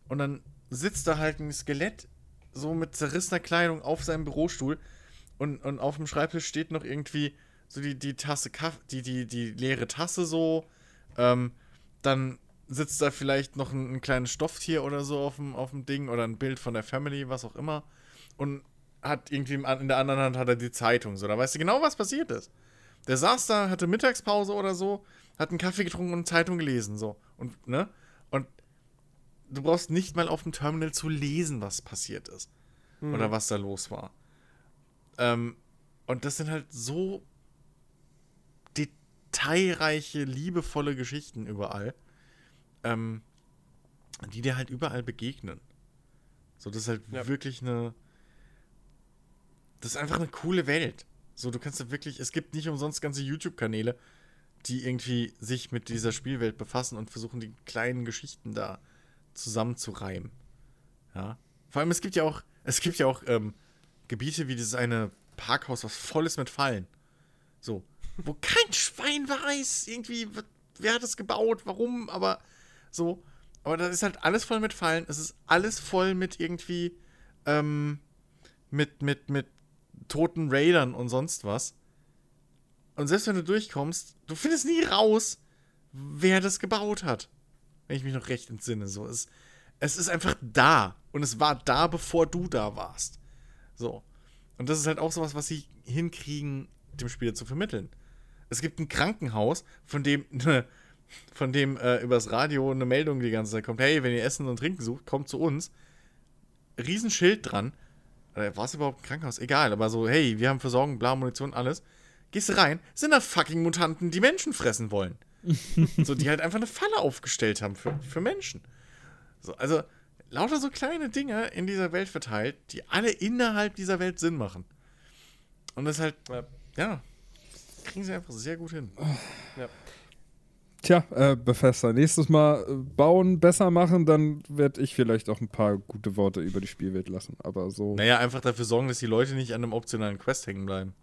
und dann sitzt da halt ein Skelett so mit zerrissener Kleidung auf seinem Bürostuhl und, und auf dem Schreibtisch steht noch irgendwie so die, die Tasse Kaffee, die, die, die leere Tasse so. Ähm, dann sitzt da vielleicht noch ein, ein kleines Stofftier oder so auf dem, auf dem Ding oder ein Bild von der Family, was auch immer. Und hat irgendwie in der anderen Hand hat er die Zeitung. So, da weißt du genau, was passiert ist. Der saß da, hatte Mittagspause oder so, hat einen Kaffee getrunken und eine Zeitung gelesen. So. Und, ne? Und du brauchst nicht mal auf dem Terminal zu lesen, was passiert ist. Oder was da los war. Ähm, und das sind halt so detailreiche, liebevolle Geschichten überall, ähm, die dir halt überall begegnen. So, das ist halt Ja. wirklich eine. Das ist einfach eine coole Welt. So, du kannst da wirklich. Es gibt nicht umsonst ganze YouTube-Kanäle, die irgendwie sich mit dieser Spielwelt befassen und versuchen, die kleinen Geschichten da zusammenzureimen. Ja. Vor allem, es gibt ja auch, es gibt ja auch ähm, Gebiete wie dieses eine Parkhaus, was voll ist mit Fallen. So. Wo kein Schwein weiß, irgendwie, wer hat es gebaut, warum, aber so. Aber das ist halt alles voll mit Fallen. Es ist alles voll mit irgendwie, ähm, mit, mit, mit toten Raidern und sonst was. Und selbst wenn du durchkommst, du findest nie raus, wer das gebaut hat. Wenn ich mich noch recht entsinne. So, es, es ist einfach da. Und es war da, bevor du da warst. So. Und das ist halt auch sowas, was sie hinkriegen, dem Spieler zu vermitteln. Es gibt ein Krankenhaus, von dem, von dem äh, übers Radio eine Meldung die ganze Zeit kommt: hey, wenn ihr Essen und Trinken sucht, kommt zu uns. Riesenschild dran. Oder war es überhaupt ein Krankenhaus? Egal, aber so, hey, wir haben Versorgung, bla, Munition, alles. Gehst du rein, sind da fucking Mutanten, die Menschen fressen wollen. so, die halt einfach eine Falle aufgestellt haben für, für Menschen. So, also, lauter so kleine Dinge in dieser Welt verteilt, die alle innerhalb dieser Welt Sinn machen. Und das halt, Ja. ja, kriegen sie einfach sehr gut hin. Ja. Tja, äh, Bethesda, nächstes Mal äh, bauen, besser machen, dann werde ich vielleicht auch ein paar gute Worte über die Spielwelt lassen. Aber so. Naja, einfach dafür sorgen, dass die Leute nicht an einem optionalen Quest hängen bleiben.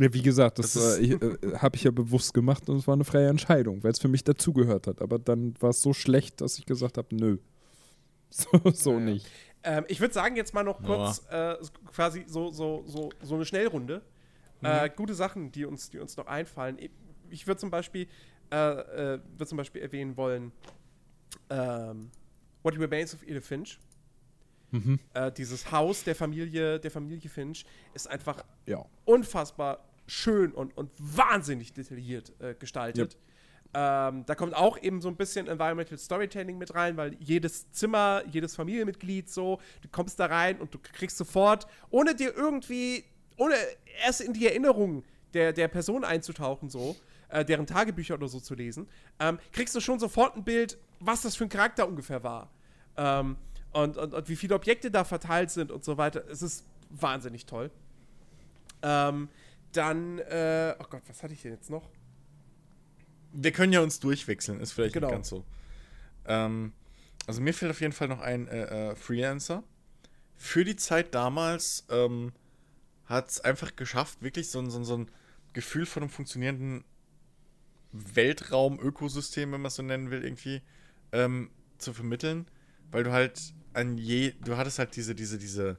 Ja, wie gesagt, das, Das äh, ich, äh, habe ich ja bewusst gemacht und es war eine freie Entscheidung, weil es für mich dazugehört hat. Aber dann war es so schlecht, dass ich gesagt habe, nö. So, so Ja, nicht. Ähm, ich würde sagen, jetzt mal noch kurz äh, so- quasi so, so, so, so eine Schnellrunde. Äh, gute Sachen, die uns, die uns noch einfallen. Ich, würde zum Beispiel äh, äh, würd zum Beispiel erwähnen wollen ähm, What Remains of Edith Finch. Mhm. Äh, dieses Haus der Familie, der Familie Finch ist einfach Ja. unfassbar schön und, und wahnsinnig detailliert äh, gestaltet. Ähm, da kommt auch eben so ein bisschen Environmental Storytelling mit rein, weil jedes Zimmer, jedes Familienmitglied so, du kommst da rein und du kriegst sofort, ohne dir irgendwie, ohne erst in die Erinnerung der, der Person einzutauchen, so, äh, deren Tagebücher oder so zu lesen, ähm, kriegst du schon sofort ein Bild, was das für ein Charakter ungefähr war. Ähm, und, und, und wie viele Objekte da verteilt sind und so weiter. Es ist wahnsinnig toll. Ähm, dann, äh, oh Gott, was hatte ich denn jetzt noch? Wir können ja uns durchwechseln, ist vielleicht Genau. nicht ganz so. Ähm, also mir fällt auf jeden Fall noch ein äh, äh, Freelancer. Für die Zeit damals ähm, hat es einfach geschafft, wirklich so, ein- so, so ein Gefühl von einem funktionierenden Weltraum-Ökosystem, wenn man es so nennen will, irgendwie ähm, zu vermitteln. Weil du halt an je, du hattest halt diese, diese, diese,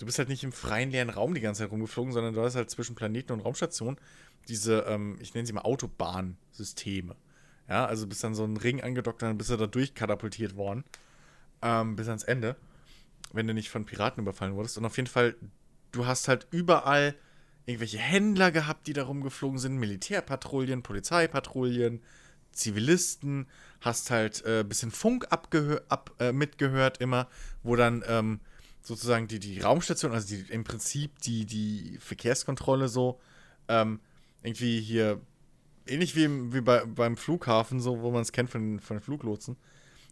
du bist halt nicht im freien leeren Raum die ganze Zeit rumgeflogen, sondern du hast halt zwischen Planeten und Raumstationen diese, ähm, ich nenne sie mal Autobahnsysteme. Ja, also bist dann so ein Ring angedockt, dann bist du da durchkatapultiert worden. Ähm, bis ans Ende. Wenn du nicht von Piraten überfallen wurdest. Und auf jeden Fall, du hast halt überall irgendwelche Händler gehabt, die da rumgeflogen sind, Militärpatrouillen, Polizeipatrouillen, Zivilisten, hast halt ein äh, bisschen Funk ab, äh, mitgehört immer, wo dann ähm, sozusagen die, die Raumstation, also die, im Prinzip die, die Verkehrskontrolle so, ähm, irgendwie hier, ähnlich wie, wie bei, beim Flughafen, so, wo man es kennt von, von den Fluglotsen,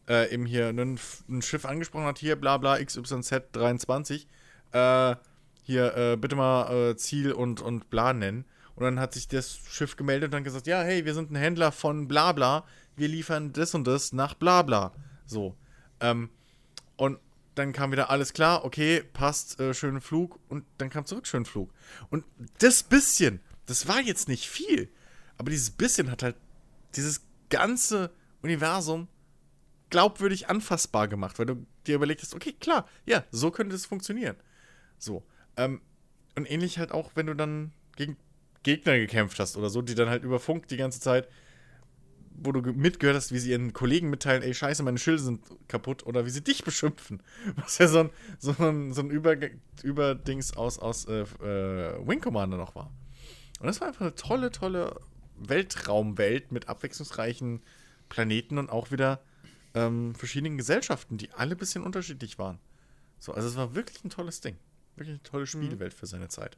äh, eben hier ein, ein Schiff angesprochen hat, hier bla bla XYZ 23, äh, hier äh, bitte mal äh, Ziel und, und bla nennen. Und dann hat sich das Schiff gemeldet und dann gesagt, ja, hey, wir sind ein Händler von bla bla, wir liefern das und das nach bla bla. So. Ähm, und dann kam wieder alles klar, okay, passt, äh, schönen Flug und dann kam zurück, schönen Flug. Und das bisschen, das war jetzt nicht viel, aber dieses bisschen hat halt dieses ganze Universum glaubwürdig anfassbar gemacht, weil du dir überlegt hast, okay, klar, ja, so könnte es funktionieren. So. Ähm, und ähnlich halt auch, wenn du dann gegen Gegner gekämpft hast oder so, die dann halt über Funk die ganze Zeit, wo du ge- mitgehört hast, wie sie ihren Kollegen mitteilen, ey, scheiße, meine Schilde sind kaputt oder wie sie dich beschimpfen. Was ja so ein, so ein, so ein Überge Überdings aus, aus äh, äh, Wing Commander noch war. Und das war einfach eine tolle, tolle Weltraumwelt mit abwechslungsreichen Planeten und auch wieder ähm, verschiedenen Gesellschaften, die alle ein bisschen unterschiedlich waren. So, also es war wirklich ein tolles Ding. Wirklich eine tolle Spielewelt für seine Zeit.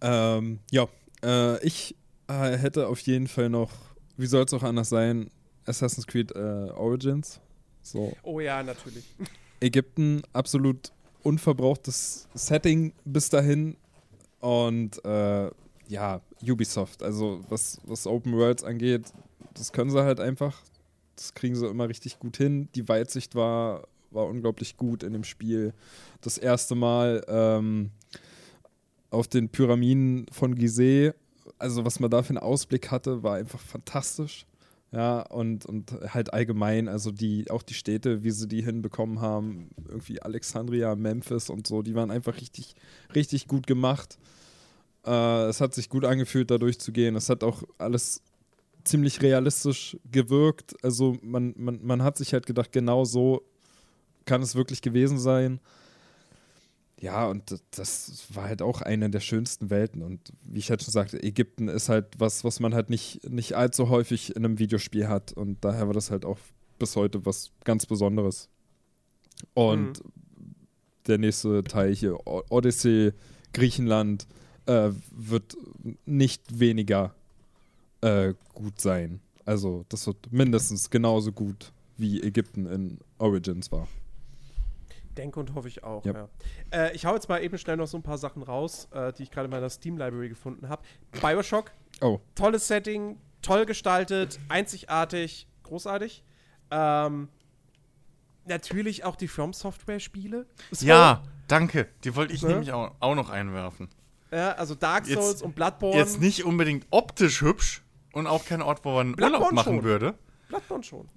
Ähm, ja, äh, ich äh, hätte auf jeden Fall noch, wie soll es auch anders sein, Assassin's Creed äh, Origins. So, Oh ja, natürlich. Ägypten, absolut unverbrauchtes Setting bis dahin. Und äh, ja, Ubisoft, also was, was Open Worlds angeht, das können sie halt einfach. Das kriegen sie immer richtig gut hin. Die Weitsicht war, war unglaublich gut in dem Spiel. Das erste Mal ähm, auf den Pyramiden von Gizeh, also was man da für einen Ausblick hatte, war einfach fantastisch. Ja, und, und halt allgemein, also die, auch die Städte, wie sie die hinbekommen haben, irgendwie Alexandria, Memphis und so, die waren einfach richtig, richtig gut gemacht. Äh, es hat sich gut angefühlt, da durchzugehen. Es hat auch alles ziemlich realistisch gewirkt. Also man, man, man hat sich halt gedacht, genau so kann es wirklich gewesen sein. Ja, und das war halt auch eine der schönsten Welten. Und wie ich halt schon sagte, Ägypten ist halt was, was man halt nicht, nicht allzu häufig in einem Videospiel hat. Und daher war das halt auch bis heute was ganz Besonderes. Und der nächste Teil hier, Odyssey, Griechenland, äh, wird nicht weniger äh, gut sein. Also, das wird mindestens genauso gut wie Ägypten in Origins war. Denke und hoffe ich auch, Ja. ja. Äh, ich hau jetzt mal eben schnell noch so ein paar Sachen raus, äh, die ich gerade in meiner Steam-Library gefunden habe. Bioshock, Oh, tolles Setting, toll gestaltet, einzigartig, großartig. Ähm, natürlich auch die From Software-Spiele. So. Ja, danke. Die wollte ich Ne? nämlich auch, auch noch einwerfen. ja. Also Dark Jetzt- Souls und Bloodborne. Jetzt nicht unbedingt optisch hübsch und auch kein Ort, wo man Urlaub Bloodborne machen schon. würde. Bloodborne schon.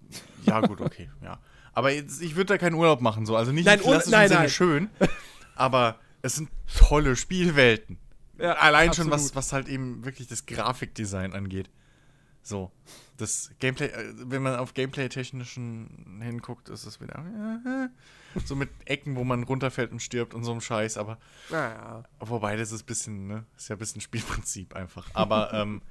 Ja, gut, okay, ja. Aber jetzt, ich würde da keinen Urlaub machen, so. Also nicht Nein, im klassischen nein, Sinne nein. schön, aber es sind tolle Spielwelten. Ja, Allein schon, absolut. was, was halt eben wirklich das Grafikdesign angeht. So. Das Gameplay, äh, wenn man auf Gameplay-technischen hinguckt, ist es wieder so mit Ecken, wo man runterfällt und stirbt und so ein Scheiß, aber Naja. Wobei, das ist ein bisschen, ne? Ist ja ein bisschen Spielprinzip einfach. Aber, ähm,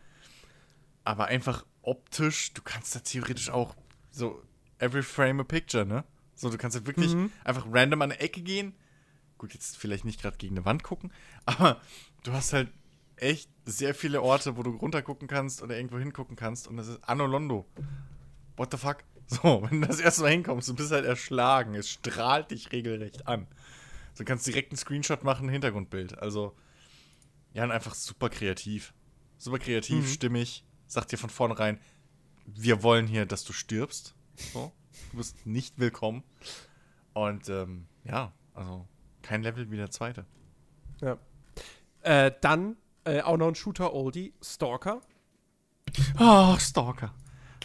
aber einfach optisch, du kannst da theoretisch auch so every frame a picture, ne? So, du kannst ja wirklich einfach random an eine Ecke gehen. Gut, jetzt vielleicht nicht gerade gegen eine Wand gucken, aber du hast halt echt sehr viele Orte, wo du runtergucken kannst oder irgendwo hingucken kannst und das ist Anno Londo. What the fuck? So, wenn du das erste Mal hinkommst, du bist halt erschlagen. Es strahlt dich regelrecht an. Du kannst direkt einen Screenshot machen, ein Hintergrundbild. Also, ja, und einfach super kreativ. Super kreativ, stimmig. Sagt dir von vornherein, wir wollen hier, dass du stirbst. So. Du bist nicht willkommen. Und ähm, ja, also kein Level wie der zweite. Ja. Äh, dann äh, auch noch ein Shooter-Oldie, Stalker. Oh, Stalker.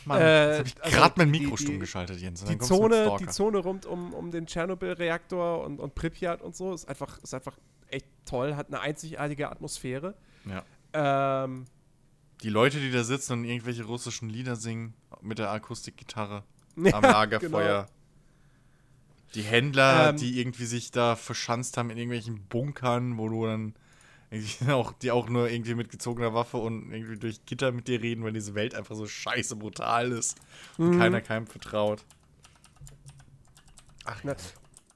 Mann, Äh, jetzt hab ich also gerade mein die- Mikro stumm geschaltet, Jens. Die Zone, die Zone rund um, um den Tschernobyl-Reaktor und, und Pripyat und so ist einfach, ist einfach echt toll, hat eine einzigartige Atmosphäre. Ja. Ähm, Die Leute, die da sitzen und irgendwelche russischen Lieder singen mit der Akustikgitarre am ja, Lagerfeuer. genau. Die Händler, Ähm, die irgendwie sich da verschanzt haben in irgendwelchen Bunkern, wo du dann auch, die auch nur irgendwie mit gezogener Waffe und irgendwie durch Gitter mit dir reden, weil diese Welt einfach so scheiße brutal ist und Mhm. keiner keinem vertraut. Ach Ne.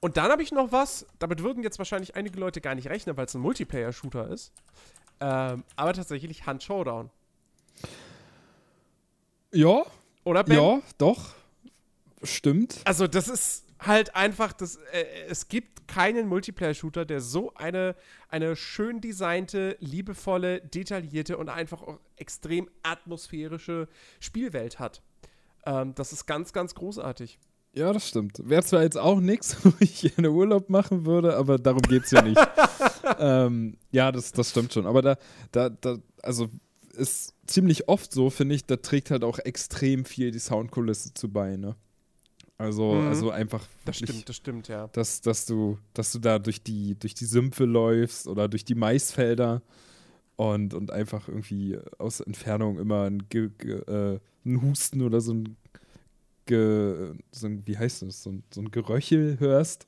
Und dann habe ich noch was, damit würden jetzt wahrscheinlich einige Leute gar nicht rechnen, weil es ein Multiplayer-Shooter ist. Ähm, aber tatsächlich Hand Showdown. Ja, Oder Ben? ja, doch. Stimmt. Also das ist halt einfach, das, äh, es gibt keinen Multiplayer-Shooter, der so eine, eine schön designte, liebevolle, detaillierte und einfach auch extrem atmosphärische Spielwelt hat. Ähm, das ist ganz, ganz großartig. Ja, das stimmt. Wäre zwar jetzt auch nichts, wo ich gerne Urlaub machen würde, aber darum geht es ja nicht. ähm, ja, das, das stimmt schon. Aber da, da, da, also ist ziemlich oft so, finde ich, da trägt halt auch extrem viel die Soundkulisse zu bei, ne? Also, Mhm. also einfach Das stimmt, das stimmt, ja. Dass, dass, du, dass du da durch die, durch die Sümpfe läufst oder durch die Maisfelder und, und einfach irgendwie aus Entfernung immer ein, Ge, Ge, äh, ein Husten oder so ein, Ge, so ein wie heißt das, so ein, so ein Geröchel hörst.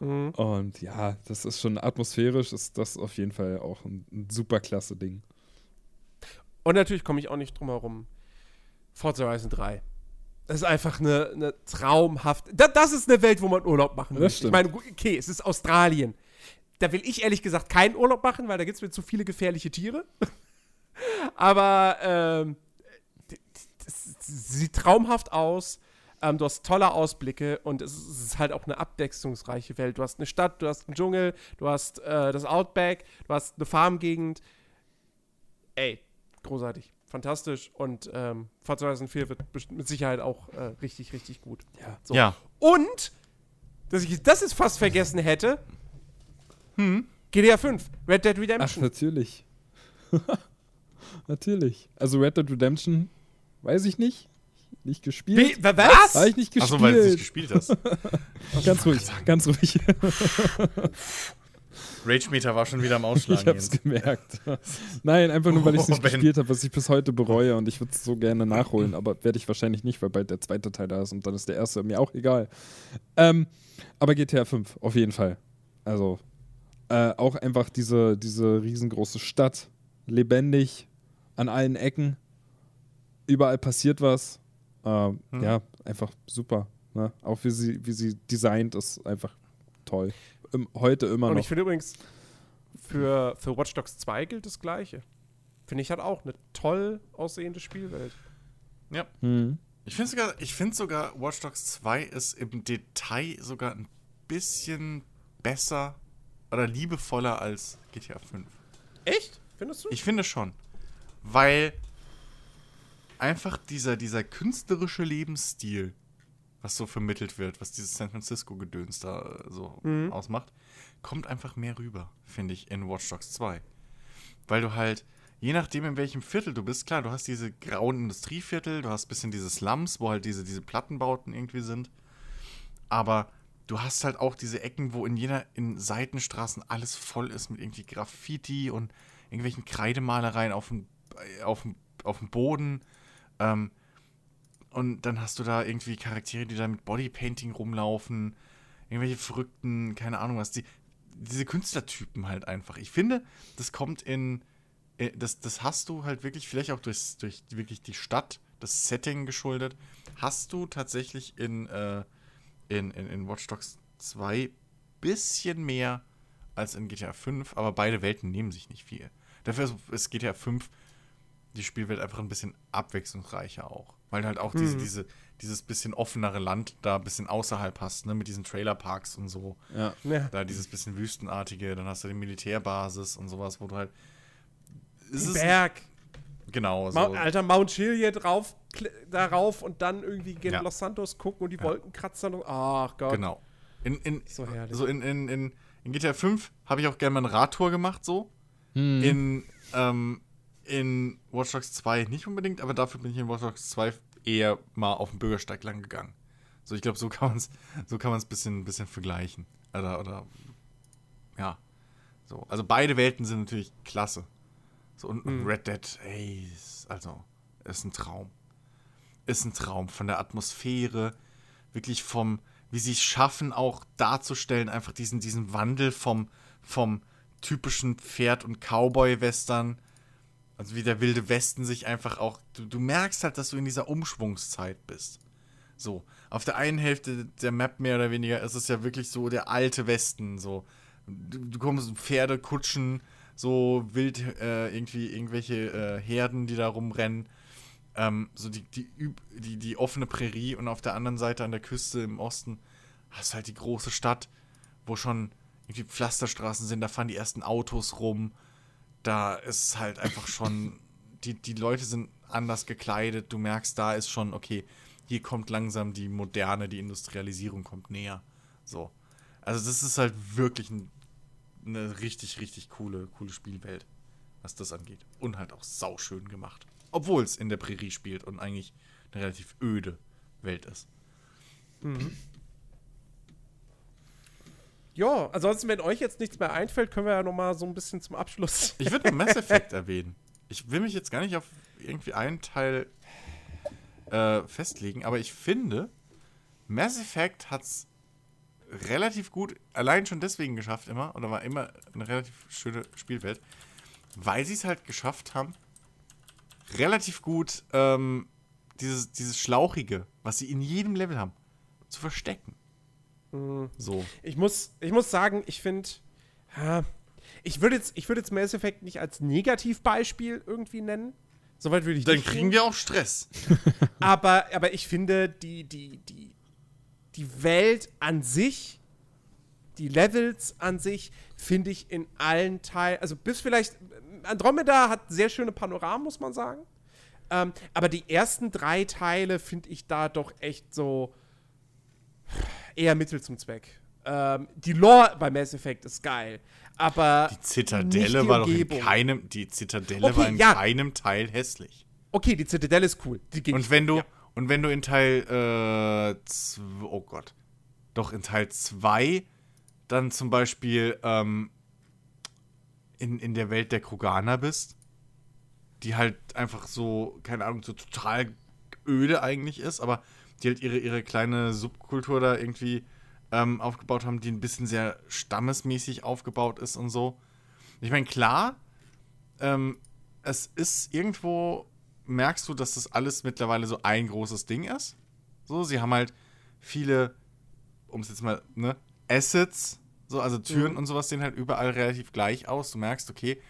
Mhm. Und ja, das ist schon atmosphärisch, ist das auf jeden Fall auch ein, ein super klasse Ding. Und natürlich komme ich auch nicht drum herum. Forza Horizon 3. Das ist einfach eine, eine traumhafte. Da, das ist eine Welt, wo man Urlaub machen möchte. Ich meine, okay, es ist Australien. Da will ich ehrlich gesagt keinen Urlaub machen, weil da gibt es mir zu viele gefährliche Tiere. Aber ähm, das sieht traumhaft aus. Ähm, du hast tolle Ausblicke und es ist, es ist halt auch eine abwechslungsreiche Welt. Du hast eine Stadt, du hast einen Dschungel, du hast äh, das Outback, du hast eine Farmgegend. Ey, großartig, fantastisch und ähm, Forza Horizon 4 wird mit Sicherheit auch äh, richtig, richtig gut. Ja. So. Ja. Und, dass ich das jetzt fast vergessen hätte, GTA 5, Red Dead Ach, Redemption. natürlich. natürlich. Also Red Dead Redemption, weiß ich nicht. Nicht gespielt. Wie, wa- was? Habe ich nicht gespielt. Achso, weil du es nicht gespielt hast. Ganz ruhig, ganz ruhig. Rage Meter war schon wieder am Ich Ausschlagen. hab's Jens. gemerkt. Nein, einfach nur, weil ich es Oh, nicht Ben. gespielt habe, was ich bis heute bereue und ich würde es so gerne nachholen, aber werde ich wahrscheinlich nicht, weil bald der zweite Teil da ist und dann ist der erste mir auch egal. Ähm, aber GTA 5, auf jeden Fall. Also, Äh, auch einfach diese, diese riesengroße Stadt, lebendig, an allen Ecken, überall passiert was. Äh, Hm. Ja, einfach super. Ne? Auch wie sie, wie sie designt ist, einfach toll. Im, heute immer Und noch. ich finde übrigens, für, für Watch Dogs 2 gilt das Gleiche. Finde ich halt auch eine toll aussehende Spielwelt. Ja. Hm. Ich finde sogar, ich finde sogar, Watch Dogs 2 ist im Detail sogar ein bisschen besser oder liebevoller als GTA 5. Echt? Findest du? Ich finde schon. Weil einfach dieser, dieser künstlerische Lebensstil, was so vermittelt wird, was dieses San Francisco-Gedöns da äh, so Mhm. ausmacht, kommt einfach mehr rüber, finde ich, in Watch Dogs 2. Weil du halt, je nachdem, in welchem Viertel du bist, klar, du hast diese grauen Industrieviertel, du hast ein bisschen diese Slums, wo halt diese, diese Plattenbauten irgendwie sind. Aber du hast halt auch diese Ecken, wo in jeder, in Seitenstraßen alles voll ist mit irgendwie Graffiti und irgendwelchen Kreidemalereien auf dem, auf dem, auf dem Boden. Ähm, und dann hast du da irgendwie Charaktere, die da mit Bodypainting rumlaufen. Irgendwelche verrückten, keine Ahnung was. Die, diese Künstlertypen halt einfach. Ich finde, das kommt in. äh, Das, das hast du halt wirklich, vielleicht auch durch, durch wirklich die Stadt, das Setting geschuldet, hast du tatsächlich in, äh, in, in, in Watch Dogs 2 bisschen mehr als in GTA 5, aber beide Welten nehmen sich nicht viel. Dafür ist, ist GTA 5 die Spielwelt einfach ein bisschen abwechslungsreicher auch. Weil du halt auch diese, Mhm. diese, dieses bisschen offenere Land da ein bisschen außerhalb hast, ne, mit diesen Trailerparks und so. Ja. Ja. Da dieses bisschen Wüstenartige, dann hast du die Militärbasis und sowas, wo du halt. Berg. Genau, so. Mount, Alter, Mount Chiliad drauf, kl- darauf und dann irgendwie gegen Ja. Los Santos gucken und die Ja. Wolkenkratzer. Und, ach Gott. Genau. In, in, So herrlich. so in, in, in, in GTA 5 habe ich auch gerne mal eine Radtour gemacht, so. Hm. In, ähm, in Watch Dogs 2 nicht unbedingt, aber dafür bin ich in Watch Dogs 2 eher mal auf dem Bürgersteig lang gegangen. So, ich glaube, so kann man es so kann man's bisschen, bisschen vergleichen. Oder, oder, ja. So, also beide Welten sind natürlich klasse. So, und, und Mhm. Red Dead, ey, ist, also, ist ein Traum. Ist ein Traum von der Atmosphäre, wirklich vom, wie sie es schaffen, auch darzustellen, einfach diesen, diesen Wandel vom, vom typischen Pferd- und Cowboy-Western. Also wie der wilde Westen sich einfach auch. Du, du merkst halt, dass du in dieser Umschwungszeit bist. So. Auf der einen Hälfte der Map mehr oder weniger ist es ja wirklich so der alte Westen. So. Du, du kommst Pferde, Kutschen, so wild äh, irgendwie irgendwelche äh, Herden, die da rumrennen. Ähm, so die, die, die, die offene Prärie und auf der anderen Seite an der Küste im Osten hast halt die große Stadt, wo schon irgendwie Pflasterstraßen sind, da fahren die ersten Autos rum. Da ist halt einfach schon, die, die Leute sind anders gekleidet. Du merkst, da ist schon, okay, hier kommt langsam die Moderne, die Industrialisierung kommt näher. So. Also, das ist halt wirklich ein, eine richtig, richtig coole, coole Spielwelt, was das angeht. Und halt auch sauschön gemacht. Obwohl es in der Prärie spielt und eigentlich eine relativ öde Welt ist. Ja, ansonsten, wenn euch jetzt nichts mehr einfällt, können wir ja noch mal so ein bisschen zum Abschluss. Ich würde Mass Effect erwähnen. Ich will mich jetzt gar nicht auf irgendwie einen Teil äh, festlegen, aber ich finde, Mass Effect hat es relativ gut, allein schon deswegen geschafft immer, oder war immer eine relativ schöne Spielwelt, weil sie es halt geschafft haben, relativ gut ähm, dieses, dieses Schlauchige, was sie in jedem Level haben, zu verstecken. So. Ich muss, ich muss sagen, ich finde, ich würde jetzt, ich würde jetzt Mass Effect nicht als Negativbeispiel irgendwie nennen. Soweit würde ich Dann kriegen gehen. wir auch Stress. aber, aber ich finde, die, die, die, die Welt an sich, die Levels an sich, finde ich in allen Teilen, also bis vielleicht, Andromeda hat sehr schöne Panoramen, muss man sagen. Ähm, aber die ersten drei Teile finde ich da doch echt so eher Mittel zum Zweck. Ähm, die Lore bei Mass Effect ist geil, aber Die Zitadelle die war doch in keinem, die Zitadelle Okay, war in ja. keinem Teil hässlich. Okay, die Zitadelle ist cool. Und wenn du, ja. und wenn du in Teil, äh, oh Gott, doch in Teil 2 dann zum Beispiel ähm, in, in der Welt der Kroganer bist, die halt einfach so, keine Ahnung, so total öde eigentlich ist, aber die halt ihre, ihre kleine Subkultur da irgendwie ähm, aufgebaut haben, die ein bisschen sehr stammesmäßig aufgebaut ist und so. Ich meine, klar, ähm, es ist irgendwo, merkst du, dass das alles mittlerweile so ein großes Ding ist. So, sie haben halt viele, um es jetzt mal, ne, Assets, so, also Türen Mhm. und sowas sehen halt überall relativ gleich aus. Du merkst, okay,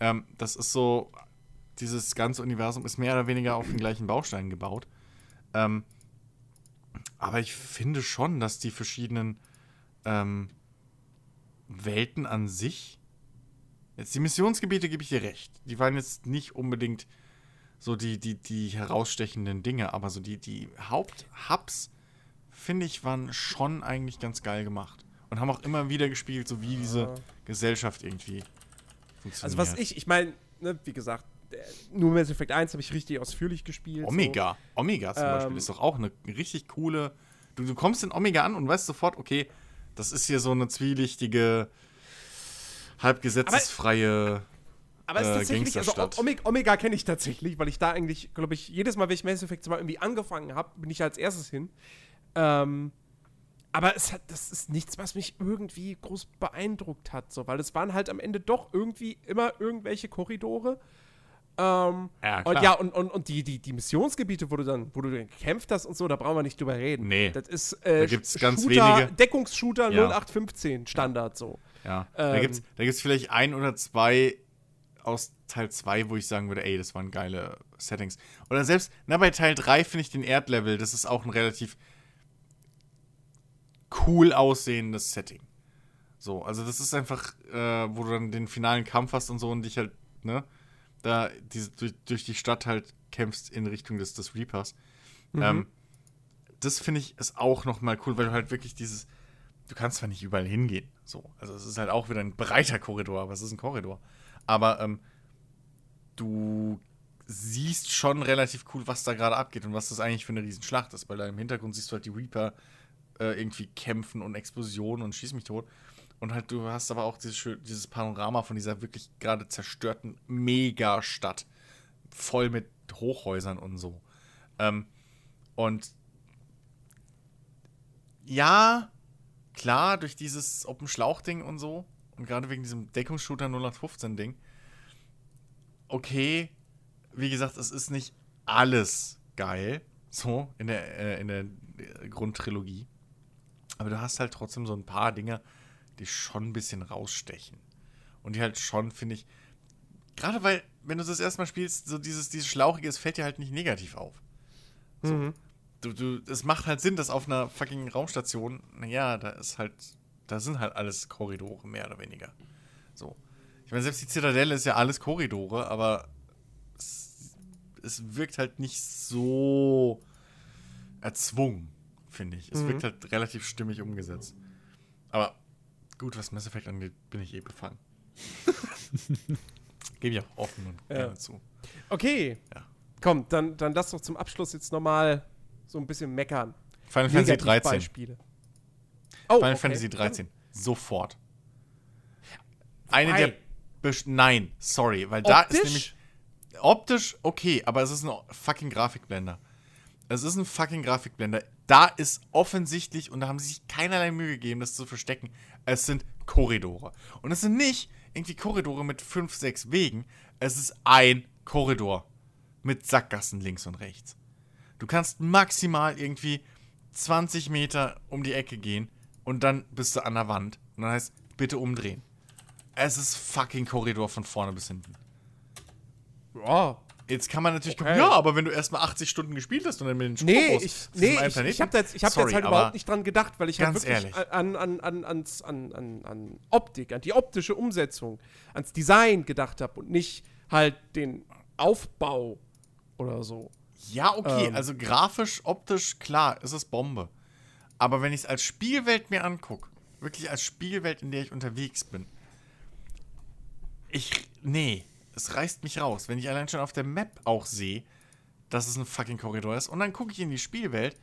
ähm, das ist so, dieses ganze Universum ist mehr oder weniger auf den gleichen Bausteinen gebaut. Ähm, aber ich finde schon, dass die verschiedenen ähm, Welten an sich. Jetzt die Missionsgebiete gebe ich dir recht. Die waren jetzt nicht unbedingt so die, die, die herausstechenden Dinge, aber so die, die Haupthubs, finde ich, waren schon eigentlich ganz geil gemacht. Und haben auch immer wieder gespiegelt, so wie diese. Gesellschaft irgendwie funktioniert. Also was ich, ich meine, ne, wie gesagt, nur Mass Effect 1 habe ich richtig ausführlich gespielt. Omega. Omega zum Beispiel Ähm, ist doch auch eine richtig coole. Du, du kommst in Omega an und weißt sofort, okay, das ist hier so eine zwielichtige, halb gesetzesfreie. Aber es ist äh, tatsächlich, also. Omega, Omega kenne ich tatsächlich, weil ich da eigentlich, glaube ich, jedes Mal, wenn ich Mass Effect 2 irgendwie angefangen habe, bin ich als erstes hin. Ähm, aber es hat, das ist nichts, was mich irgendwie groß beeindruckt hat, so, weil es waren halt am Ende doch irgendwie immer irgendwelche Korridore. Ähm, Ja, und ja, und, und, und die, die, die Missionsgebiete, wo du dann, wo du dann gekämpft hast und so, da brauchen wir nicht drüber reden. Nee. Das ist äh, Da gibt's ganz Shooter, wenige. Deckungsshooter Ja. 0815 Standard so. Ja. da ähm, gibt's, da gibt's vielleicht ein oder zwei aus Teil 2, wo ich sagen würde, ey, das waren geile Settings. Oder selbst, na, bei Teil 3 finde ich den Erdlevel, das ist auch ein relativ cool aussehendes Setting. So, also das ist einfach, äh, wo du dann den finalen Kampf hast und so und dich halt, ne, da diese, durch, durch die Stadt halt kämpfst in Richtung des, des Reapers. Ähm, das finde ich ist auch noch mal cool, weil du halt wirklich dieses, du kannst zwar nicht überall hingehen, so, also es ist halt auch wieder ein breiter Korridor, aber es ist ein Korridor. Aber ähm, du siehst schon relativ cool, was da gerade abgeht und was das eigentlich für eine Riesenschlacht ist, weil da im Hintergrund siehst du halt die Reaper äh, irgendwie kämpfen und Explosionen und schieß mich tot. Und halt, du hast aber auch dieses, dieses Panorama von dieser wirklich gerade zerstörten Megastadt. Voll mit Hochhäusern und so. Ähm, und ja, klar, durch dieses Open-Schlauch-Ding und so, und gerade wegen diesem Deckungsshooter 0815-Ding, okay, wie gesagt, es ist nicht alles geil, so, in der, äh, in der Grundtrilogie. Aber du hast halt trotzdem so ein paar Dinge, die schon ein bisschen rausstechen. Und die halt schon, finde ich, gerade weil, wenn du das erstmal spielst, so dieses, dieses Schlauchige, es fällt dir halt nicht negativ auf. Mhm. Du, du, es macht halt Sinn, dass auf einer fucking Raumstation, naja, da ist halt, da sind halt alles Korridore, mehr oder weniger. So. Ich meine, selbst die Zitadelle ist ja alles Korridore, aber es, es wirkt halt nicht so erzwungen, finde ich. Es Mhm. wirkt halt relativ stimmig umgesetzt. Aber gut, was Mass Effect angeht, bin ich eh befangen. Gebe ich auch offen und Ja. gerne zu. Okay. Ja. Komm, dann, dann lass doch zum Abschluss jetzt nochmal so ein bisschen meckern. Final Fantasy 13. Negativbeispiele. Oh, Final okay. Fantasy 13. Sofort. Eine Wobei- der. Besch Nein, sorry, weil da ist nämlich. Optisch okay, aber es ist ein fucking Grafikblender. Es ist ein fucking Grafikblender. Da ist offensichtlich, und da haben sie sich keinerlei Mühe gegeben, das zu verstecken, es sind Korridore. Und es sind nicht irgendwie Korridore mit fünf, sechs Wegen. Es ist ein Korridor mit Sackgassen links und rechts. Du kannst maximal irgendwie 20 Meter um die Ecke gehen und dann bist du an der Wand. Und dann heißt, bitte umdrehen. Es ist fucking Korridor von vorne bis hinten. Ja. Jetzt kann man natürlich Okay. gucken, ja, aber wenn du erstmal 80 Stunden gespielt hast und dann mit den Sprung Nee, ich, nee, ich, ich habe da jetzt, ich hab Sorry, jetzt halt überhaupt nicht dran gedacht, weil ich halt wirklich ehrlich. an, an, an, an, an, an Optik, an die optische Umsetzung, ans Design gedacht habe und nicht halt den Aufbau oder so. Ja, okay, Ähm. also grafisch, optisch, klar, ist es Bombe. Aber wenn ich es als Spielwelt mir angucke, wirklich als Spielwelt, in der ich unterwegs bin, ich, nee, es reißt mich raus. Wenn ich allein schon auf der Map auch sehe, dass es ein fucking Korridor ist, und dann gucke ich in die Spielwelt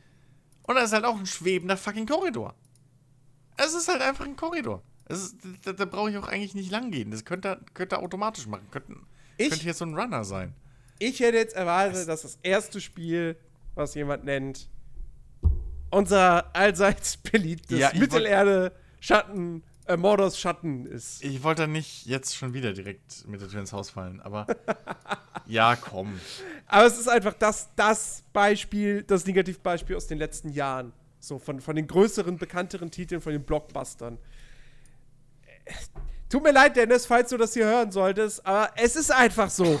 und da ist halt auch ein schwebender fucking Korridor. Es ist halt einfach ein Korridor. Es ist, da da brauche ich auch eigentlich nicht lang gehen. Das könnte, könnte automatisch machen. Könnte, Ich- könnte hier so ein Runner sein. Ich hätte jetzt erwartet, dass das erste Spiel, was jemand nennt, unser allseits beliebtes Ja, ich wollt- Mittelerde-Schatten, äh, Mordors Schatten ist. Ich wollte da nicht jetzt schon wieder direkt mit der Tür ins Haus fallen, aber ja, komm. Aber es ist einfach das, das Beispiel, das Negativbeispiel aus den letzten Jahren. So, von, von den größeren, bekannteren Titeln, von den Blockbustern. Äh, Tut mir leid, Dennis, falls du das hier hören solltest, aber es ist einfach so.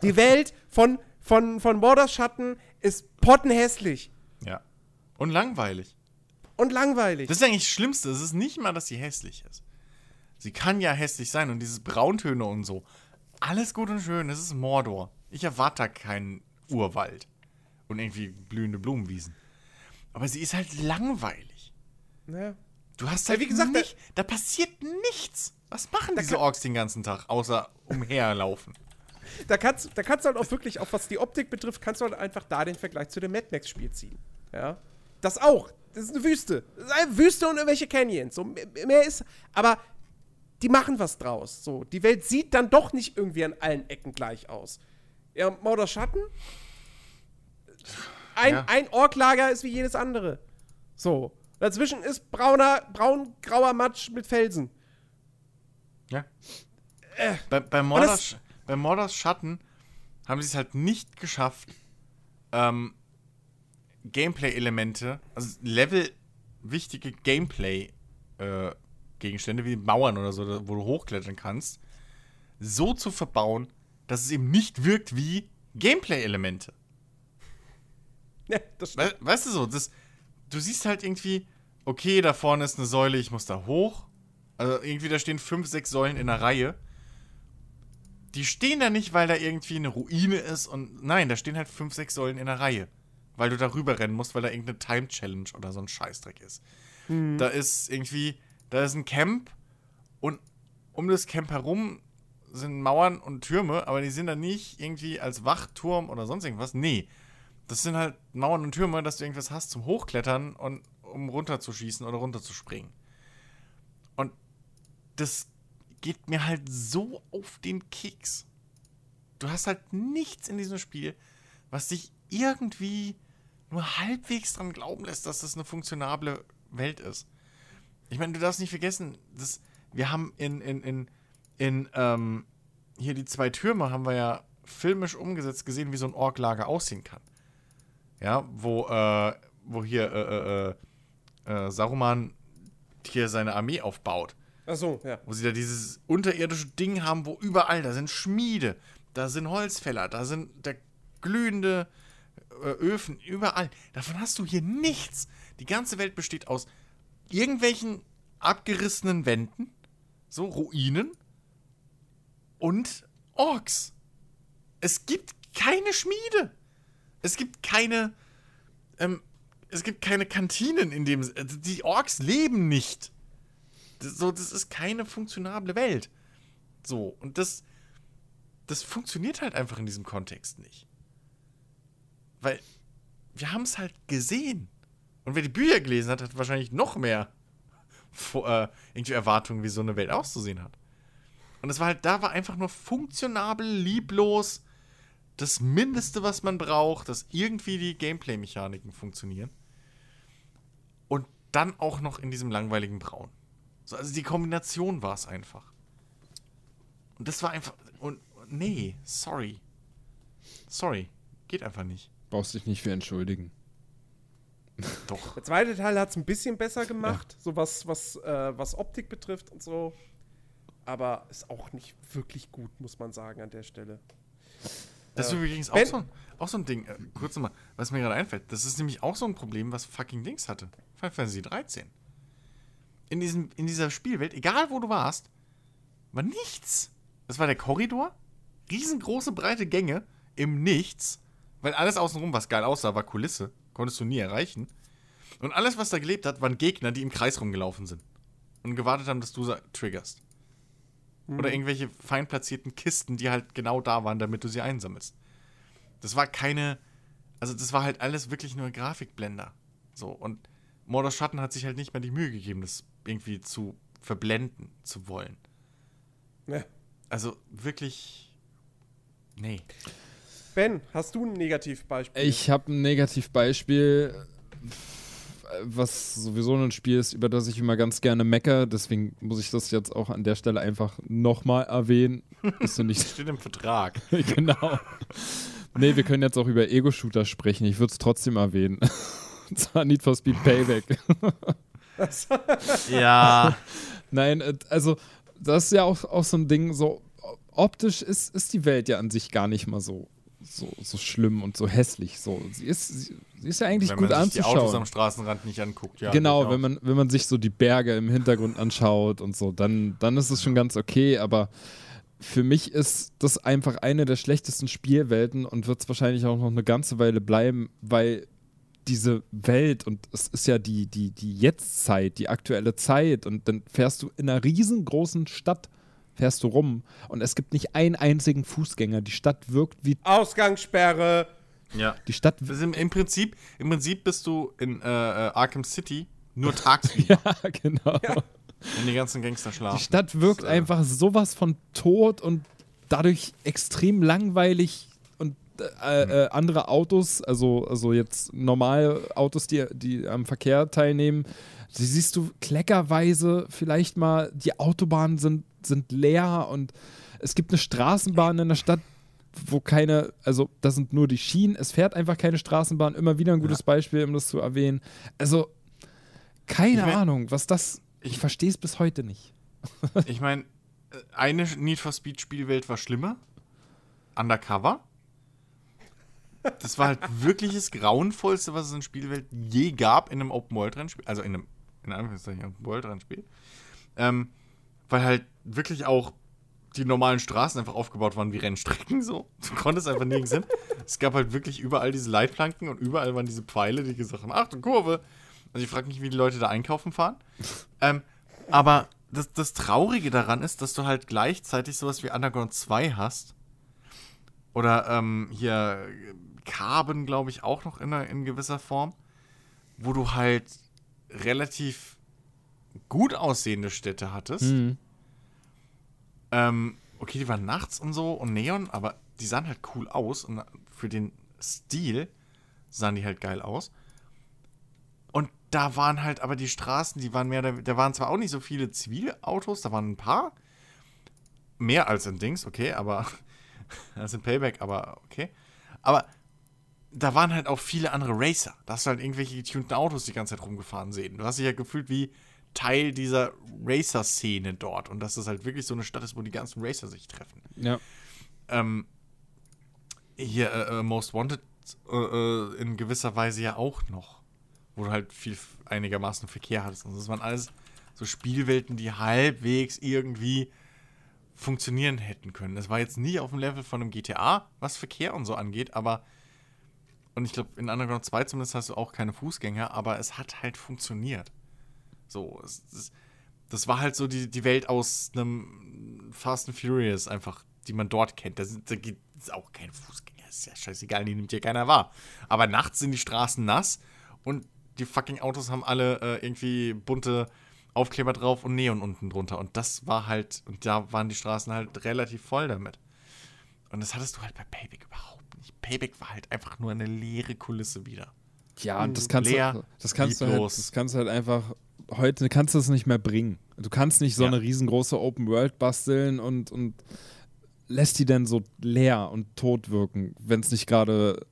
Die Welt von, von, von Mordors Schatten ist pottenhässlich Ja. Und langweilig. Und langweilig. Das ist eigentlich das Schlimmste. Es ist nicht mal, dass sie hässlich ist. Sie kann ja hässlich sein und dieses Brauntöne und so. Alles gut und schön. Es ist Mordor. Ich erwarte da keinen Urwald und irgendwie blühende Blumenwiesen. Aber sie ist halt langweilig. ja. Du hast Ja, halt wie gesagt, nicht, da passiert nichts. Was machen diese kann- Orks den ganzen Tag, außer umherlaufen? da kannst, da kannst du halt auch wirklich, auch was die Optik betrifft, kannst du halt einfach da den Vergleich zu dem Mad Max-Spiel ziehen. Ja. Das auch. Das ist eine Wüste. Das ist eine Wüste und irgendwelche Canyons. So, mehr ist. Aber die machen was draus. So, die Welt sieht dann doch nicht irgendwie an allen Ecken gleich aus. Ja, Mordor Schatten. Ein, Ja. ein Orklager ist wie jedes andere. So. Dazwischen ist brauner, braun-grauer Matsch mit Felsen. Ja. bei, bei, Mordors, das- bei Mordors Schatten haben sie es halt nicht geschafft, ähm, Gameplay-Elemente, also Level wichtige Gameplay-Gegenstände wie Mauern oder so, wo du hochklettern kannst, so zu verbauen, dass es eben nicht wirkt wie Gameplay-Elemente. Ja, das stimmt. We weißt du so, das, du siehst halt irgendwie, okay, da vorne ist eine Säule, ich muss da hoch. Also irgendwie, da stehen fünf, sechs Säulen in einer Reihe. Die stehen da nicht, weil da irgendwie eine Ruine ist und nein, da stehen halt fünf, sechs Säulen in einer Reihe. Weil du da rüber rennen musst, weil da irgendeine Time-Challenge oder so ein Scheißdreck ist. Da ist irgendwie, da ist ein Camp und um das Camp herum sind Mauern und Türme, aber die sind da nicht irgendwie als Wachturm oder sonst irgendwas. Nee. Das sind halt Mauern und Türme, dass du irgendwas hast zum Hochklettern und um runterzuschießen oder runterzuspringen. Und das geht mir halt so auf den Keks. Du hast halt nichts in diesem Spiel, was dich irgendwie nur halbwegs dran glauben lässt, dass das eine funktionable Welt ist. Ich meine, du darfst nicht vergessen, dass wir haben in, in, in, in ähm, hier die zwei Türme haben wir ja filmisch umgesetzt gesehen, wie so ein Orklager aussehen kann. Ja, wo, äh, wo hier äh, äh, äh, Saruman hier seine Armee aufbaut. Ach so, ja. Wo sie da dieses unterirdische Ding haben, wo überall, da sind Schmiede, da sind Holzfäller, da sind der glühende äh, Öfen, überall. Davon hast du hier nichts. Die ganze Welt besteht aus irgendwelchen abgerissenen Wänden, so Ruinen und Orks. Es gibt keine Schmiede. Es gibt keine, ähm, es gibt keine Kantinen in dem, also die Orks leben nicht. Das, so, das ist keine funktionable Welt. So, und das, das funktioniert halt einfach in diesem Kontext nicht. Weil wir haben es halt gesehen. Und wer die Bücher gelesen hat, hat wahrscheinlich noch mehr vor, äh, irgendwie Erwartungen, wie so eine Welt auszusehen hat. Und es war halt, da war einfach nur funktionabel, lieblos, das Mindeste, was man braucht, dass irgendwie die Gameplay-Mechaniken funktionieren. Und dann auch noch in diesem langweiligen Braun. So, also die Kombination war es einfach. Und das war einfach. Und nee, sorry. Sorry. Geht einfach nicht. Brauchst dich nicht für entschuldigen. Doch. Der zweite Teil hat es ein bisschen besser gemacht, so was, was, äh, was Optik betrifft und so. Aber ist auch nicht wirklich gut, muss man sagen, an der Stelle. Das ist Ja. übrigens auch so, ein, auch so ein Ding. Äh, kurz nochmal, was mir gerade einfällt. Das ist nämlich auch so ein Problem, was fucking Dings hatte. Final Fantasy 13. In, diesem, in dieser Spielwelt, egal wo du warst, war nichts. Das war der Korridor, riesengroße, breite Gänge im Nichts, weil alles außenrum, was geil aussah, war Kulisse. Konntest du nie erreichen. Und alles, was da gelebt hat, waren Gegner, die im Kreis rumgelaufen sind. Und gewartet haben, dass du triggerst. Oder irgendwelche fein platzierten Kisten, die halt genau da waren, damit du sie einsammelst. Das war keine. Also, das war halt alles wirklich nur Grafikblender. So, und Mordor Schatten hat sich halt nicht mal die Mühe gegeben, das irgendwie zu verblenden zu wollen. Ja. Also, wirklich. Nee. Ben, hast du ein Negativbeispiel? Ich habe ein Negativbeispiel. was sowieso ein Spiel ist, über das ich immer ganz gerne mecker. Deswegen muss ich das jetzt auch an der Stelle einfach nochmal erwähnen. Ist nicht Steht im Vertrag. genau. Nee, wir können jetzt auch über Ego-Shooter sprechen. Ich würde es trotzdem erwähnen. Und zwar Need for Speed Payback. ja. Nein, äh, also das ist ja auch, auch so ein Ding, so optisch ist, ist die Welt ja an sich gar nicht mal so, so, so schlimm und so hässlich. So. Sie, ist, sie, sie ist ja eigentlich Wenn gut man sich die anzuschauen. Autos am Straßenrand nicht anguckt, ja. genau, wenn man, wenn man sich so die Berge im Hintergrund anschaut und so, dann, dann ist es schon ganz okay, aber für mich ist das einfach eine der schlechtesten Spielwelten und wird es wahrscheinlich auch noch eine ganze Weile bleiben, weil diese Welt und es ist ja die, die, die Jetztzeit, die aktuelle Zeit und dann fährst du in einer riesengroßen Stadt, fährst du rum und es gibt nicht einen einzigen Fußgänger. Die Stadt wirkt wie Ausgangssperre. Ja. die Stadt. Das im, im, Prinzip, Im Prinzip bist du in äh, äh, Arkham City nur tagsüber, Ja, genau. wenn die ganzen Gangster Die schlafen. Stadt wirkt Das, äh, einfach sowas von tot und dadurch extrem langweilig und äh, äh, andere Autos, also, also jetzt normale Autos, die, die am Verkehr teilnehmen, die siehst du kleckerweise vielleicht mal, die Autobahnen sind, sind leer und es gibt eine Straßenbahn in der Stadt, wo keine, also das sind nur die Schienen, es fährt einfach keine Straßenbahn, immer wieder ein gutes Beispiel, um das zu erwähnen. Also, keine Ich mein- Ahnung, was das, ich, Ich- verstehe es bis heute nicht. Ich meine, eine Need for Speed Spielwelt war schlimmer. Undercover. Das war halt wirklich das Grauenvollste, was es in Spielwelt je gab in einem Open World Rennspiel. Also in einem, in Anführungszeichen, Open World Rennspiel. Ähm, weil halt wirklich auch die normalen Straßen einfach aufgebaut waren wie Rennstrecken so. Du konntest einfach nirgends hin. Es gab halt wirklich überall diese Leitplanken und überall waren diese Pfeile, die gesagt haben, Achtung, Kurve. Also ich frage mich, wie die Leute da einkaufen fahren. Ähm, aber das, das Traurige daran ist, dass du halt gleichzeitig sowas wie Underground 2 hast. Oder ähm, hier Carbon, glaube ich, auch noch in, in gewisser Form. Wo du halt relativ gut aussehende Städte hattest. Mhm. Ähm, okay, die waren nachts und so und Neon, aber die sahen halt cool aus und für den Stil sahen die halt geil aus. Und da waren halt aber die Straßen, die waren mehr, da, waren zwar auch nicht so viele Zivilautos, da waren ein paar. Mehr als in Dings, okay, aber als in Payback, aber okay. Aber da waren halt auch viele andere Racer. Da hast du halt irgendwelche getunten Autos die ganze Zeit rumgefahren sehen. Du hast dich ja gefühlt wie Teil dieser Racer-Szene dort. Und dass das halt wirklich so eine Stadt ist, wo die ganzen Racer sich treffen. Ja. Ähm, hier, äh, äh, Most Wanted äh, äh, in gewisser Weise ja auch noch. Wo du halt viel einigermaßen Verkehr hattest. Und das waren alles so Spielwelten, die halbwegs irgendwie funktionieren hätten können. Das war jetzt nie auf dem Level von einem GTA, was Verkehr und so angeht, aber und ich glaube, in Underground 2 zumindest hast du auch keine Fußgänger, aber es hat halt funktioniert. So, es, es, das war halt so die, die Welt aus einem Fast and Furious einfach, die man dort kennt. Da, sind, da gibt es auch keine Fußgänger. Ist ja scheißegal, die nimmt ja keiner wahr. Aber nachts sind die Straßen nass und die fucking Autos haben alle äh, irgendwie bunte Aufkleber drauf und Neon unten drunter. Und das war halt, und da waren die Straßen halt relativ voll damit. Und das hattest du halt bei Payback überhaupt nicht. Payback war halt einfach nur eine leere Kulisse wieder. Ja, und das kannst Leer, du, das kannst du halt, das kannst du halt einfach, heute kannst du es nicht mehr bringen. Du kannst nicht so Ja. eine riesengroße Open World basteln und, und lässt die dann so leer und tot wirken, wenn es nicht gerade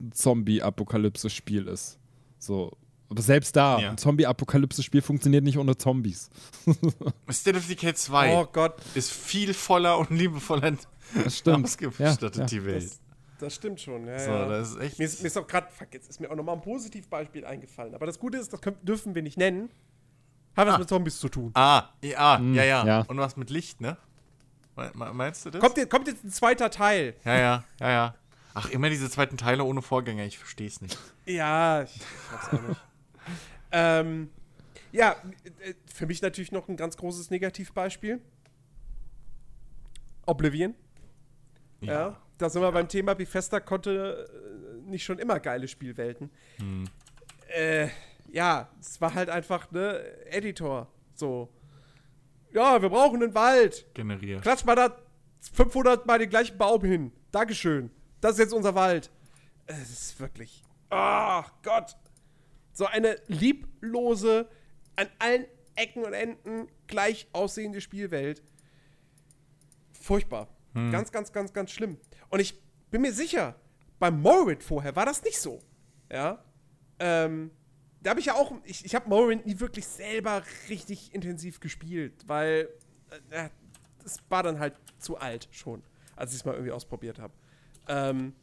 ein Zombie-Apokalypse-Spiel ist. So. Aber selbst da, Ja. ein Zombie-Apokalypse-Spiel funktioniert nicht ohne Zombies. State of Decay 2 Oh Gott, ist viel voller und liebevoller Das stimmt. ausgestattet, Ja, ja. die Welt. das, das stimmt schon. Ja, so, ja. das ist echt. Mir ist, mir ist auch gerade, fuck, jetzt ist mir auch nochmal ein Positivbeispiel eingefallen. Aber das Gute ist, das können, dürfen wir nicht nennen. Hat was Ah. mit Zombies zu tun. Ah, ja, ja, ja, ja. Und was mit Licht, ne? Me- me- Meinst du das? Kommt, jetzt- kommt jetzt ein zweiter Teil. Ja, ja, ja, ja. Ach, immer diese zweiten Teile ohne Vorgänger, ich verstehe es nicht. Ja, ich, ich hab's auch nicht. ähm, ja, äh, für mich natürlich noch ein ganz großes Negativbeispiel. Oblivion. Ja. Da sind wir beim Thema, Bethesda konnte äh, nicht schon immer geile Spielwelten. Äh, ja, es war halt einfach, ne, Editor. So. Ja, wir brauchen einen Wald. Generiert. Klatsch mal da 500 mal den gleichen Baum hin. Dankeschön. Das ist jetzt unser Wald. Es ist wirklich. Ach Gott. So eine lieblose, an allen Ecken und Enden gleich aussehende Spielwelt. Furchtbar. Ganz, ganz, ganz, ganz schlimm. Und ich bin mir sicher, beim Morrowind vorher war das nicht so. Ja. Ähm, da habe ich ja auch, ich, ich habe Morrowind nie wirklich selber richtig intensiv gespielt, weil äh, das war dann halt zu alt schon, als ich es mal irgendwie ausprobiert habe. Ähm,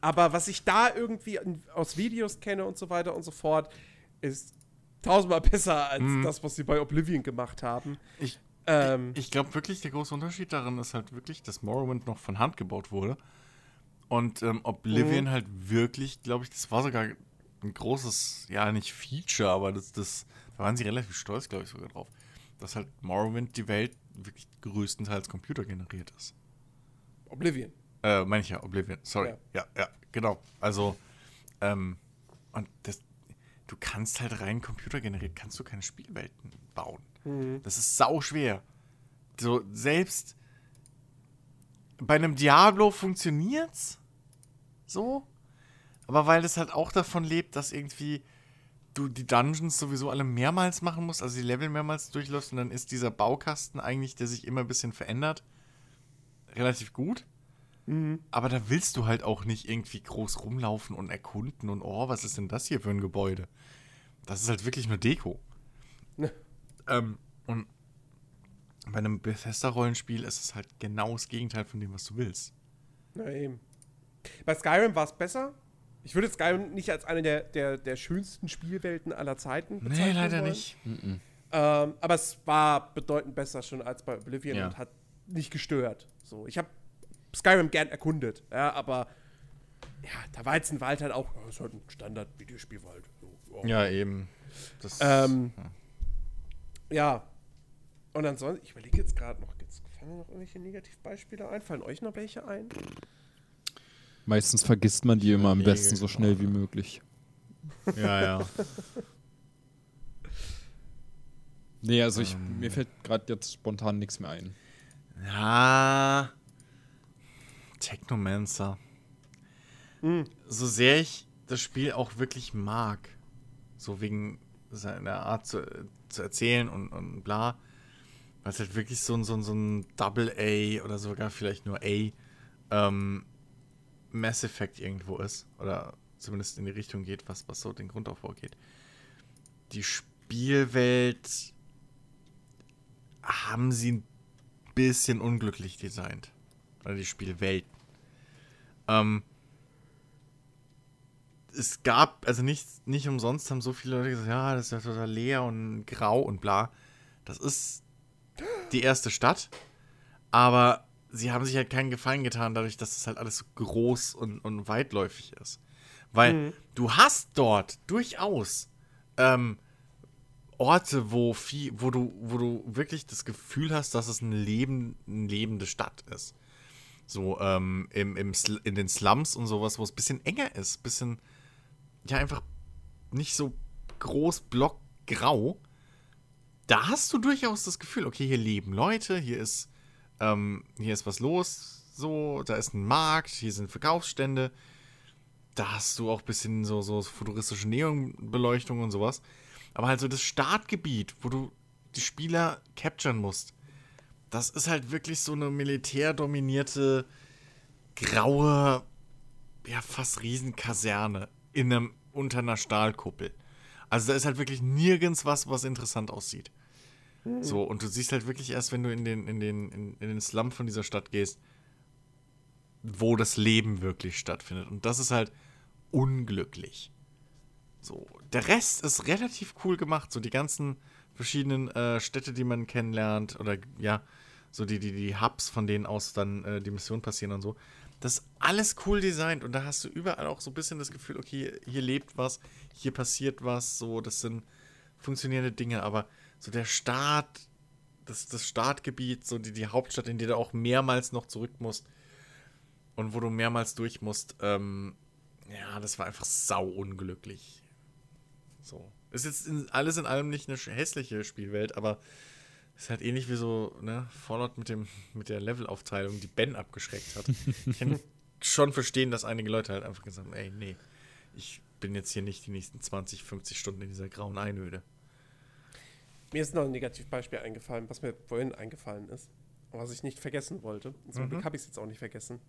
aber was ich da irgendwie aus Videos kenne und so weiter und so fort, ist tausendmal besser als das, was sie bei Oblivion gemacht haben. Ich, Ähm, ich glaube wirklich, der große Unterschied darin ist halt wirklich, dass Morrowind noch von Hand gebaut wurde. Und ähm, Oblivion halt wirklich, glaube ich, das war sogar ein großes, ja, nicht Feature, aber das, das da waren sie relativ stolz, glaube ich, sogar drauf, dass halt Morrowind die Welt wirklich größtenteils computergeneriert ist. Oblivion. Äh, meine ich ja, Oblivion, sorry. Ja. Ja, ja, genau. Also, ähm, und das, du kannst halt rein computergeneriert, kannst du keine Spielwelten bauen. Das ist sau schwer. So, selbst bei einem Diablo funktioniert's so, aber weil das halt auch davon lebt, dass irgendwie du die Dungeons sowieso alle mehrmals machen musst, also die Level mehrmals durchläufst und dann ist dieser Baukasten eigentlich, der sich immer ein bisschen verändert, relativ gut. Aber da willst du halt auch nicht irgendwie groß rumlaufen und erkunden und oh, was ist denn das hier für ein Gebäude? Das ist halt wirklich nur Deko. Ähm, und bei einem Bethesda-Rollenspiel ist es halt genau das Gegenteil von dem, was du willst. Na eben. Bei Skyrim war es besser. Ich würde Skyrim nicht als eine der, der, der schönsten Spielwelten aller Zeiten Nee, bezeichnen leider wollen. nicht. Ähm, aber es war bedeutend besser schon als bei Oblivion Ja. und hat nicht gestört. So, ich habe Skyrim gern erkundet, ja, aber ja, da war jetzt ein Wald halt auch, ja, ist halt ein Standard-Videospielwald. So, ja. Ja, eben. Das, Ähm, ja. Und ansonsten, ich überlege jetzt gerade noch, jetzt fallen mir noch irgendwelche Negativbeispiele ein? Fallen euch noch welche ein? Meistens vergisst man die immer am besten so schnell wie möglich. ja, ja. Nee, also ich, mir fällt gerade jetzt spontan nichts mehr ein. Ja. Technomancer. So sehr ich das Spiel auch wirklich mag, so wegen seiner Art zu, zu erzählen und, und bla, weil es halt wirklich so ein, so ein, so ein Double A oder sogar vielleicht nur A ähm, Mass Effect irgendwo ist. Oder zumindest in die Richtung geht, was, was so den Grundaufbau geht. Die Spielwelt haben sie ein bisschen unglücklich designt. Oder die Spielwelt. Ähm, es gab, also nicht, nicht umsonst haben so viele Leute gesagt, ja, das ist ja total leer und grau und bla. Das ist die erste Stadt. Aber sie haben sich halt keinen Gefallen getan, dadurch, dass es halt alles so groß und, und weitläufig ist. Weil du hast dort durchaus ähm, Orte, wo, viel, wo, du, wo du wirklich das Gefühl hast, dass es ein Leben, eine lebende Stadt ist. So ähm, im, im, in den Slums und sowas, wo es ein bisschen enger ist, bisschen, ja, einfach nicht so groß, blockgrau. Da hast du durchaus das Gefühl, okay, hier leben Leute, hier ist, ähm, hier ist was los, so, da ist ein Markt, hier sind Verkaufsstände. Da hast du auch ein bisschen so, so futuristische Neonbeleuchtung und sowas. Aber halt so das Startgebiet, wo du die Spieler capturen musst, das ist halt wirklich so eine militärdominierte, graue, ja, fast Riesenkaserne in einem, unter einer Stahlkuppel. Also da ist halt wirklich nirgends was, was interessant aussieht. So, und du siehst halt wirklich erst, wenn du in den, in den, in, in den Slum von dieser Stadt gehst, wo das Leben wirklich stattfindet. Und das ist halt unglücklich. So, der Rest ist relativ cool gemacht. So die ganzen verschiedenen äh, Städte, die man kennenlernt, oder ja, so die, die, die Hubs, von denen aus dann äh, die Missionen passieren und so. Das ist alles cool designt und da hast du überall auch so ein bisschen das Gefühl, okay, hier lebt was, hier passiert was, so, das sind funktionierende Dinge, aber so der Start, das, das Startgebiet, so die, die Hauptstadt, in die du auch mehrmals noch zurück musst und wo du mehrmals durch musst, ähm, ja, das war einfach sau unglücklich. So. Ist jetzt in, alles in allem nicht eine hässliche Spielwelt, aber ist halt ähnlich wie so, ne, Fallout mit dem, mit der Levelaufteilung, die Ben abgeschreckt hat. Ich kann schon verstehen, dass einige Leute halt einfach gesagt haben, ey, nee, ich bin jetzt hier nicht die nächsten 20, 50 Stunden in dieser grauen Einöde. Mir ist noch ein Negativbeispiel eingefallen, was mir vorhin eingefallen ist. Was ich nicht vergessen wollte. Zum Glück habe ich es jetzt auch nicht vergessen.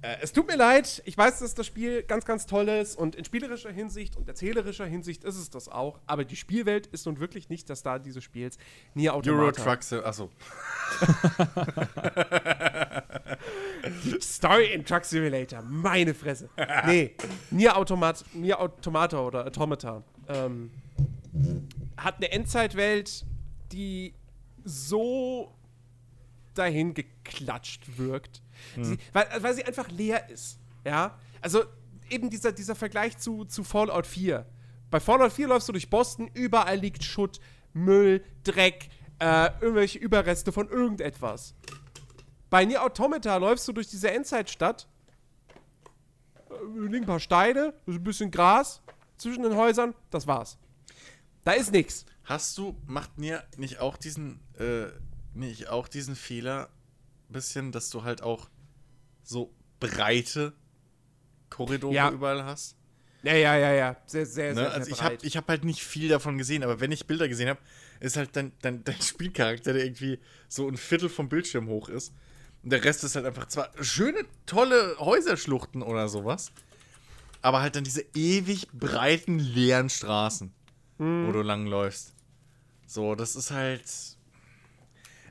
Äh, es tut mir leid, ich weiß, dass das Spiel ganz, ganz toll ist und in spielerischer Hinsicht und erzählerischer Hinsicht ist es das auch, aber die Spielwelt ist nun wirklich nicht das Star dieses Spiels. Nier Automata. Euro Truck Sim, achso. Story in Truck Simulator, meine Fresse. Nee, Nier, Automat, Nier Automata oder Automata ähm, hat eine Endzeitwelt, die so dahin geklatscht wirkt. Sie, weil, weil sie einfach leer ist. Ja. Also eben dieser, dieser Vergleich zu, zu Fallout 4. Bei Fallout 4 läufst du durch Boston, überall liegt Schutt, Müll, Dreck, äh, irgendwelche Überreste von irgendetwas. Bei Nier Automata läufst du durch diese Endzeitstadt, äh, liegen ein paar Steine, ein bisschen Gras zwischen den Häusern, das war's. Da ist nichts. Hast du, macht mir nicht auch diesen, äh, nicht auch diesen Fehler bisschen, dass du halt auch so breite Korridore Ja. überall hast? Ja, ja, ja, ja. Sehr, sehr, Ne? sehr, Also sehr ich habe ich hab halt nicht viel davon gesehen, aber wenn ich Bilder gesehen habe, ist halt dein, dein, dein Spielcharakter, der irgendwie so ein Viertel vom Bildschirm hoch ist. Und der Rest ist halt einfach zwar schöne, tolle Häuserschluchten oder sowas, aber halt dann diese ewig breiten, leeren Straßen, wo du langläufst. So, das ist halt.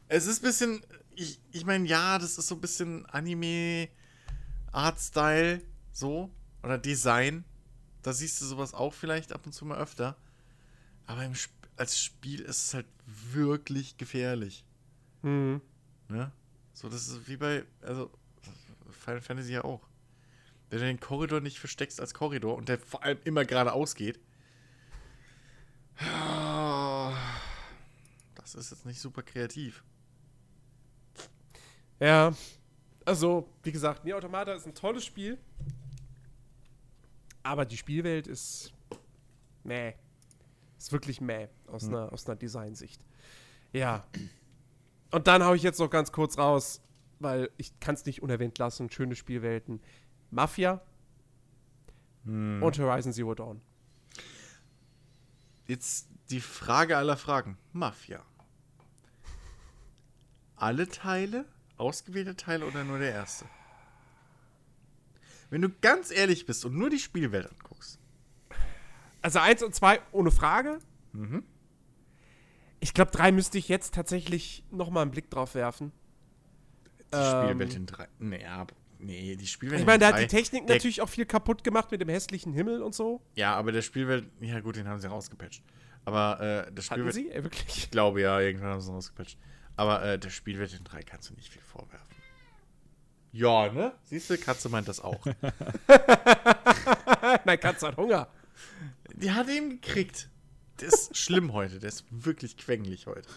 Es ist ein bisschen. Ich, ich meine, ja, das ist so ein bisschen Anime-Art-Style, so. Oder Design. Da siehst du sowas auch vielleicht ab und zu mal öfter. Aber Sp als Spiel ist es halt wirklich gefährlich. Mhm. Ne? So, das ist wie bei, also, Final Fantasy ja auch. Wenn du den Korridor nicht versteckst als Korridor und der vor allem immer geradeaus geht. Das ist jetzt nicht super kreativ. Ja. Also, wie gesagt, Nier Automata ist ein tolles Spiel. Aber die Spielwelt ist. Mäh. Ist wirklich mäh aus, einer, aus einer Designsicht. Ja. Und dann hau ich jetzt noch ganz kurz raus, weil ich kann es nicht unerwähnt lassen. Schöne Spielwelten. Mafia und Horizon Zero Dawn. Jetzt die Frage aller Fragen. Mafia. Alle Teile? Ausgewählte Teile oder nur der erste? Wenn du ganz ehrlich bist und nur die Spielwelt anguckst. Also eins und zwei ohne Frage. Ich glaube, drei müsste ich jetzt tatsächlich noch mal einen Blick drauf werfen. Die Ähm. Spielwelt in drei. Nee, aber, nee, die Spielwelt Ich meine, da hat die Technik der- natürlich auch viel kaputt gemacht mit dem hässlichen Himmel und so. Ja, aber der Spielwelt. Ja, gut, den haben sie rausgepatcht. Aber äh, Hatten Spielwelt. sie? Äh, wirklich? Ich glaube ja, irgendwann haben sie ihn rausgepatcht. Aber äh, der Spielwelt in 3 kannst du nicht viel vorwerfen. Ja, ne? Siehst du, Katze meint das auch. Nein, Katze hat Hunger. Die hat ihn gekriegt. Der ist schlimm heute. Der ist wirklich quengelig heute.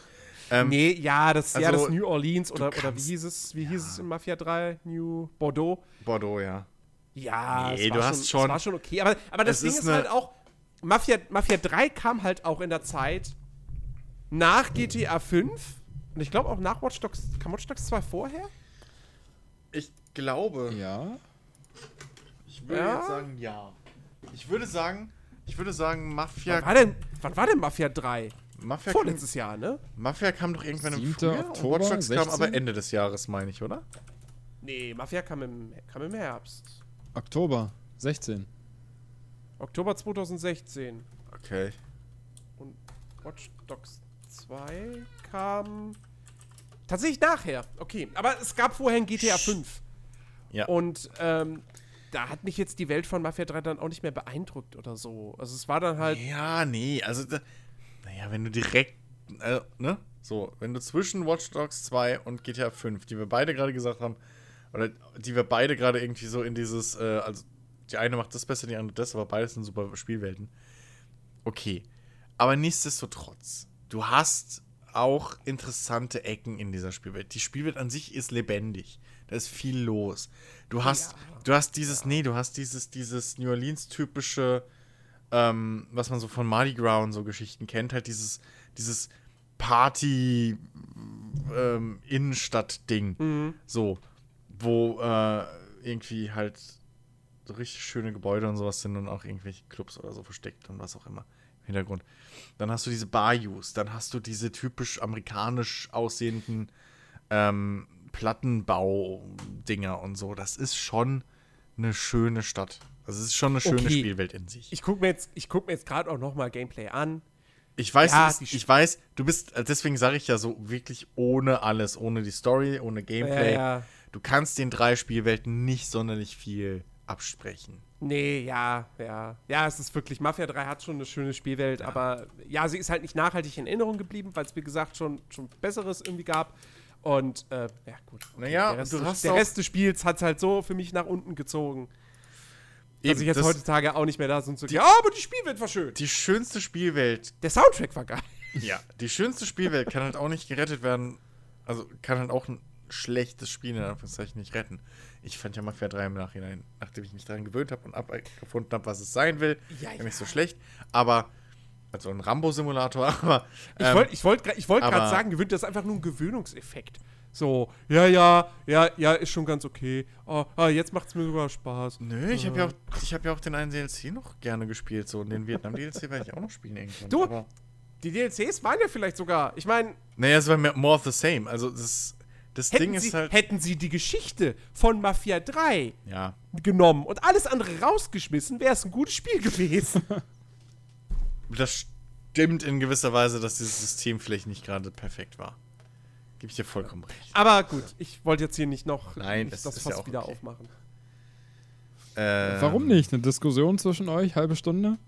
Ähm, nee, ja, das, ja, also, das New Orleans oder, oder wie hieß es? Wie hieß es in Mafia 3? New Bordeaux? Bordeaux, ja. Ja, Nee, du hast schon- Es war schon okay. Aber, aber das Ding ist ist, halt auch, Mafia, Mafia 3 kam halt auch in der Zeit nach GTA 5 und ich glaube auch nach Watch Dogs. Kam Watch Dogs 2 vorher? Ich glaube, Ja. ich würde Ja? jetzt sagen, ja. Ich würde sagen, ich würde sagen, Mafia. Wann war denn, wann war denn Mafia 3? Mafia, kam, Vorletztes Jahr, ne? Mafia kam doch irgendwann im 7. Frühjahr Oktober, und Watch Dogs kam 16? aber Ende des Jahres, meine ich, oder? Nee, Mafia kam im, kam im Herbst. Oktober 16. Oktober 2016. Okay. Und Watch Dogs 2 kam tatsächlich nachher. Okay, aber es gab vorher ein GTA 5. Ja. Und ähm, da hat mich jetzt die Welt von Mafia 3 dann auch nicht mehr beeindruckt oder so. Also es war dann halt. Ja, nee, also, naja, wenn du direkt, äh, ne? So, wenn du zwischen Watch Dogs 2 und GTA 5, die wir beide gerade gesagt haben, oder die wir beide gerade irgendwie so in dieses, äh, also die eine macht das besser, die andere das, aber beides sind super Spielwelten. Okay. Aber nichtsdestotrotz, du hast auch interessante Ecken in dieser Spielwelt. Die Spielwelt an sich ist lebendig. Da ist viel los. Du hast, du hast dieses, nee, du hast dieses, dieses New Orleans-typische, ähm, was man so von Mardi Gras und so Geschichten kennt, halt dieses, dieses Party ähm, Innenstadt-Ding. So, wo äh, irgendwie halt so richtig schöne Gebäude und sowas sind und auch irgendwelche Clubs oder so versteckt und was auch immer im Hintergrund. Dann hast du diese Bayous, dann hast du diese typisch amerikanisch aussehenden ähm, Plattenbau-Dinger und so. Das ist schon eine schöne Stadt. Also es ist schon eine schöne Okay. Spielwelt in sich. Ich gucke mir jetzt, ich guck mir jetzt gerade auch noch mal Gameplay an. Ich weiß, Ja, bist, ich weiß, du bist, äh, deswegen sage ich ja so wirklich ohne alles, ohne die Story, ohne Gameplay. Ja, ja. Du kannst den drei Spielwelten nicht sonderlich viel absprechen. Nee, ja, ja. Ja, es ist wirklich, Mafia 3 hat schon eine schöne Spielwelt, aber ja, sie ist halt nicht nachhaltig in Erinnerung geblieben, weil es, wie gesagt, schon, schon Besseres irgendwie gab. Und, äh, ja, gut. Naja, der Rest, du des- hast der Rest des Spiels hat es halt so für mich nach unten gezogen, dass ich jetzt heutzutage auch nicht mehr da sind so, ja, aber die Spielwelt war schön. die schönste Spielwelt, Der Soundtrack war geil. ja, die schönste Spielwelt kann halt auch nicht gerettet werden. Also kann halt auch ein schlechtes Spiel in Anführungszeichen nicht retten. Ich fand ja Mafia 3 im Nachhinein, nachdem ich mich daran gewöhnt habe und abgefunden habe, was es sein will, Ja, ja, nicht so ja. schlecht. Aber, also ein Rambo-Simulator, aber. Ich ähm, wollte ich wollt, ich wollt gerade sagen, gewöhnt das ist einfach nur ein Gewöhnungseffekt. So, ja, ja, ja, ja, ist schon ganz okay. Oh, ah, jetzt macht es mir sogar Spaß. Nö, ich habe ja, auch- ich hab ja auch den einen DLC noch gerne gespielt. So, und den Vietnam-DLC werde ich auch noch spielen irgendwann. Du- Die DLCs waren ja vielleicht sogar, ich meine, naja, es war mehr- more of the same. Also, das, das Ding hätten, ist sie, halt. hätten sie die Geschichte von Mafia 3 Ja. genommen und alles andere rausgeschmissen, wäre es ein gutes Spiel gewesen. Das stimmt in gewisser Weise, dass dieses System vielleicht nicht gerade perfekt war. Gebe ich dir vollkommen recht. Aber gut, ich wollte jetzt hier nicht noch Nein, nicht das das ist Fass ja wieder okay. aufmachen. Ähm, Warum nicht? Eine Diskussion zwischen euch? Halbe Stunde?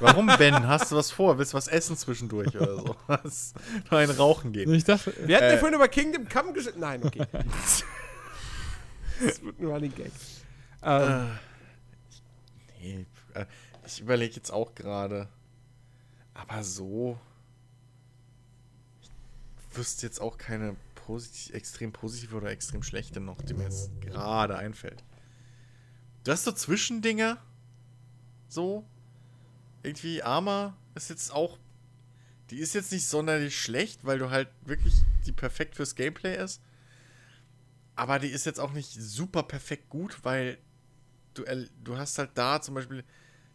Warum, Ben? Hast du was vor? Willst du was essen zwischendurch oder so? Was? Noch ein Rauchen gehen. Ich dachte, Wir hatten ja Äh. vorhin über Kingdom Come gesprochen. Nein, okay. das wird ein Running Gag. Ähm, Nee, äh, ich überlege jetzt auch gerade. Aber so. Ich wüsste jetzt auch keine posit extrem positive oder extrem schlechte noch, die mir jetzt gerade einfällt. Du hast so Zwischendinger. So. Irgendwie Arma ist jetzt auch. Die ist jetzt nicht sonderlich schlecht, weil du halt wirklich die perfekt fürs Gameplay ist. Aber die ist jetzt auch nicht super perfekt gut, weil du, du hast halt da zum Beispiel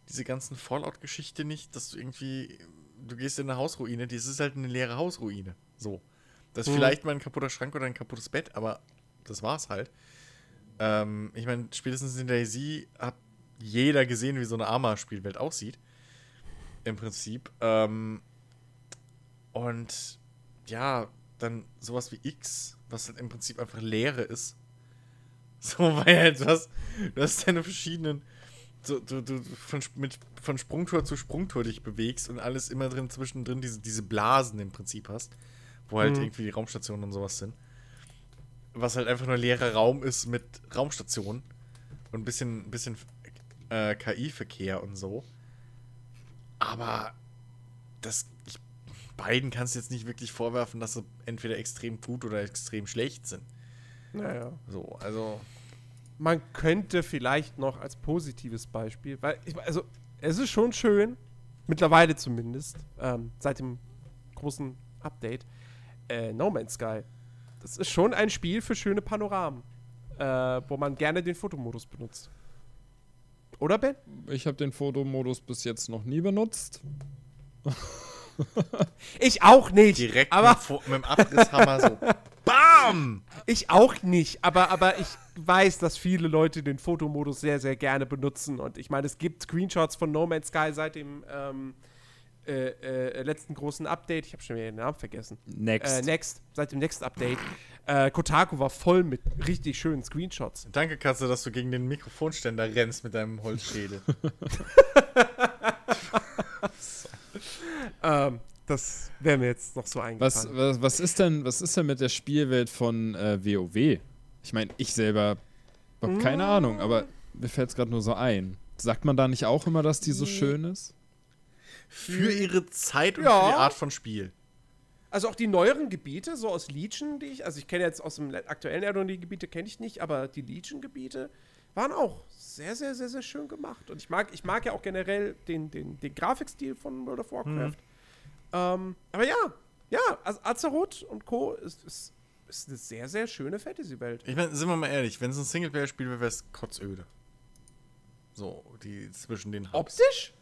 diese ganzen Fallout-Geschichte nicht, dass du irgendwie, du gehst in eine Hausruine, das ist halt eine leere Hausruine. So. Das ist Mhm. vielleicht mal ein kaputter Schrank oder ein kaputtes Bett, aber das war's halt. Ähm, ich meine, spätestens in Daisy hat jeder gesehen, wie so eine Arma-Spielwelt aussieht. Im Prinzip. Ähm, und ja, dann sowas wie X, was halt im Prinzip einfach Leere ist. So, weil halt du hast, du hast deine verschiedenen, so, du, du von, mit, von Sprungtor zu Sprungtor dich bewegst und alles immer drin zwischendrin diese, diese Blasen im Prinzip hast, wo halt Mhm. irgendwie die Raumstationen und sowas sind. Was halt einfach nur leerer Raum ist mit Raumstationen und ein bisschen, bisschen äh, KI-Verkehr und so. Aber das, ich, beiden kannst du jetzt nicht wirklich vorwerfen, dass sie entweder extrem gut oder extrem schlecht sind. naja. So, also. Man könnte vielleicht noch als positives Beispiel, weil, ich, also, es ist schon schön, mittlerweile zumindest, ähm, seit dem großen Update, äh, No Man's Sky. Das ist schon ein Spiel für schöne Panoramen, äh, wo man gerne den Fotomodus benutzt. Oder, Ben? ich habe den Fotomodus bis jetzt noch nie benutzt. Ich auch nicht. Direkt aber mit, mit dem Abrisshammer so. BAM! ich auch nicht. Aber, aber ich weiß, dass viele Leute den Fotomodus sehr, sehr gerne benutzen. Und ich meine, es gibt Screenshots von No Man's Sky seit dem ähm, äh, äh, letzten großen Update. Ich habe schon wieder den Namen vergessen. Next. Äh, Next, seit dem Next Update. Äh, Kotaku war voll mit richtig schönen Screenshots. Danke, Katze, dass du gegen den Mikrofonständer rennst mit deinem Holzschädel. Ähm, das wäre mir jetzt noch so was, eingefallen. was, was, ist denn, was ist denn mit der Spielwelt von äh, WoW? Ich meine, ich selber habe keine Ahnung, aber mir fällt es gerade nur so ein. Sagt man da nicht auch immer, dass die so schön ist? Für ihre Zeit und Ja. für die Art von Spiel. Also auch die neueren Gebiete, so aus Legion, die ich, also ich kenne jetzt aus dem le- aktuellen Addon die Gebiete kenne ich nicht, aber die Legion-Gebiete waren auch sehr, sehr, sehr, sehr schön gemacht. Und ich mag, ich mag ja auch generell den, den, den Grafikstil von World of Warcraft. Ähm, aber ja, ja, also Azeroth und Co. ist, ist, ist eine sehr, sehr schöne Fantasy-Welt. Ich meine, sind wir mal ehrlich, wenn es ein Singleplayer-Spiel wäre, wäre es kotzöde. So, die zwischen den Hubs. Optisch?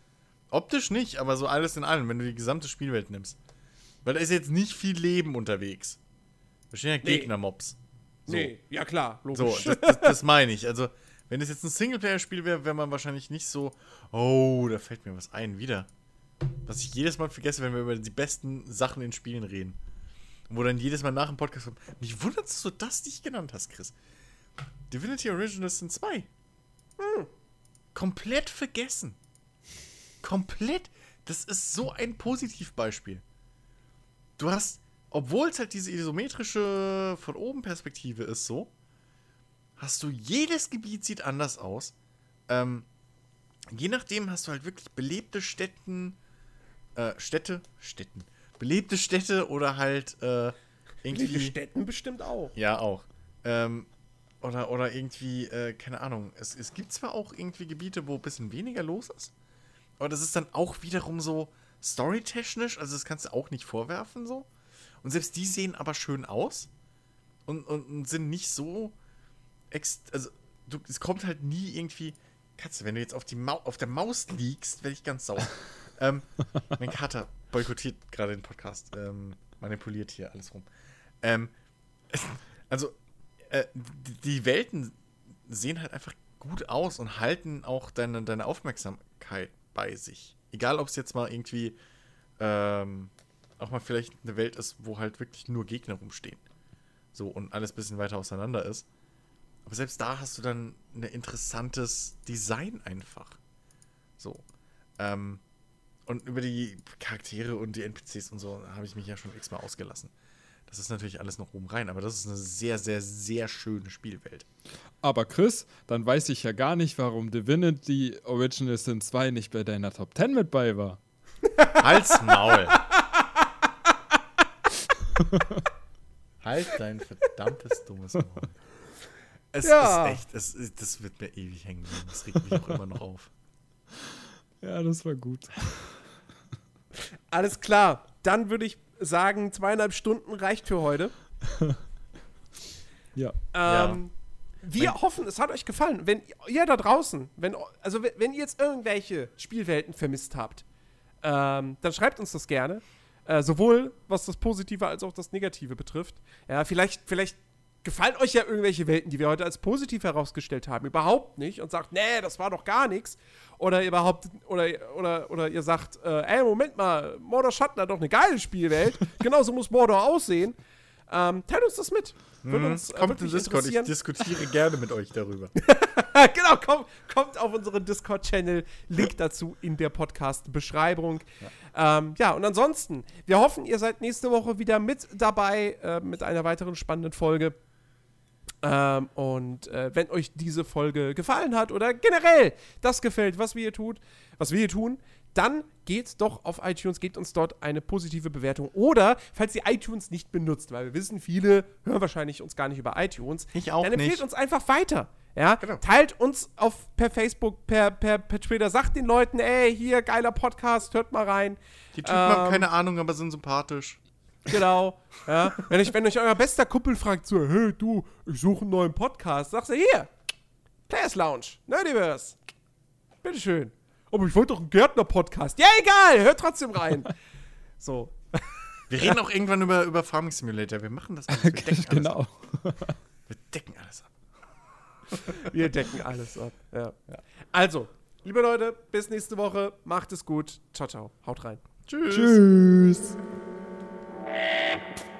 Optisch nicht, aber so alles in allem, wenn du die gesamte Spielwelt nimmst. Weil da ist jetzt nicht viel Leben unterwegs. Da stehen ja Nee. Gegner-Mobs. So. Nee, ja klar, So, logisch. das, das, das meine ich. Also, wenn es jetzt ein Singleplayer-Spiel wäre, wäre man wahrscheinlich nicht so, oh, da fällt mir was ein, wieder. Was ich jedes Mal vergesse, wenn wir über die besten Sachen in Spielen reden. Und wo dann jedes Mal nach dem Podcast kommt. Mich wundert, dass du das nicht genannt hast, Chris. Divinity Original Sin 2. Hm. Komplett vergessen. Komplett. Das ist so ein Positivbeispiel. Du hast, obwohl es halt diese isometrische von oben Perspektive ist, so, hast du jedes Gebiet sieht anders aus. Ähm, je nachdem hast du halt wirklich belebte Städten, äh, Städte, Städten, belebte Städte oder halt äh, irgendwie. Die Städten bestimmt auch. Ja, auch. Ähm, oder, oder irgendwie, äh, keine Ahnung. Es, es gibt zwar auch irgendwie Gebiete, wo ein bisschen weniger los ist, aber das ist dann auch wiederum so storytechnisch, also das kannst du auch nicht vorwerfen so. Und selbst die sehen aber schön aus und, und, und sind nicht so. Also, du, es kommt halt nie irgendwie. Katze, wenn du jetzt auf, die Mau auf der Maus liegst, werde ich ganz sauer. ähm, mein Kater boykottiert gerade den Podcast. Ähm, manipuliert hier alles rum. Ähm, also, äh, die, die Welten sehen halt einfach gut aus und halten auch deine, deine Aufmerksamkeit bei sich. Egal, ob es jetzt mal irgendwie ähm, auch mal vielleicht eine Welt ist, wo halt wirklich nur Gegner rumstehen. So und alles ein bisschen weiter auseinander ist. Aber selbst da hast du dann ein interessantes Design einfach. So. Ähm, und über die Charaktere und die NPCs und so habe ich mich ja schon x-mal ausgelassen. Das ist natürlich alles noch oben rein, aber das ist eine sehr, sehr, sehr schöne Spielwelt. Aber Chris, dann weiß ich ja gar nicht, warum Divinity Original Sin 2 nicht bei deiner Top 10 mit bei war. Halt's Maul. halt dein verdammtes dummes Maul. Es Ja. ist echt, es, ist- das wird mir ewig hängen bleiben. Das regt mich auch immer noch auf. Ja, das war gut. Alles klar. Dann würde ich sagen, zweieinhalb Stunden reicht für heute. Ja. Ähm, Wir Mein- hoffen, es hat euch gefallen. Wenn ihr da draußen, wenn, also wenn, wenn ihr jetzt irgendwelche Spielwelten vermisst habt, ähm, dann schreibt uns das gerne. Äh, sowohl was das Positive als auch das Negative betrifft. Ja, vielleicht, vielleicht gefallen euch ja irgendwelche Welten, die wir heute als positiv herausgestellt haben, überhaupt nicht und sagt, nee, das war doch gar nichts. Oder ihr überhaupt, oder, oder, oder ihr sagt, äh, ey, Moment mal, Mordor Schatten hat doch eine geile Spielwelt. Genauso muss Mordor aussehen. Ähm, teilt uns das mit. Würde uns äh, Kommt in Discord, ich diskutiere gerne mit euch darüber. genau, kommt, kommt auf unseren Discord-Channel. Link dazu in der Podcast-Beschreibung. Ja. Ähm, ja, und ansonsten, wir hoffen, ihr seid nächste Woche wieder mit dabei äh, mit einer weiteren spannenden Folge. Ähm, und äh, wenn euch diese Folge gefallen hat oder generell das gefällt, was wir hier tut, was wir hier tun, dann geht doch auf iTunes, gebt uns dort eine positive Bewertung. Oder, falls ihr iTunes nicht benutzt, weil wir wissen, viele hören wahrscheinlich uns gar nicht über iTunes, Ich auch dann empfehlt nicht. uns einfach weiter. Ja, Genau. teilt uns auf per Facebook, per, per, per Twitter, sagt den Leuten, ey, hier, geiler Podcast, hört mal rein. Die Typen haben Ähm, keine Ahnung, aber sind sympathisch. Genau. ja. wenn, euch, wenn euch euer bester Kumpel fragt, so, hey, du, ich suche einen neuen Podcast, sagst du, hier, Players Lounge, Nerdiverse. Bitteschön. Aber ich wollte doch einen Gärtner-Podcast. Ja, egal, hört trotzdem rein. so. Wir reden auch irgendwann über, über Farming Simulator. Wir machen das alles. Wir decken alles ab. genau. Wir decken alles ab. Wir decken alles ab. Ja. Also, liebe Leute, bis nächste Woche. Macht es gut. Ciao, ciao. Haut rein. Tschüss. Tschüss. Thank you.